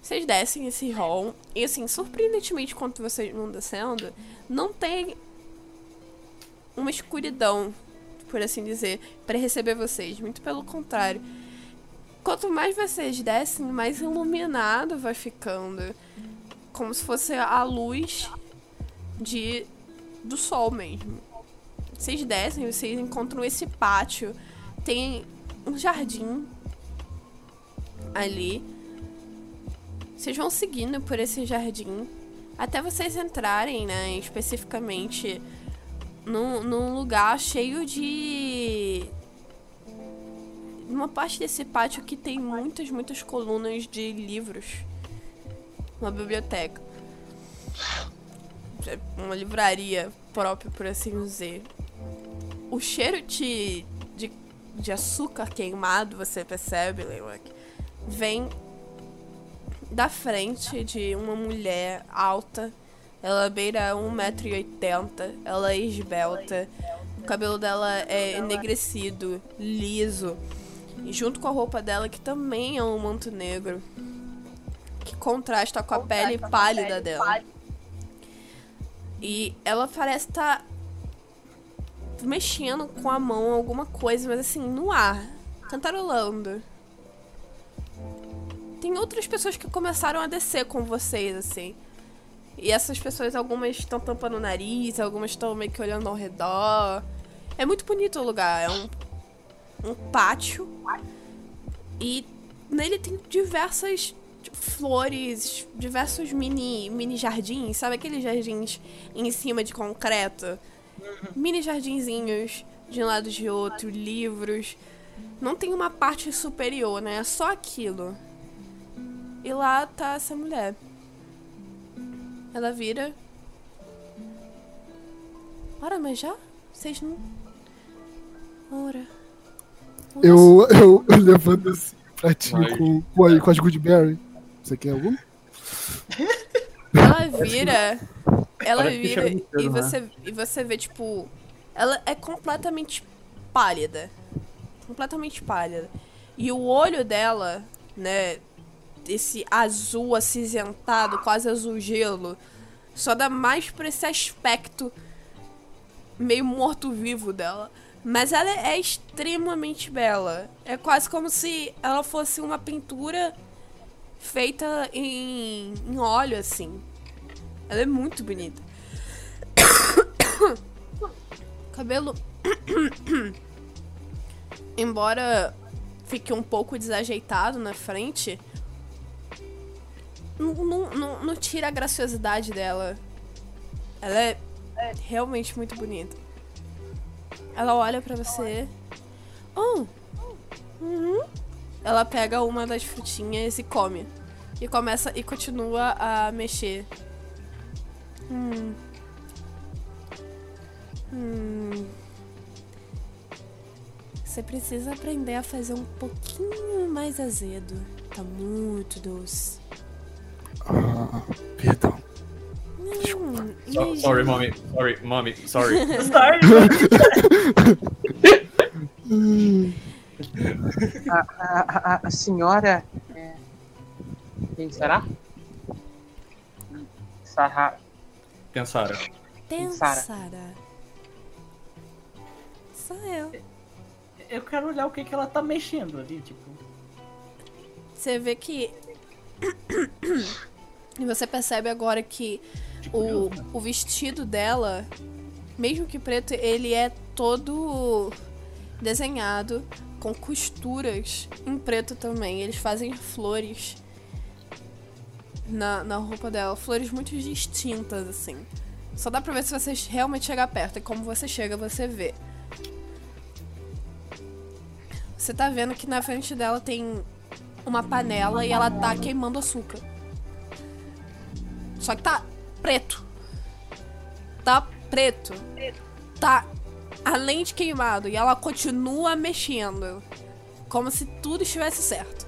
Vocês descem esse hall e, assim, surpreendentemente, quando vocês vão descendo, não tem uma escuridão, por assim dizer, pra receber vocês. Muito pelo contrário. Quanto mais vocês descem, mais iluminado vai ficando. Como se fosse a luz de do sol mesmo. Vocês descem, vocês encontram esse pátio. Tem um jardim ali. Vocês vão seguindo por esse jardim até vocês entrarem, né, especificamente num, num lugar cheio de uma parte desse pátio que tem muitas, muitas colunas de livros. Uma biblioteca. Uma livraria própria, por assim dizer. O cheiro de, de, de açúcar queimado, você percebe, Leilak, vem da frente de uma mulher alta. Ela beira 1,80m. Ela é esbelta. O cabelo dela é enegrecido, liso. E junto com a roupa dela, que também é um manto negro. Que contrasta com a pele pálida dela. E ela parece estar mexendo com a mão alguma coisa, mas assim, no ar. Cantarolando. Tem outras pessoas que começaram a descer com vocês, assim. E essas pessoas, algumas estão tampando o nariz, algumas estão meio que olhando ao redor. É muito bonito o lugar. É um, um pátio. E nele tem diversas flores, diversos mini, mini jardins. Sabe aqueles jardins em cima de concreto? Mini jardinzinhos de um lado de outro, livros. Não tem uma parte superior, né? É só aquilo. E lá tá essa mulher. Ela vira. Ora, mas já? Vocês não. Ora. Eu, eu, eu levanto esse pratinho com, com, a, com as Goodberry. Você quer algum? Ela vira. Ela vira e né? você, e você vê, tipo. Ela é completamente pálida. Completamente pálida. E o olho dela, né? Esse azul acinzentado, quase azul gelo, só dá mais pra esse aspecto meio morto-vivo dela. Mas ela é extremamente bela. É quase como se ela fosse uma pintura feita em, em óleo, assim. Ela é muito bonita. Cabelo. Embora fique um pouco desajeitado na frente, não, não, não, não tira a graciosidade dela. Ela é realmente muito bonita. Ela olha pra você. Oh! Uhum. Ela pega uma das frutinhas e come. E começa e continua a mexer. Hum. Hum. Você precisa aprender a fazer um pouquinho mais azedo. Tá muito doce. Ah, perdão. So- sorry, mommy. Sorry, mommy. Sorry. Sorry. A, a, a, a senhora. É... Quem será? Sarra. Pensara. Tensara. Sou eu. Eu quero olhar o que, que ela tá mexendo ali, tipo. Você vê que. e você percebe agora que o, o vestido dela, mesmo que preto, ele é todo desenhado com costuras em preto também. Eles fazem flores na, na roupa dela, flores muito distintas, assim. Só dá pra ver se você realmente chegar perto. E como você chega, você vê. Você tá vendo que na frente dela tem uma panela e ela tá queimando açúcar. Só que tá preto. Tá preto. Tá além de queimado. E ela continua mexendo. Como se tudo estivesse certo.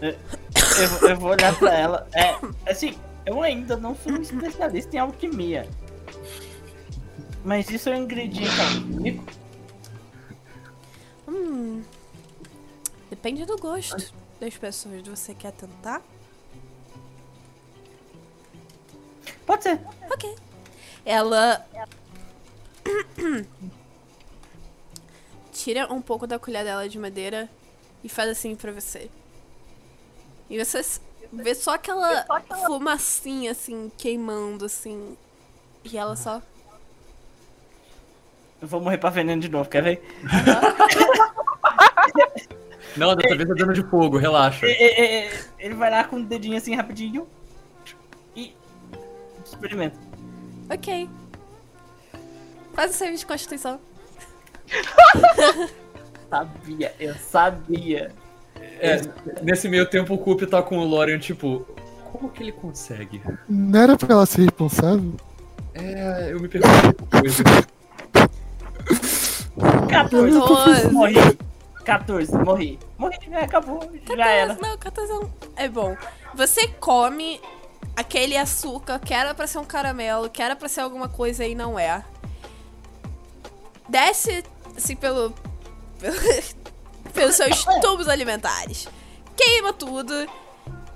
Eu, vou- eu vou olhar pra ela. É, assim, eu ainda não sou um especialista em alquimia. Mas isso é um ingrediente alquímico? Hum. Depende do gosto das pessoas. Você quer tentar? Pode ser. Ok. Ela. Tira um pouco da colher dela de madeira e faz assim pra você. E você vê só aquela fumacinha assim, queimando assim. E ela só. Eu vou morrer pra veneno de novo, quer ver? Não, dessa vez é dano de fogo, relaxa. Ele vai lá com o dedinho assim rapidinho experimenta. Ok. Faz o serviço de constituição. Sabia, eu sabia. É, nesse meio tempo o Coop tá com o Lorian, tipo, como que ele consegue? Não era pra ela ser responsável? É, eu me pergunto coisa. 14, 14. morri. 14, morri. Morri, já acabou, já era. 14, não, 14 é é bom. Você come aquele açúcar que era pra ser um caramelo, que era pra ser alguma coisa e não é. Desce, assim, pelo. pelos seus tubos alimentares. Queima tudo.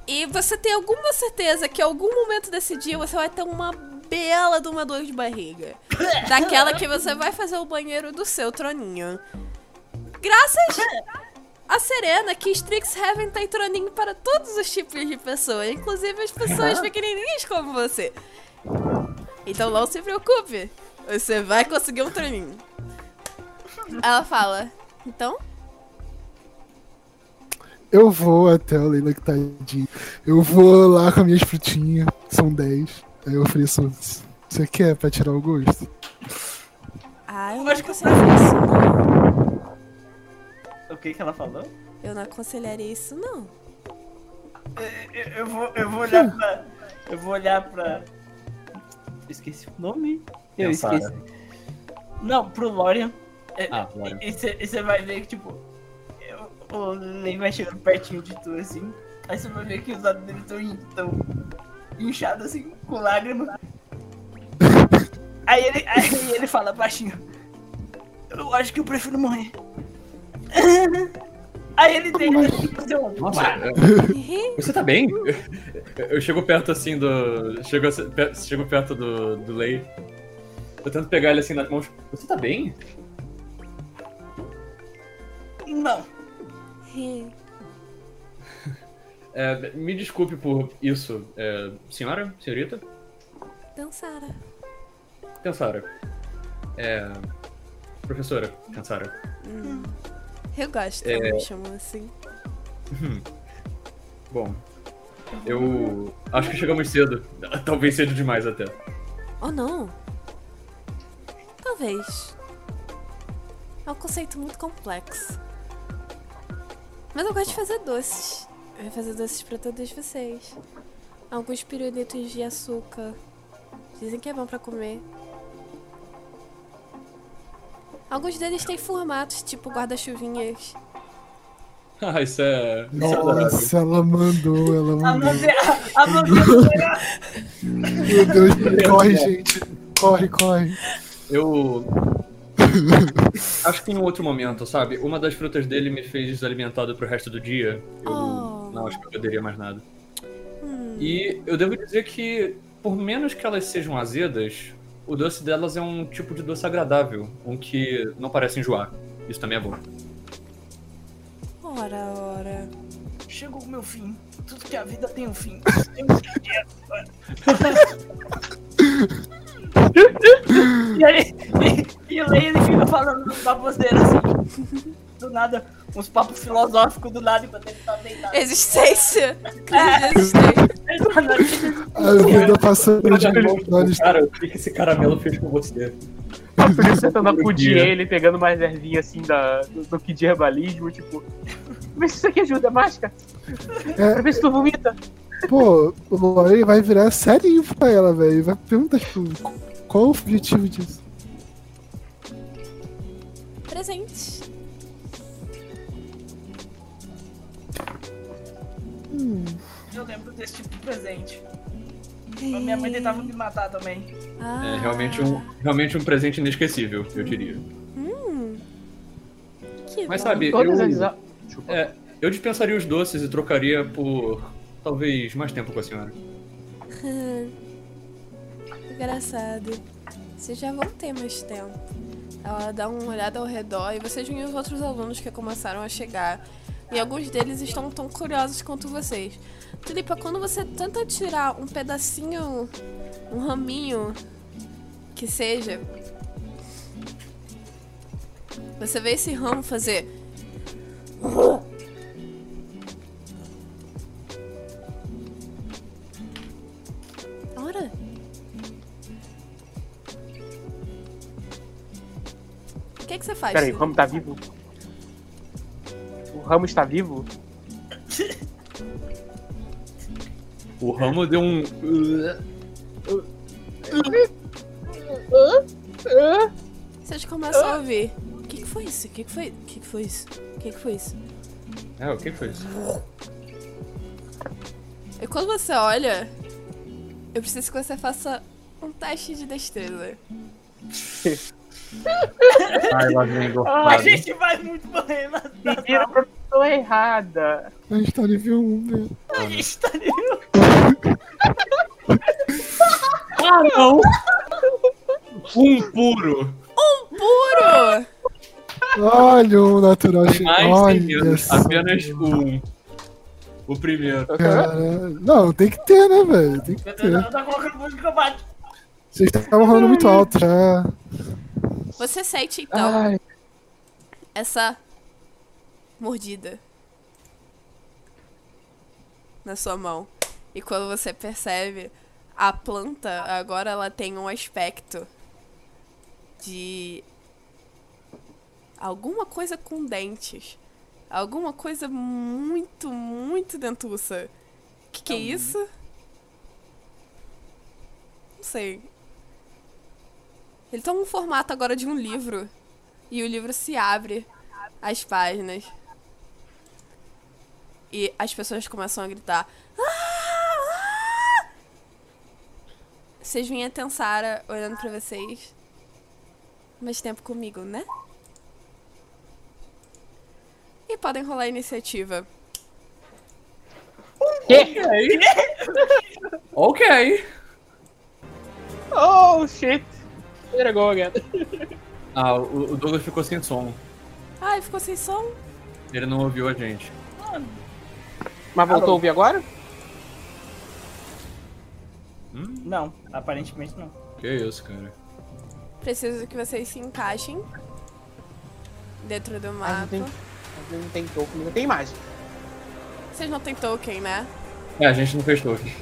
E você tem alguma certeza que em algum momento desse dia você vai ter uma bela de uma dor de barriga. Daquela que você vai fazer o banheiro do seu troninho. Graças a Serena que Strixhaven tem troninho para todos os tipos de pessoas, inclusive as pessoas pequenininhas como você. Então não se preocupe, você vai conseguir um troninho. Ela fala, então, Eu vou até o Leila que tadinho. Eu vou lá com as minhas frutinhas. São 10. Aí eu ofereço. Você quer pra tirar o gosto? ah, eu acho que isso não. O que que ela falou? Eu não aconselharia isso não. Eu, eu vou, eu vou olhar pra. Eu vou olhar pra. Esqueci o nome? Eu Pensara. esqueci. Não, pro Lorian. É, Ah, Lorian. E você vai ver que, tipo. eu- o Lei vai chegando pertinho de tu assim. Aí você vai ver que os olhos dele estão in- tão inchados assim, com lágrimas. Aí ele, aí ele fala baixinho. Eu acho que eu prefiro morrer. Aí ele tem fazer. Nossa, você tá bem? Eu, chego perto assim do. Chego, chego perto do, do Lei. Eu tento pegar ele assim nas mãos. Você tá bem? Não. É, me desculpe por isso. É, senhora? Senhorita? Dançara. Pensara. É. Professora, Pensara. Eu gosto ela me chamou assim. Bom, eu acho que chegamos cedo. Talvez cedo demais até. Ou não? Talvez. É um conceito muito complexo. Mas eu gosto de fazer doces. Eu vou fazer doces pra todos vocês. Alguns pirulitos de açúcar. Dizem que é bom pra comer. Alguns deles têm formatos, tipo guarda-chuvinhas. Ah, isso é. Nossa, ela mandou, ela A mandou. A Mandê- Meu Deus, corre, gente. Corre, corre. Eu. Acho que em um outro momento, sabe? Uma das frutas dele me fez desalimentado pro resto do dia. Eu Oh. não acho que eu poderia mais nada. Hum. E eu devo dizer que, por menos que elas sejam azedas, o doce delas é um tipo de doce agradável, um que não parece enjoar. Isso também é bom. Ora, ora. Chegou o meu fim. Tudo que a vida tem um fim. e aí, e, e aí ele fica falando dos baboseiros assim. Do nada, uns papos filosóficos do nada enquanto ele tá deitado. Existência! Existência. A vida passando de olhos. Cara, o que esse caramelo fez com você? Eu fico tentando acudir ele, pegando mais ervinha assim da, do, do que de herbalismo, tipo. Vê se isso aqui ajuda, máscara. É. Pra ver se tu vomita. Pô, o Lore vai virar serinho pra ela, velho. Vai perguntar, tipo, qual o objetivo disso? Presente. Eu lembro desse tipo de presente. A minha mãe tentava me matar também. Ah. É realmente um, realmente um presente inesquecível, eu diria. Hum. Que Mas bom. sabe, eu, é, eu dispensaria os doces e trocaria por talvez mais tempo com a senhora. Engraçado. Vocês já vão ter mais tempo. Ela dá uma olhada ao redor e vocês veem os outros alunos que começaram a chegar. E alguns deles estão tão curiosos quanto vocês. Tulipa, quando você tenta tirar um pedacinho, um raminho, que seja, você vê esse ramo fazer. Ora! O que, que você faz? Pera aí, o? Ramo tá vivo? O Ramo está vivo? O ramo deu um. Vocês começam a ouvir. O que, que foi isso? O que, que foi? O que, que foi isso? O que, que foi isso? É, o que foi isso? E quando você olha, eu preciso que você faça um teste de destreza. Ai, lá vem A gente vai muito morrer na, Pediram pra pessoa errada. A gente tá nível 1, velho. A gente tá ali. Ah, não! Um puro! Puro! Olha o natural Tem che- mais, tem Olha menos. só. Apenas um. O primeiro. Cara, não, tem que ter, né, velho? Tem que ter. Vocês estavam rolando muito alto já. Você sente então Ai, essa mordida na sua mão. E quando você percebe, a planta agora ela tem um aspecto de alguma coisa com dentes. Alguma coisa muito, muito dentuça. Que que é isso? Não sei. Ele toma um formato agora de um livro. E o livro se abre as páginas. E as pessoas começam a gritar. "Ah! Ah!" Vocês veem a Tensara olhando pra vocês. Mais tempo comigo, né? E podem rolar a iniciativa. Ok. Oh, shit. Here I go again. Ah, o, o Douglas ficou sem som. Ai, ficou sem som? Ele não ouviu a gente. Mas voltou a ouvir agora? Não, aparentemente não. Que isso, cara. Preciso que vocês se encaixem dentro do Ah, não mapa. tem, não tem token, não tem imagem. Vocês não têm token, né? É, a gente não fez toque.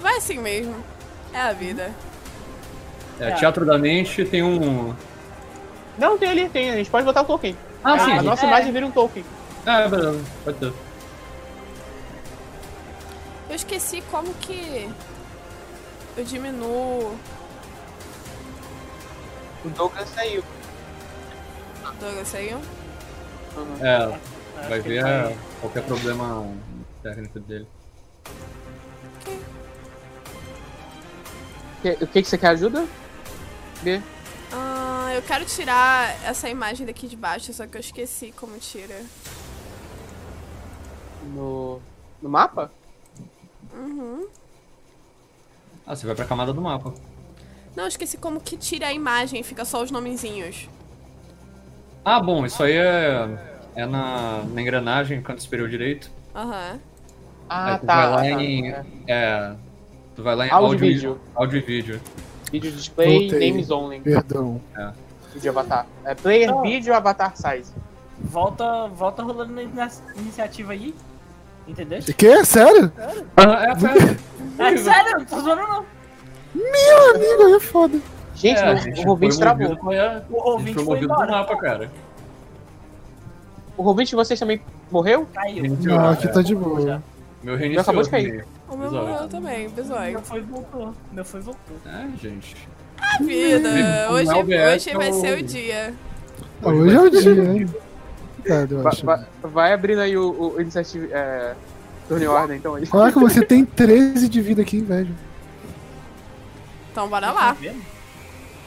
Vai assim mesmo. É a vida. É, É. Teatro da Mente tem um. Não, tem ali, tem. A gente pode botar o token. Ah, a, sim. a nossa é. imagem vira um token. É, beleza. Pode ter. Eu esqueci como que eu diminuo. O Douglas saiu. Douglas saiu? É, vai Acho ver é, qualquer problema técnico dele. Que- O que, que você quer ajuda? B. Ah, eu quero tirar essa imagem daqui de baixo, só que eu esqueci como tira. No, no mapa? Uhum. Ah, você vai pra camada do mapa. Não, eu esqueci como que tira a imagem, fica só os nomezinhos. Ah, bom, isso aí é, é na, na engrenagem, canto superior direito. Aham. Ah, aí tu tá. vai lá tá, em. é. É. Tu vai lá em Áudio e vídeo. áudio e vídeo. Vídeo display, Voltei. names only. Perdão. Vídeo avatar. É player, Não. vídeo, avatar size. Volta, volta rolando na iniciativa aí. Entendeu? Que? Sério? Ah, é, sério. É sério, não tô zoando não. Meu amigo, é foda. Gente, É, gente o Rovinte foi travou. pra- O ouvinte foi foi embora. mapa, cara. O Rovinte de vocês também morreu? Caiu. Não, aqui É, tá de boa. Meu reiniciou. acabou de cair. também. O meu Episódio. morreu também, bizóio. Meu foi e voltou. Meu foi e voltou. É, gente. A vida! Hoje, OBS hoje vai é ser o dia. Hoje é o dia, hein? Cara, eu Va- acho. va- vai abrindo aí o, o iniciativa. É, em ordem, então aí. Caraca, você tem 13 de vida aqui, velho. Então bora lá. Tá?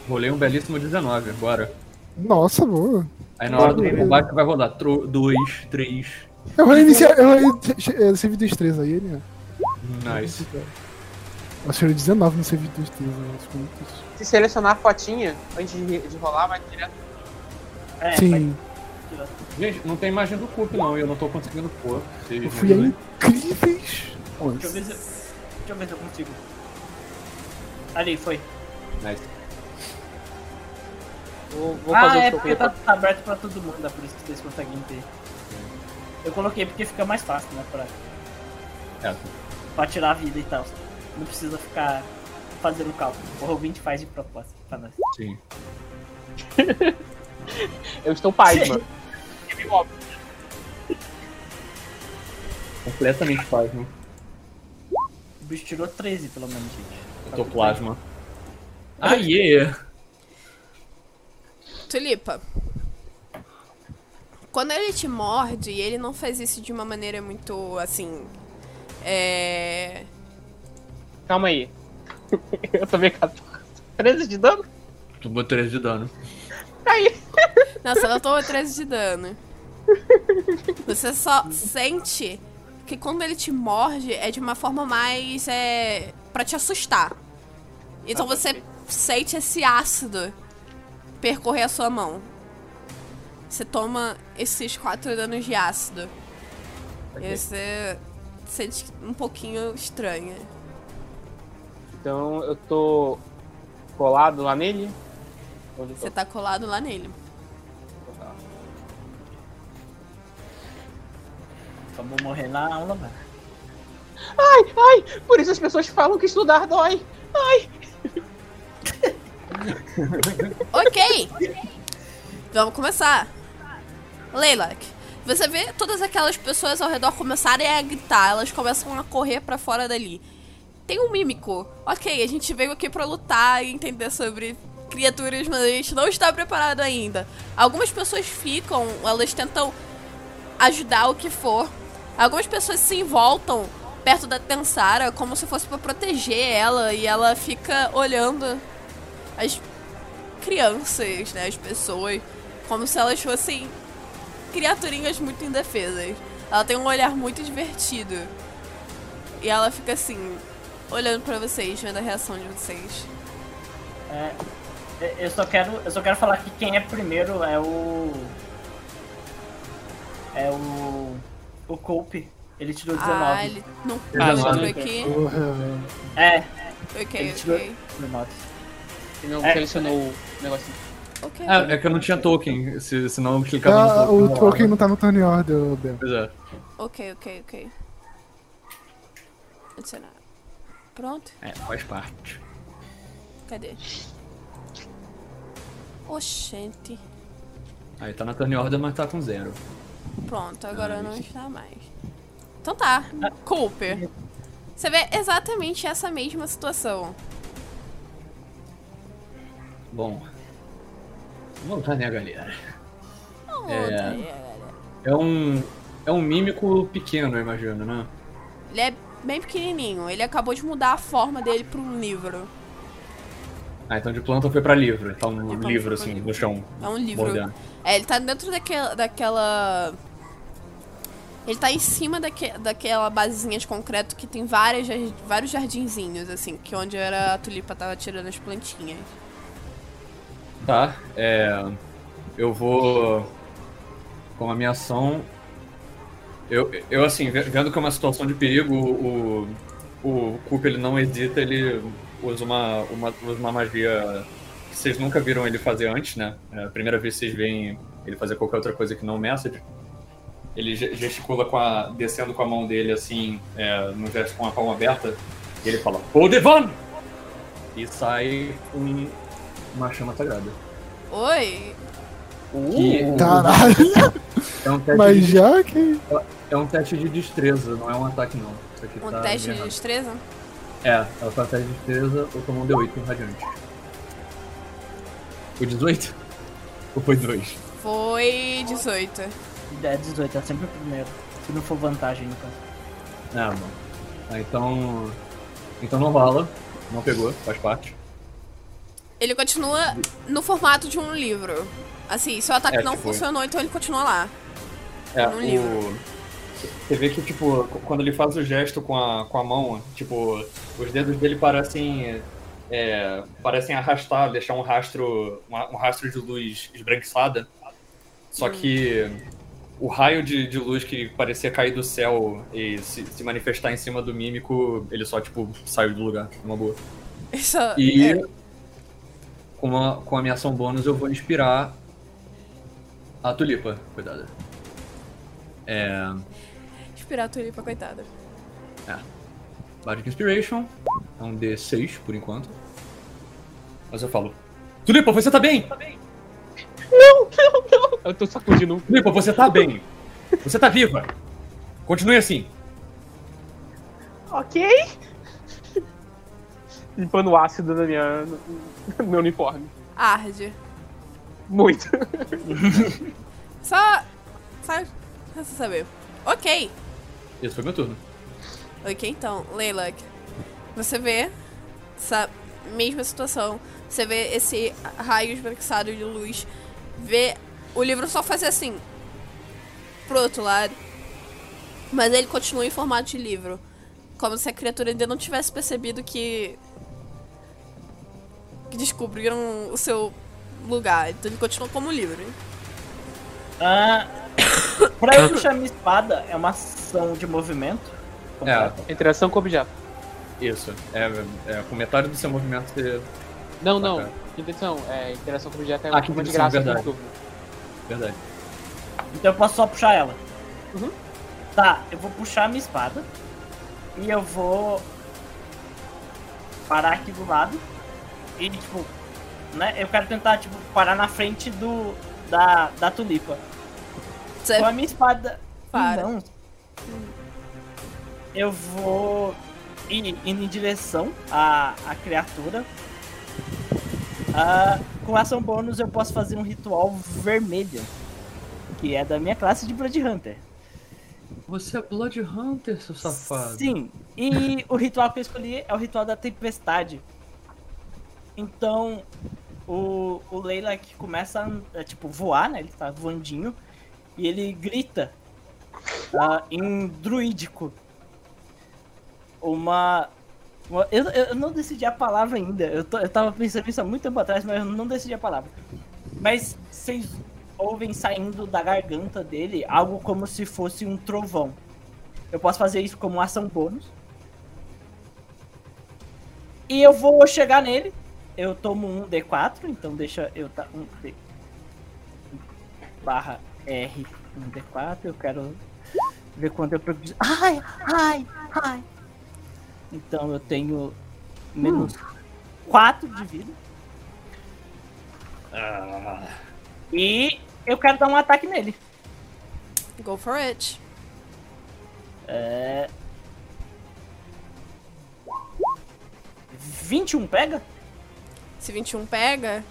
Rolei um belíssimo 19, bora. Nossa, boa. Aí na hora do combate vai rodar 2, 3. Eu vou iniciar. Eu vou é, dos 3 aí, né? Nice. Eu achei 19 no save dos 3. né? Acho que foi muito isso. Se selecionar a fotinha antes de, de rolar, vai direto. É, Sim, vai- Gente, não tem imagem do Coop não, e eu não tô conseguindo pôr. Eu fui incríveis. Deixa eu ver se eu, deixa eu, ver se eu consigo. Ali, foi. Nice. Vou, vou ah, fazer é o porque tá, tá aberto pra todo mundo, é por isso que vocês conseguem ter. Eu coloquei porque fica mais fácil, né? Pra, É, pra tirar a vida e tal. Não precisa ficar fazendo cálculo. O ouvinte faz de propósito pra nós. sim. Eu estou pasma. Completamente plasma. O bicho tirou 13, pelo menos, gente. Eu tô plasma. Ah, yeah! Tulipa. Quando ele te morde, ele não faz isso de uma maneira muito assim. É. Calma aí. Eu tomei 14. 13 de dano? Tomou 13 de dano. Aí. Você não toma 13 de dano. Você só sente que quando ele te morde é de uma forma mais. É. pra te assustar. Então você sente esse ácido percorrer a sua mão. Você toma esses 4 danos de ácido. E você sente um pouquinho estranha. Então eu tô colado lá nele. Onde eu tô? Você tá colado lá nele. Vamos morrer na aula, velho. Ai, ai! Por isso as pessoas falam que estudar dói. Ai! Ok! Vamos começar. Leilak, você vê todas aquelas pessoas ao redor começarem a gritar, elas começam a correr pra fora dali. Tem um mímico. Ok, a gente veio aqui pra lutar e entender sobre criaturas, mas a gente não está preparado ainda. Algumas pessoas ficam, elas tentam ajudar o que for. Algumas pessoas se voltam perto da Tensara como se fosse pra proteger ela e ela fica olhando as crianças, né, as pessoas, como se elas fossem criaturinhas muito indefesas. Ela tem um olhar muito divertido. E ela fica assim, olhando pra vocês, vendo a reação de vocês. É, eu só quero, eu só quero falar que quem é primeiro é o é o o Cope. Ele tirou 19. Ah, ele não Ah, não. aqui. É, Ok, ele tirou ok. 19. Ele não É. selecionou o negocinho. Ok. É, é que eu não tinha token, se, senão eu clicava Ah, no token. o não token não tá no turn order, Ben. Pois é. Ok, ok, ok. Adicionar. Pronto? É, faz parte. Cadê? Oxente. Aí tá na turn order, mas tá com zero. Pronto, agora não está mais. Então tá, Cooper. Você vê exatamente essa mesma situação. Bom. Voltar, né, galera? É. galera. É um. É um mímico pequeno, eu imagino, né? Ele é bem pequenininho. Ele acabou de mudar a forma dele pra um livro. Ah, então de planta foi pra livro. Então um livro, assim, livro. no chão. É um livro. Moderno. É, ele tá dentro daquela. daquela... Ele tá em cima daque, daquela basezinha de concreto que tem várias, vários jardinzinhos, assim, que onde era a tulipa tava tirando as plantinhas. Tá, é. Eu vou. Com a minha ação. Eu, eu assim, ve- vendo que é uma situação de perigo, o, o Coop ele não hesita, ele usa uma, uma, usa uma magia que vocês nunca viram ele fazer antes, né? É a primeira vez que vocês veem ele fazer qualquer outra coisa que não message. Ele ge- gesticula com a. descendo com a mão dele assim, é, no gesto com a palma aberta, e ele fala, Odevan! E sai um, uma chama sagrada. Oi! Que Caralho, é um teste mas de, já que. é um teste de destreza, não é um ataque não. Isso aqui Um tá teste de destreza? É, ela faz teste de destreza ou tomou um D8 com radiante. Foi 18? Ou foi 2? Foi 18. É 18, é sempre o primeiro. Se não for vantagem, no caso. Ah, bom. Ah, então. Então não rola. Não pegou, faz parte. Ele continua no formato de um livro. Assim, seu ataque É, não tipo- funcionou, então ele continua lá. É, No livro. o... Você vê que, tipo, quando ele faz o gesto com a, com a mão, tipo, os dedos dele parecem. é, parecem arrastar, deixar um rastro. um rastro de luz esbranquiçada. Só que o raio de, de luz que parecia cair do céu e se, se manifestar em cima do mímico, ele só, tipo, saiu do lugar, uma boa. Isso E é, com, a, com a minha ação bônus eu vou inspirar a tulipa, cuidado. É. inspirar a tulipa, coitada. Bardic Inspiration. É um D6 por enquanto. Mas eu falo. Tulipa, você tá bem? Eu tô sacudindo. Tulipa, você tá bem. Você tá viva. Continue assim. Ok. Limpando ácido na minha, meu uniforme. Arde. Muito. Só. Só. Pra saber. Ok. Esse foi meu turno. Ok, então, Leila. Você vê essa mesma situação. Você vê esse raio esbranquiçado de luz. Vê o livro só fazer assim. Pro outro lado. Mas ele continua em formato de livro. Como se a criatura ainda não tivesse percebido que. Que descobriram o seu lugar. Então ele continua como livro. hein? Ah, pra eu puxar minha espada, é uma ação de movimento. É, Interação com objeto. isso. É, é, com metade do seu movimento você. Não, não. Intenção. É, interação com objeto é Ah, uma que forma de graça verdade. turno. Verdade. Então eu posso só puxar ela. Uhum. Tá, eu vou puxar minha espada. E eu vou parar aqui do lado. E tipo, né? Eu quero tentar, tipo, parar na frente do. da, da tulipa. Você Com a minha espada. Para. Não. Eu vou ir indo em direção à, à criatura. Ah, com ação bônus eu posso fazer um ritual vermelho. Que é da minha classe de Blood Hunter. Você é Blood Hunter, seu safado. Sim, e o ritual que eu escolhi é o ritual da tempestade. Então, o, o Leila que começa a é, tipo, voar, né? Ele tá voandinho. E ele grita ah, em druídico. Uma. uma- eu, eu não decidi a palavra ainda. Eu, tô- eu tava pensando nisso há muito tempo atrás, mas eu não decidi a palavra. Mas vocês ouvem saindo da garganta dele algo como se fosse um trovão. Eu posso fazer isso como ação bônus. E eu vou chegar nele. Eu tomo um D4, então deixa eu tá um D barra R um D4. Eu quero ver quanto eu preciso. Ai, ai, ai. Então eu tenho menos 4 de vida. E eu quero dar um ataque nele. Go for it. É. 21 pega? Se 21 pega.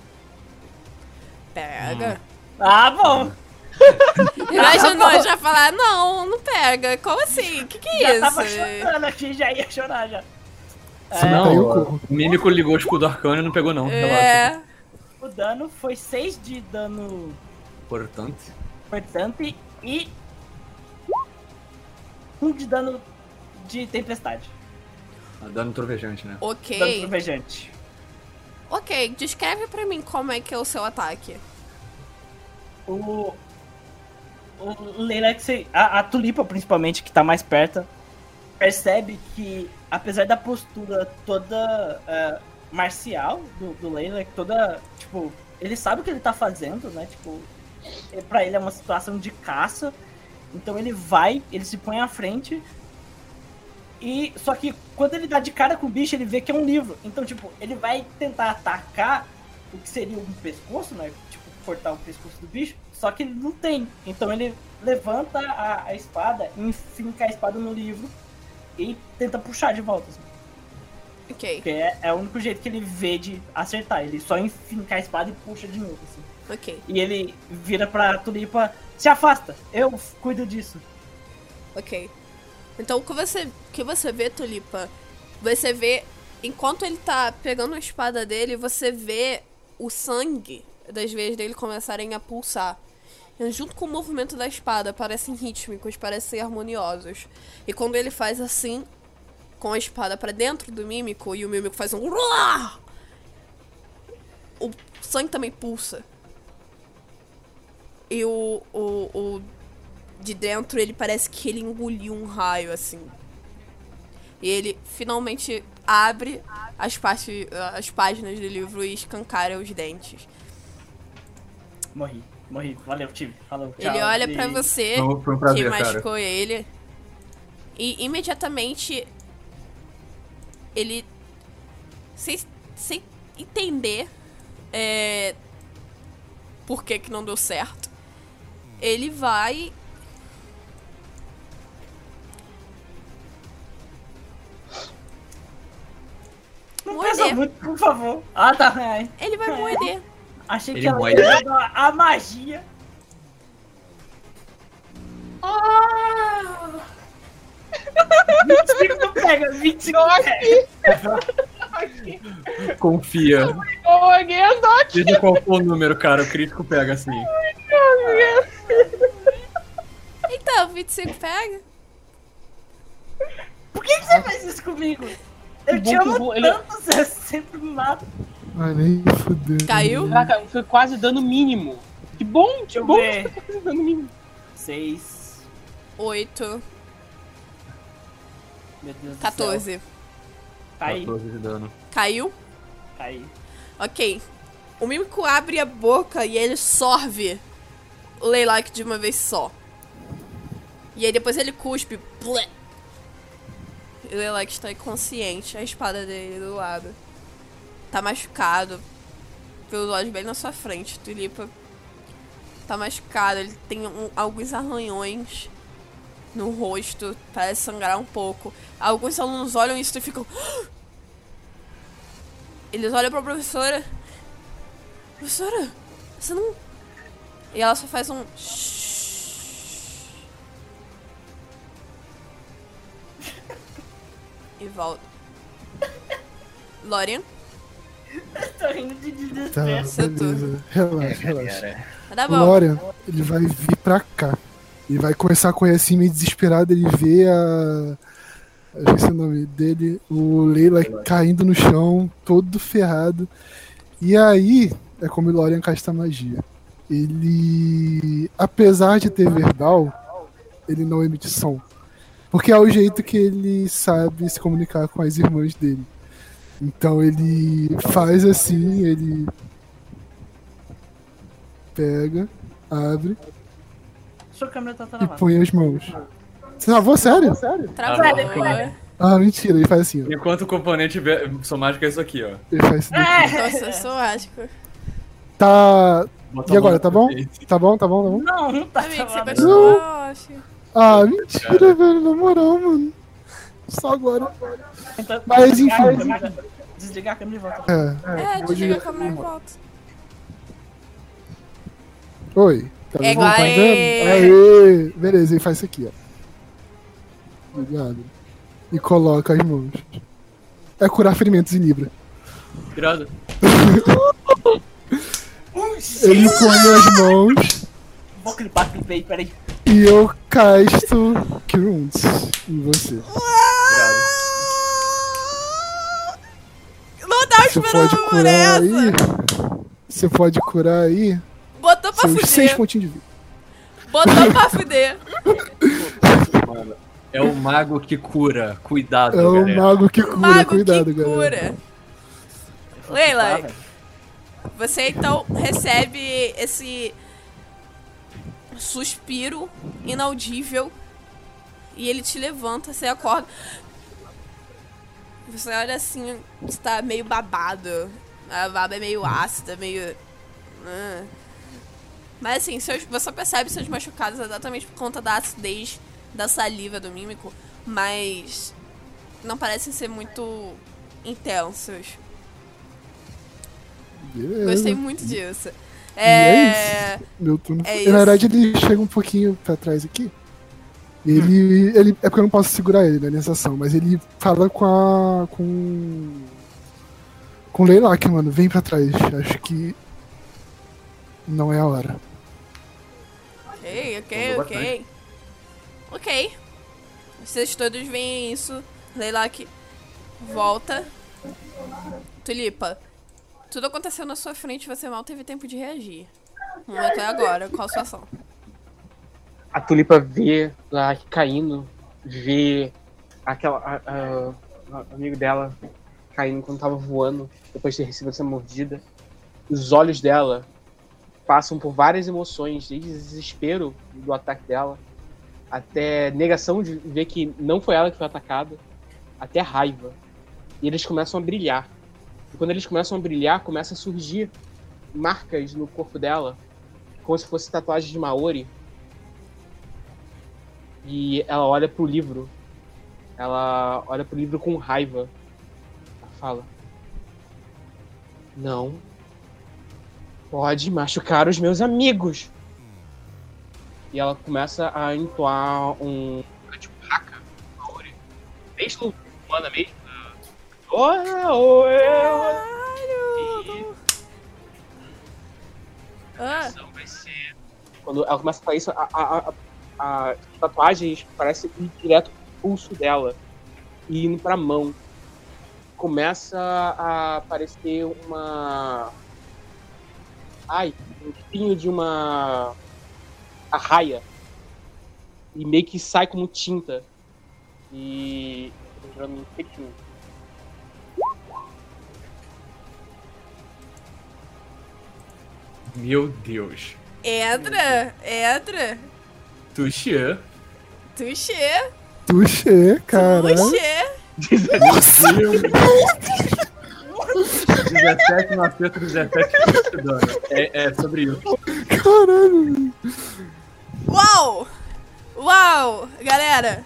Pega. Ah, bom. Imaginou já falar, não, não pega. Como assim? Que que é Já tava isso? chorando aqui, já ia chorar já. Se É, não corro. o Mímico ligou o escudo arcano e não pegou não, relaxa. É. o dano foi 6 de dano Portanto, cortante e 1 de dano de tempestade. dano trovejante, né? Dano Ok. trovejante. Ok, descreve pra mim como é que é o seu ataque. O. O Leilex, a, a Tulipa principalmente, que tá mais perto, percebe que, apesar da postura toda é, marcial do, do Leilek, toda. Tipo, ele sabe o que ele tá fazendo, né? Tipo, é, pra ele é uma situação de caça. Então ele vai, ele se põe à frente. E. Só que quando ele dá de cara com o bicho, ele vê que é um livro. Então, tipo, ele vai tentar atacar o que seria um pescoço, né? Tipo, cortar o pescoço do bicho. Só que ele não tem. Então ele levanta a, a espada, enfinca a espada no livro e tenta puxar de volta. Assim. Ok, Porque é, é o único jeito que ele vê de acertar. Ele só enfinca a espada e puxa de novo. Assim. ok, E ele vira pra Tulipa, se afasta, eu cuido disso. ok. Então o que você, o que você vê, Tulipa? Você vê, enquanto ele tá pegando a espada dele, você vê o sangue das veias dele começarem a pulsar. E junto com o movimento da espada, parecem rítmicos, parecem harmoniosos. E quando ele faz assim, com a espada pra dentro do mímico, e o mímico faz um. O sangue também pulsa. E o, o, o de dentro, ele parece que ele engoliu um raio, assim. E ele finalmente abre as, partes, as páginas do livro e escancara os dentes. Morri, morri. Valeu, time. Falou. tchau. Ele olha E- pra você, um prazer, que cara. machucou ele. E imediatamente ele sem, sem entender é, por que que não deu certo, ele vai Não Morder. pensa muito, por favor. Ah, tá. Ai. ele vai morder. Achei Ele que ela morre. ia usar a magia. Ah! 25 não pega, 25 não pega. Confia. Ô, alguém adote! Seja qual for o número, cara, o crítico pega assim. Então, 25 pega. Por que, que você fez isso comigo? Eu te amo ele- tanto, você sempre me mata. Ai, nem fudeu. Caiu? Caraca, foi quase dano mínimo. Que bom, que Deixa eu bom foi quase dano mínimo. 6. 8, Meu Deus do céu. 14. Cai, 14 de dano. Caiu? cai. Ok. O mímico abre a boca e ele sorve o Leilak de uma vez só. E aí depois ele cuspe. Blé. E o Leilak está inconsciente, a espada dele do lado. Tá machucado. Pelos olhos bem na sua frente. Tulipa tá machucado. Ele tem um- alguns arranhões no rosto. Parece sangrar um pouco. Alguns alunos olham isso e ficam. Eles olham pra professora. Professora, você não. E ela só faz um. E volta. Lorian, Tô rindo de Tá, desespero. Seu beleza. Relaxa, relaxa. tá bom. Lorian, ele vai vir pra cá. Ele vai começar a correr assim, meio desesperado. Ele vê a. Esqueci o nome dele. O Leila caindo no chão, todo ferrado. E aí, é como o Lorian casta magia. Ele. Apesar de ter verbal, ele não emite som. Porque é o jeito que ele sabe se comunicar com as irmãs dele. Então ele faz assim, ele pega, abre Sua câmera tá e travada. põe as mãos. Você travou sério? Travou. Ah, bom. Ah, mentira, ele faz assim, ó. Enquanto o componente somático é isso aqui, ó. Ele faz isso daqui. Nossa, eu sou mágico. Tá. Bota E agora, tá bom? Tá bom, tá bom, tá bom? Não, não tá Amigo, você travado. continua off. Ah, mentira, velho, na moral, mano. Só agora. Então, Mas, desligar a enfim. câmera- Desligar a câmera e volta. É. É, vou desliga a desligar. câmera e volta. Oi. Tá É vendo? igual Tá? Aê! Beleza, ele faz isso aqui, ó. Obrigado. E coloca as mãos. É curar ferimentos em Libra. Irado. Ele põe as mãos Vou clipar, clipei, peraí. E eu casto Wounds em você. Não tava Você esperando pode por curar essa. aí. Você pode curar aí Botou pra seus seis fuder. pontinhos de vida. Botou pra fuder. É o mago que cura. Cuidado, É o galera. mago que cura, Mago cuidado, que galera. cura. Leila, você então recebe esse suspiro inaudível e ele te levanta, você acorda. Você olha assim, está meio babado. A baba é meio ácida, meio. Ah. Mas assim, seus, você percebe seus machucados exatamente por conta da acidez da saliva do mímico, mas não parecem ser muito intensos. Beleza. Gostei muito disso. E é É. Meu turno. É isso. na verdade, ele chega um pouquinho pra trás aqui. Ele, ele. É porque eu não posso segurar ele né, nessa ação, mas ele fala com a. com. Com o Leilak, mano. Vem pra trás. Acho que. Não é a hora. Ok, ok, ok. Ok. Vocês todos veem isso. Leilak volta. Tulipa, tudo aconteceu na sua frente você mal teve tempo de reagir. É agora. Qual a sua ação? A tulipa vê lá caindo, vê aquela. A, a- a- amigo dela caindo quando tava voando, depois de ter recebido essa mordida. Os olhos dela passam por várias emoções, desde desespero do ataque dela, até negação de ver que não foi ela que foi atacada, até raiva. E eles começam a brilhar. E quando eles começam a brilhar, começam a surgir marcas no corpo dela, como se fosse tatuagem de Maori. E ela olha pro livro. Ela olha pro livro com raiva. Ela fala: Não. Pode machucar os meus amigos. E ela começa a entoar um. Tipo, haka, Maori. O humana mesmo. Oh, oh, eu. Ah, vai ser. Quando ela começa a falar isso, a, a, a, a- as tatuagens parecem ir direto pro pulso dela e indo pra mão. Começa a aparecer uma. Ai, um espinho de uma. arraia. E meio que sai como tinta. E. jogando um pequeno. Meu Deus. entra, entra. Tuxê. Tuxê, Tuxê, cara. tuxê. 17 no acerto, 17 de dano. É, é sobre isso. Caralho. Uau! Uau! Galera!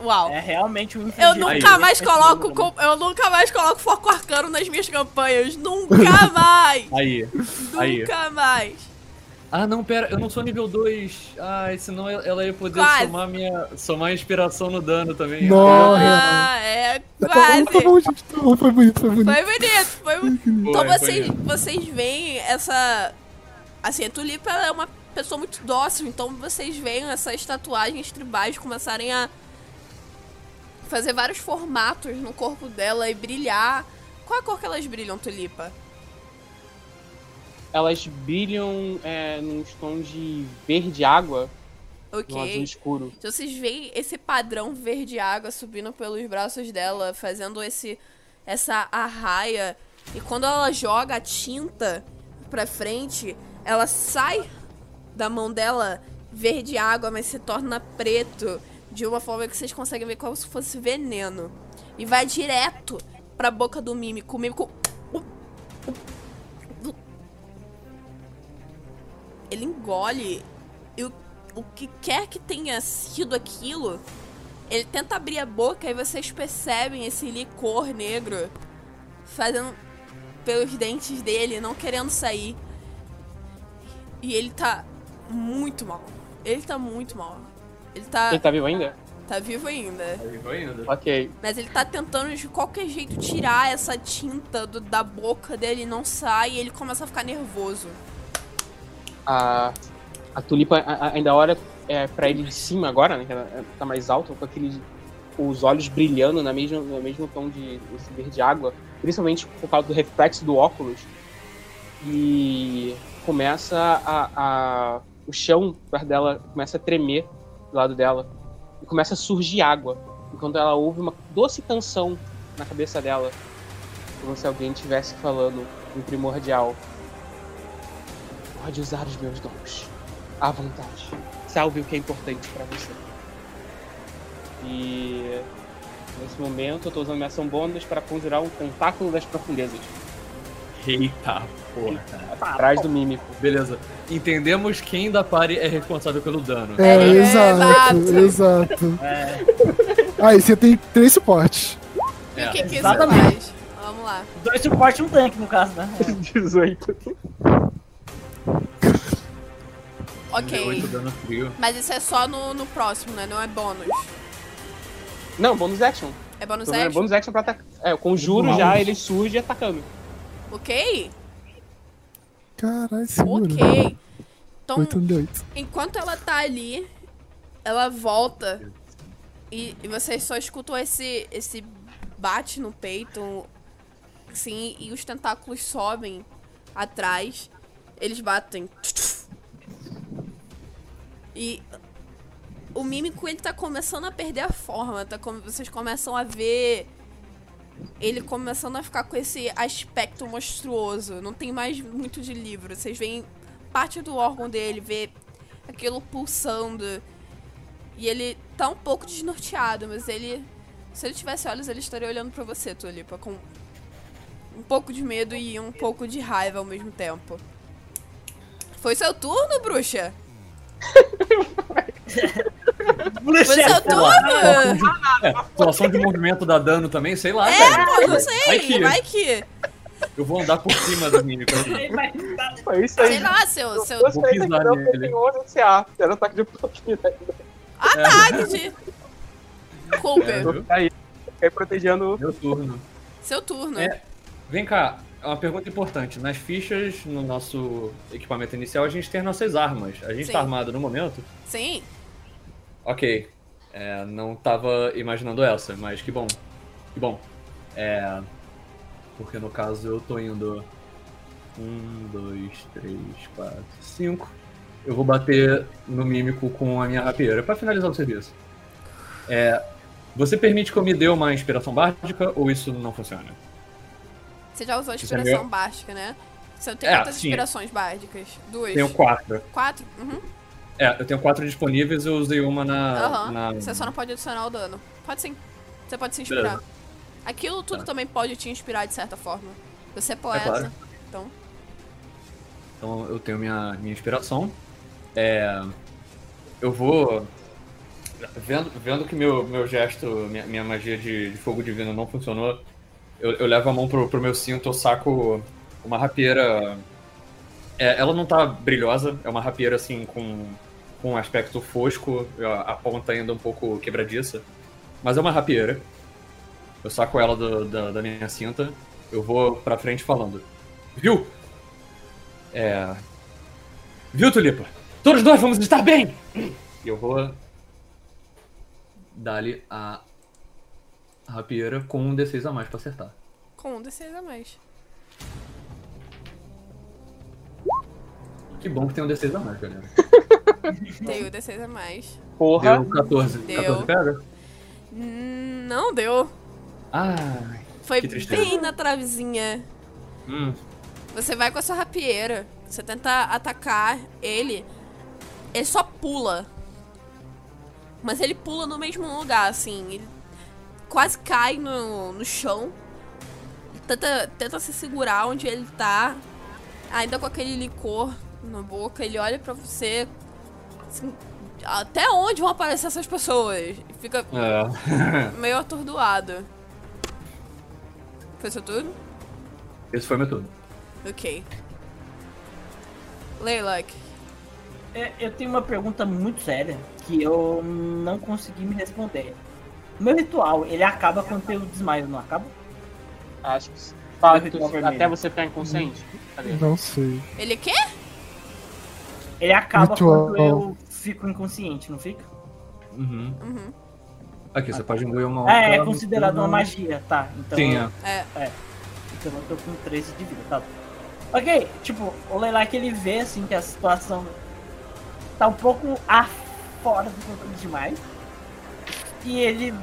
Uau! É realmente um Eu nunca Aí. mais coloco com- eu nunca mais coloco foco arcano nas minhas campanhas. Nunca mais! Aí. Aí. nunca mais! Ah, não, pera, eu não sou nível 2. Ai, senão ela ela ia poder Quase. somar minha. somar inspiração no dano também. Nossa. Ah, é Tá quase! tá bom, gente. Tá bom, foi bonito, foi bonito. Foi bonito, foi bonito. Foi, Então foi vocês, mesmo. vocês veem essa. Assim, a Tulipa ela é uma pessoa muito dócil, então vocês veem essas tatuagens tribais começarem a fazer vários formatos no corpo dela e brilhar. Qual a cor que elas brilham, Tulipa? Elas brilham é, num tom de verde água, no azul Ok. escuro. Então vocês veem esse padrão verde água subindo pelos braços dela, fazendo esse essa arraia. E quando ela joga a tinta pra frente, ela sai da mão dela verde água, mas se torna preto de uma forma que vocês conseguem ver como se fosse veneno. E vai direto pra boca do mímico. O mímico ele engole e o, o que quer que tenha sido aquilo, ele tenta abrir a boca e vocês percebem esse licor negro fazendo pelos dentes dele, não querendo sair. E ele tá muito mal. Ele tá muito mal. Ele tá, Ele tá vivo ainda? tá vivo ainda. Aí vai indo. Ok. Mas ele tá tentando de qualquer jeito tirar essa tinta do- da boca dele e não sai e ele começa a ficar nervoso. A, a tulipa a- a- ainda olha é, pra ele de cima agora, né? Que ela tá mais alto, com aqueles. Os olhos brilhando na mesma, no mesmo tom de esse verde água, principalmente por causa do reflexo do óculos. E começa a, a. O chão perto dela começa a tremer do lado dela. E começa a surgir água. Enquanto ela ouve uma doce canção na cabeça dela. Como se alguém estivesse falando em primordial. Pode usar os meus dons. À vontade. Salve o que é importante pra você. E nesse momento eu tô usando minha ação bônus para conjurar um tentáculo das profundezas. Eita porra, cara. Atrás do mímico. Beleza. Entendemos quem da party é responsável pelo dano. É, É, exato, exato. exato. É, Aí você tem três suportes. E É. o que, que isso faz? Vamos lá. dois suportes e um tanque, no caso, né? 18. Ok. 8 dano frio. Mas isso é só no, no próximo, né? Não é bônus. Não, bônus action. É bônus action? bônus action pra atacar. É, eu conjuro já, ele surge atacando. Ok? Caralho, segura. Ok. Então, 8 de 8. enquanto ela tá ali, ela volta e, e vocês só escutam esse, esse bate no peito, assim, e os tentáculos sobem atrás. Eles batem. E o mímico, ele tá começando a perder a forma, tá? com- Vocês começam a ver ele começando a ficar com esse aspecto monstruoso. Não tem mais muito de livro. Vocês veem parte do órgão dele, vê aquilo pulsando. E ele tá um pouco desnorteado, mas ele. Se ele tivesse olhos, ele estaria olhando pra você, Tulipa, com um pouco de medo e um pouco de raiva ao mesmo tempo. Foi seu turno, bruxa? Bruxa, turno? É, situação de movimento dá dano também, sei lá, É, velho. pô, não Vai sei, que- vai que. Eu vou andar por cima do assim. Foi isso aí. Sei lá, seu. seu Vou pisar nele. tem 11 CA. Era ataque de oportunidade. ataque de. É, Cooper, viu? Aí, fiquei protegendo. Meu turno. seu turno. É. Vem cá, é uma pergunta importante. Nas fichas, no nosso equipamento inicial, a gente tem as nossas armas. A gente Sim. tá armado no momento? Sim. Ok. É, não tava imaginando essa, mas que bom. Que bom. É. Porque no caso eu tô indo. Um, dois, três, quatro, cinco. Eu vou bater no mímico com a minha rapieira pra finalizar o serviço. É. Você permite que eu me dê uma inspiração básica ou isso não funciona? Você já usou a é inspiração meu? básica, né? Você tem É, quantas sim. inspirações básicas? Duas? Tenho quatro. Quatro? Uhum. É, eu tenho quatro disponíveis eu usei uma na. Aham. na... Você só não pode adicionar o dano. Pode sim. Você pode se inspirar. Beleza. Aquilo tudo Tá. também pode te inspirar de certa forma. Você é poeta. claro. Então. Então eu tenho minha, minha inspiração. É, eu vou. Vendo, vendo que meu, meu gesto, minha, minha magia de, de fogo divino não funcionou, eu, eu levo a mão pro, pro meu cinto, eu saco uma rapieira. É, ela não tá brilhosa, é uma rapieira assim com, com um aspecto fosco, a ponta ainda um pouco quebradiça. Mas é uma rapieira. Eu saco ela do- da, da minha cinta, eu vou pra frente falando. Viu? É. Viu, Tulipa? Todos nós vamos estar bem! E eu vou. Dar-lhe a rapieira com um D6 a mais pra acertar. Com um D6 a mais. Que bom que tem um D6 a mais, galera. Tem o D6 a mais. Porra. Deu 14. Deu. 14 pega? Hum, Não deu. Ai. Foi bem na travezinha. Hum. Você vai com a sua rapieira. Você tenta atacar ele. Ele só pula. Mas ele pula no mesmo lugar, assim. Ele quase cai no, no chão. Tenta, tenta se segurar onde ele tá. Ainda com aquele licor na boca. Ele olha pra você. assim, até onde vão aparecer essas pessoas? Fica É. meio atordoado. Foi isso tudo? Esse foi meu turno. Ok. Leilak. é, eu tenho uma pergunta muito séria que eu não consegui me responder. Meu ritual, ele acaba quando eu desmaio, não acaba? Acho que fala que Ritual tu- até você ficar inconsciente. Cadê? Não sei. Ele quê? Ele acaba Ritual. quando eu fico inconsciente, não fica? Uhum. Uhum. Aqui, você pode engolir uma É, é considerado uma magia, tá. Então, Sim, é. É. então eu tô com 13 de vida, tá. Ok, tipo, o Leilak ele vê assim que a situação tá um pouco a fora do controle demais. E ele.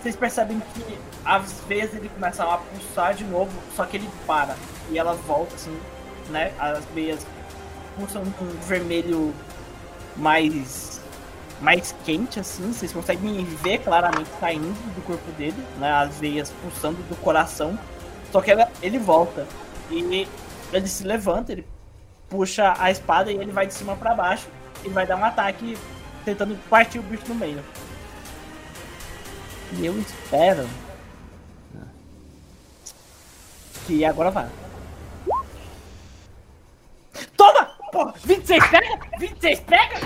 Vocês percebem que às vezes ele começa a pulsar de novo, só que ele para. E ela volta assim, né? As meias pulsam com um vermelho mais. mais quente, assim. Vocês conseguem ver claramente saindo do corpo dele, né? As veias pulsando do coração. Só que ela- ele volta. E ele se levanta, ele puxa a espada e ele vai de cima pra baixo. E vai dar um ataque tentando partir o bicho no meio. E eu espero. Que agora vai. Toma! Porra! 26 pega! 26 pega!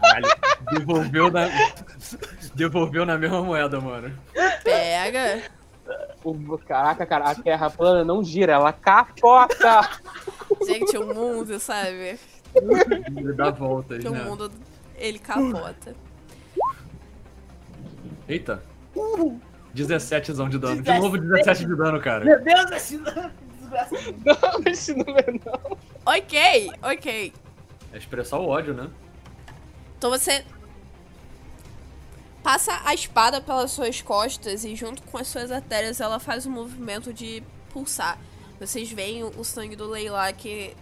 Caralho, devolveu na. Devolveu na mesma moeda, mano. Pega. O- Caraca, cara, a terra plana não gira, ela capota. Gente, o mundo, sabe? Ele dá voltas, Que o né? mundo, ele capota. Eita. 17 de dano. De novo 17 de dano, cara. Meu Deus, esse desgraçado. Não, esse número não. Ok, ok. É expressar o ódio, né? Então você passa a espada pelas suas costas e junto com as suas artérias ela faz um movimento de pulsar. Vocês veem o o sangue do Leila que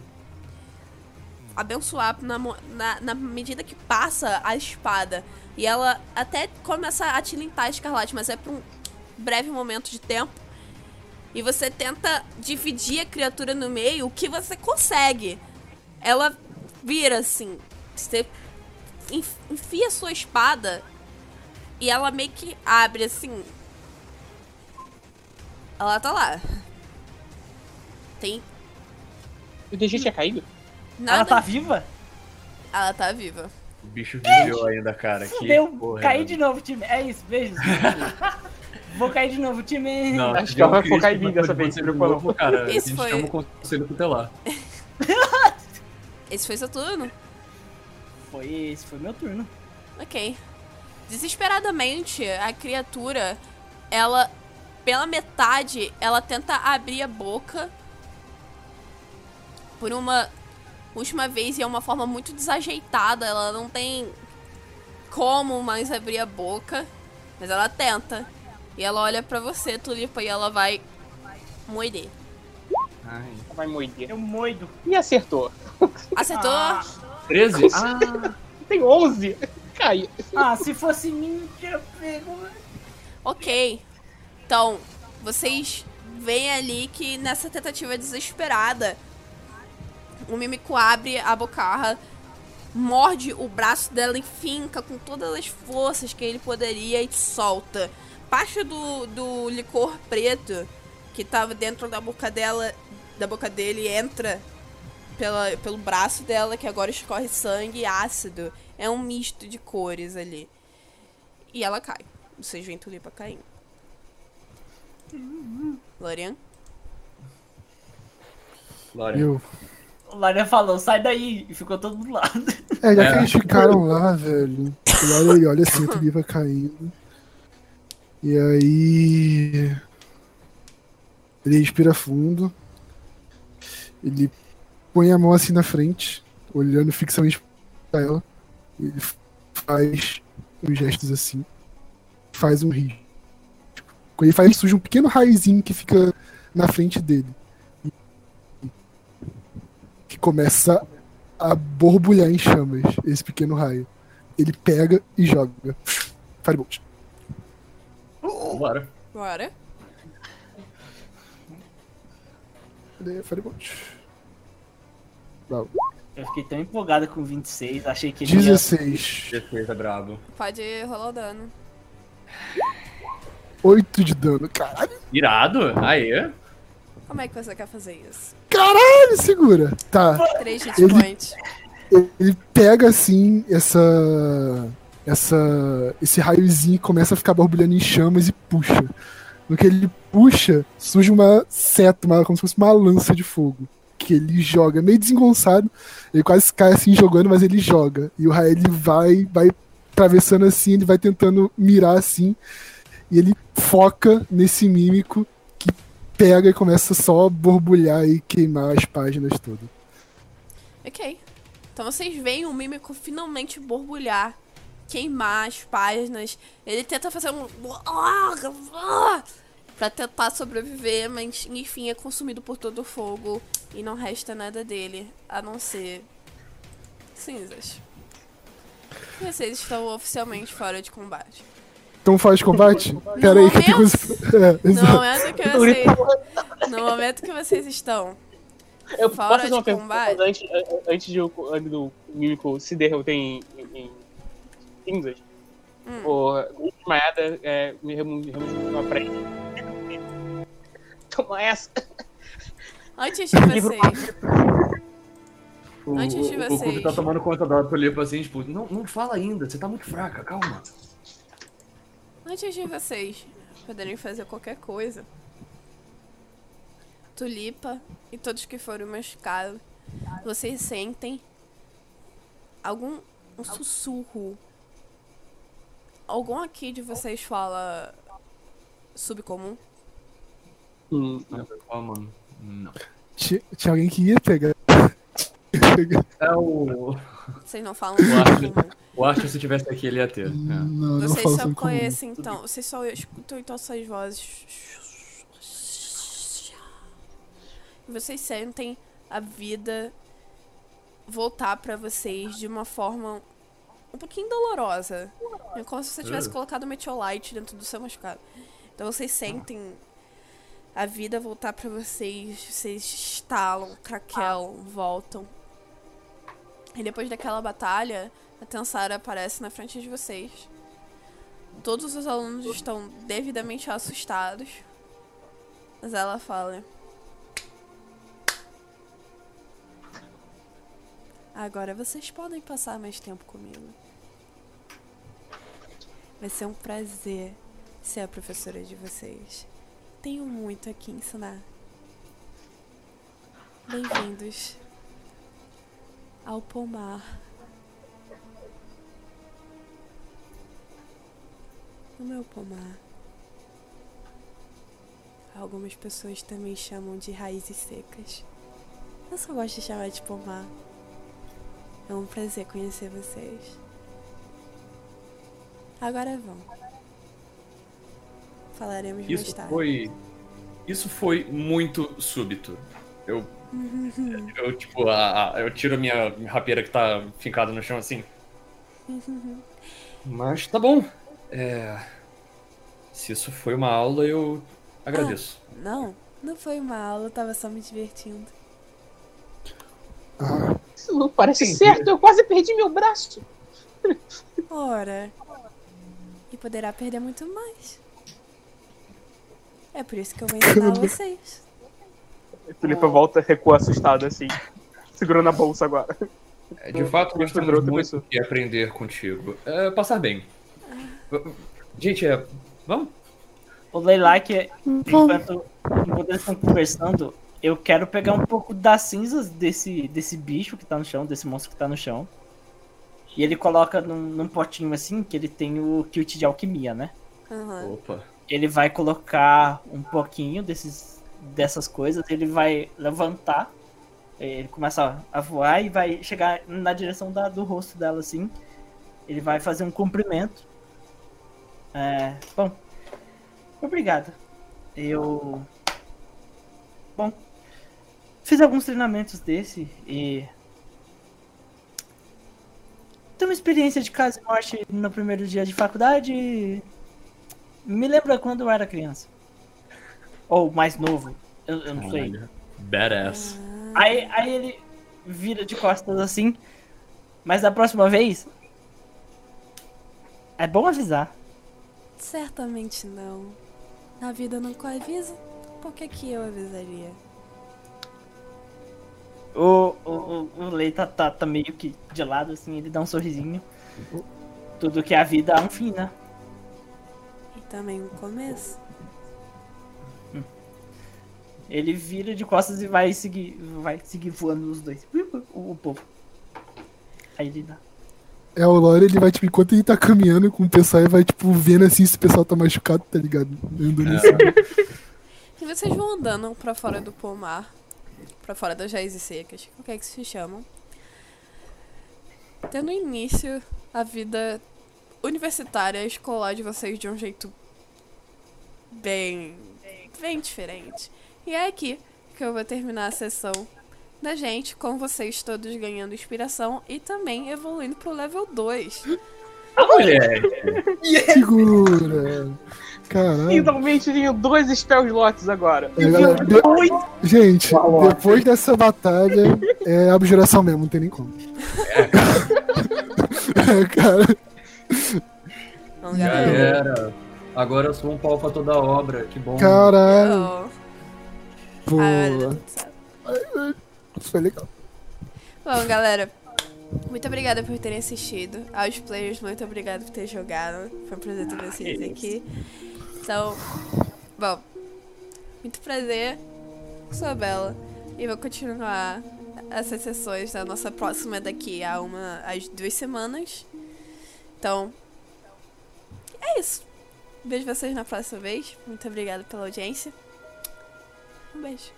abençoar na, na, na medida que passa a espada. E ela até começa a tilintar escarlate, mas é por um breve momento de tempo. E você tenta dividir a criatura no meio, o que você consegue. Ela vira assim. Você enf- enfia sua espada e ela meio que abre assim. Ela tá lá. Tem O DG tinha caído? Nada. Ela tá viva? Ela tá viva. O bicho viveu ainda, cara. Que Fudeu, porra, caí né? de novo, time. É isso, beijos. Vou cair de novo, time. Não, Acho que ela vai focar em mim dessa vez, de novo, cara. Esse a gente foi- chama o conselho tutelar. Esse foi seu turno? Foi esse, foi meu turno. Ok. Desesperadamente, a criatura, ela, pela metade, ela tenta abrir a boca por uma última vez e é uma forma muito desajeitada. Ela não tem como mais abrir a boca, mas ela tenta. E ela olha pra você, Tulipa, e ela vai morder. Ai, vai morder. Eu moido. E acertou. Acertou? Ah, 13? Ah, Tem 11. Caiu. ah, se fosse mim, tinha pego. Ok. Então, vocês veem ali que nessa tentativa desesperada, o Mímico abre a bocarra, morde o braço dela e finca com todas as forças que ele poderia e solta. Parte do, do licor preto que tava dentro da boca dela, da boca dele, entra pela, pelo braço dela, que agora escorre sangue e ácido. É um misto de cores ali. E ela cai. Vocês veem Tulipa caindo. Lorian? Glória. Eu. O Laria falou, sai daí. E ficou todo do lado. É, já É. que eles ficaram lá, velho. Olha, olha assim, o Tulipa caindo. E aí. Ele respira fundo. Ele põe a mão assim na frente, olhando fixamente pra ela. Ele faz os gestos assim. Faz um risco. Quando ele faz, ele surge um pequeno raizinho que fica na frente dele. Que começa a borbulhar em chamas, esse pequeno raio. Ele pega e joga. Firebolt. Bora. Bora. Cadê? Firebolt. Bravo. Eu fiquei tão empolgado com 26, achei que ele ia... 16. Defesa brabo. Pode rolar o dano. 8 de dano. Caralho, Irado? Aê. Como é que você quer fazer isso? Caralho, segura. Tá. 3 hit Ele- points. ele pega assim essa. essa esse raiozinho e começa a ficar borbulhando em chamas e puxa. No que ele puxa, surge uma seta, uma, como se fosse uma lança de fogo. Que ele joga meio desengonçado, ele quase cai assim jogando, mas ele joga. E o raio ele vai, vai atravessando assim, ele vai tentando mirar assim. E ele foca nesse mímico pega e começa só a borbulhar e queimar as páginas todas. Ok. Então vocês veem o mímico finalmente borbulhar, queimar as páginas. Ele tenta fazer um. Pra tentar sobreviver, mas enfim é consumido por todo o fogo. E não resta nada dele, a não ser. cinzas. Vocês estão oficialmente fora de combate. Então faz combate? Pera aí, que eu tenho coisa. É, No momento que vocês. No momento que vocês estão Eu Fora posso fazer uma pergunta combate? antes, antes de o- antes do mímico se derrotar em, em, em cinzas? Hum. O desmaiada é, me removeu uma frente. Toma essa! Antes de vocês. O, Antes de o- o Kubi vocês. tá tomando conta da tulipa assim, tipo, não, não fala ainda, você tá muito fraca, calma. Antes de vocês poderem fazer qualquer coisa, Tulipa e todos que foram machucados, vocês sentem algum um sussurro. Algum aqui de vocês fala subcomum? Hum, Não. Não. Tinha alguém que ia pegar. É o. Vocês não falam Eu acho. subcomum. O Arthur, se tivesse aqui, ele ia ter. É. Não, não Vocês só comum. conhecem então, vocês só escutam então essas vozes. E vocês sentem a vida voltar pra vocês de uma forma um pouquinho dolorosa. É como se você tivesse Uh. colocado meteorite dentro do seu machucado. Então vocês sentem a vida voltar pra vocês, vocês estalam, craquelam, voltam. E depois daquela batalha, a Tensara aparece na frente de vocês. Todos os alunos estão devidamente assustados. Mas ela fala: Agora vocês podem passar mais tempo comigo. Vai ser um prazer ser a professora de vocês. Tenho muito aqui ensinar. Bem-vindos ao pomar. No meu pomar. Algumas pessoas também chamam de raízes secas. Eu só gosto de chamar de pomar. É um prazer conhecer vocês. Agora vão. Falaremos mais Isso tarde. foi. Isso foi muito súbito. Eu. Eu, tipo, a, a- eu tiro a minha rapeira que tá fincada no chão assim. Mas tá bom. É. Se isso foi uma aula, eu agradeço. Não, não foi uma aula, eu tava só me divertindo. Ah, Isso não parece Entendi. certo, eu quase perdi meu braço. Ora. E poderá perder muito mais. É por isso que eu vou ensinar vocês. Tulipa volta, recua assustada assim, segurando a bolsa agora. É, de fato, nós temos muito que aprender contigo. É, passar bem. Gente, é. Vamos? O Leilac, enquanto, enquanto eles estão conversando, eu quero pegar um pouco das cinzas desse, desse bicho que tá no chão, desse monstro que tá no chão. E ele coloca num, num potinho assim, que ele tem o kit de alquimia, né? Aham. Opa. Ele vai colocar um pouquinho desses, dessas coisas, ele vai levantar, ele começa a voar e vai chegar na direção da- do rosto dela assim. Ele vai fazer um cumprimento. É, bom, obrigado. Eu. Bom, fiz alguns treinamentos desse e. Tenho uma experiência de casa e morte no primeiro dia de faculdade. Me lembra quando eu era criança. Ou mais novo. Eu, eu não sei. Badass. Aí, aí ele vira de costas assim. Mas da próxima vez. É bom avisar. Certamente não. Na vida nunca avisa. Por que, que eu avisaria? O, o, o, o Lei tá, tá, tá meio que de lado, assim, ele dá um sorrisinho. Tudo que é a vida há um fim, né? E também um começo. Ele vira de costas e vai seguir, vai seguir voando os dois. O, o povo. Aí ele dá. É, o Lore, ele vai, tipo, enquanto ele tá caminhando com o pessoal, ele vai, tipo, vendo assim se o pessoal tá machucado, tá ligado? Andando É. assim. E vocês vão andando pra fora do pomar, pra fora das raízes secas, o que é que se chamam. Tendo início a vida universitária, escolar de vocês de um jeito bem, bem diferente. E é aqui que eu vou terminar a sessão da gente, com vocês todos ganhando inspiração e também evoluindo pro level 2. A mulher. Segura. Caralho. Finalmente tenho dois spell slots agora. É, galera, de- Gente, depois dessa batalha, é abjuração mesmo, não tem nem como. É, cara. Então, Já galera. era. Agora eu sou um pau pra toda obra. Que bom. Caralho. Oh. Isso foi legal. Bom, galera, muito obrigada por terem assistido. Aos players, muito obrigada por ter jogado. Foi um prazer ter vocês aqui. Então, bom, muito prazer. Sou a Bela. E vou continuar essas sessões da nossa próxima daqui a uma às duas semanas. Então, é isso. Vejo vocês na próxima vez. Muito obrigada pela audiência. Um beijo.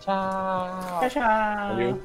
Tchau. Tchau, tchau. Valeu.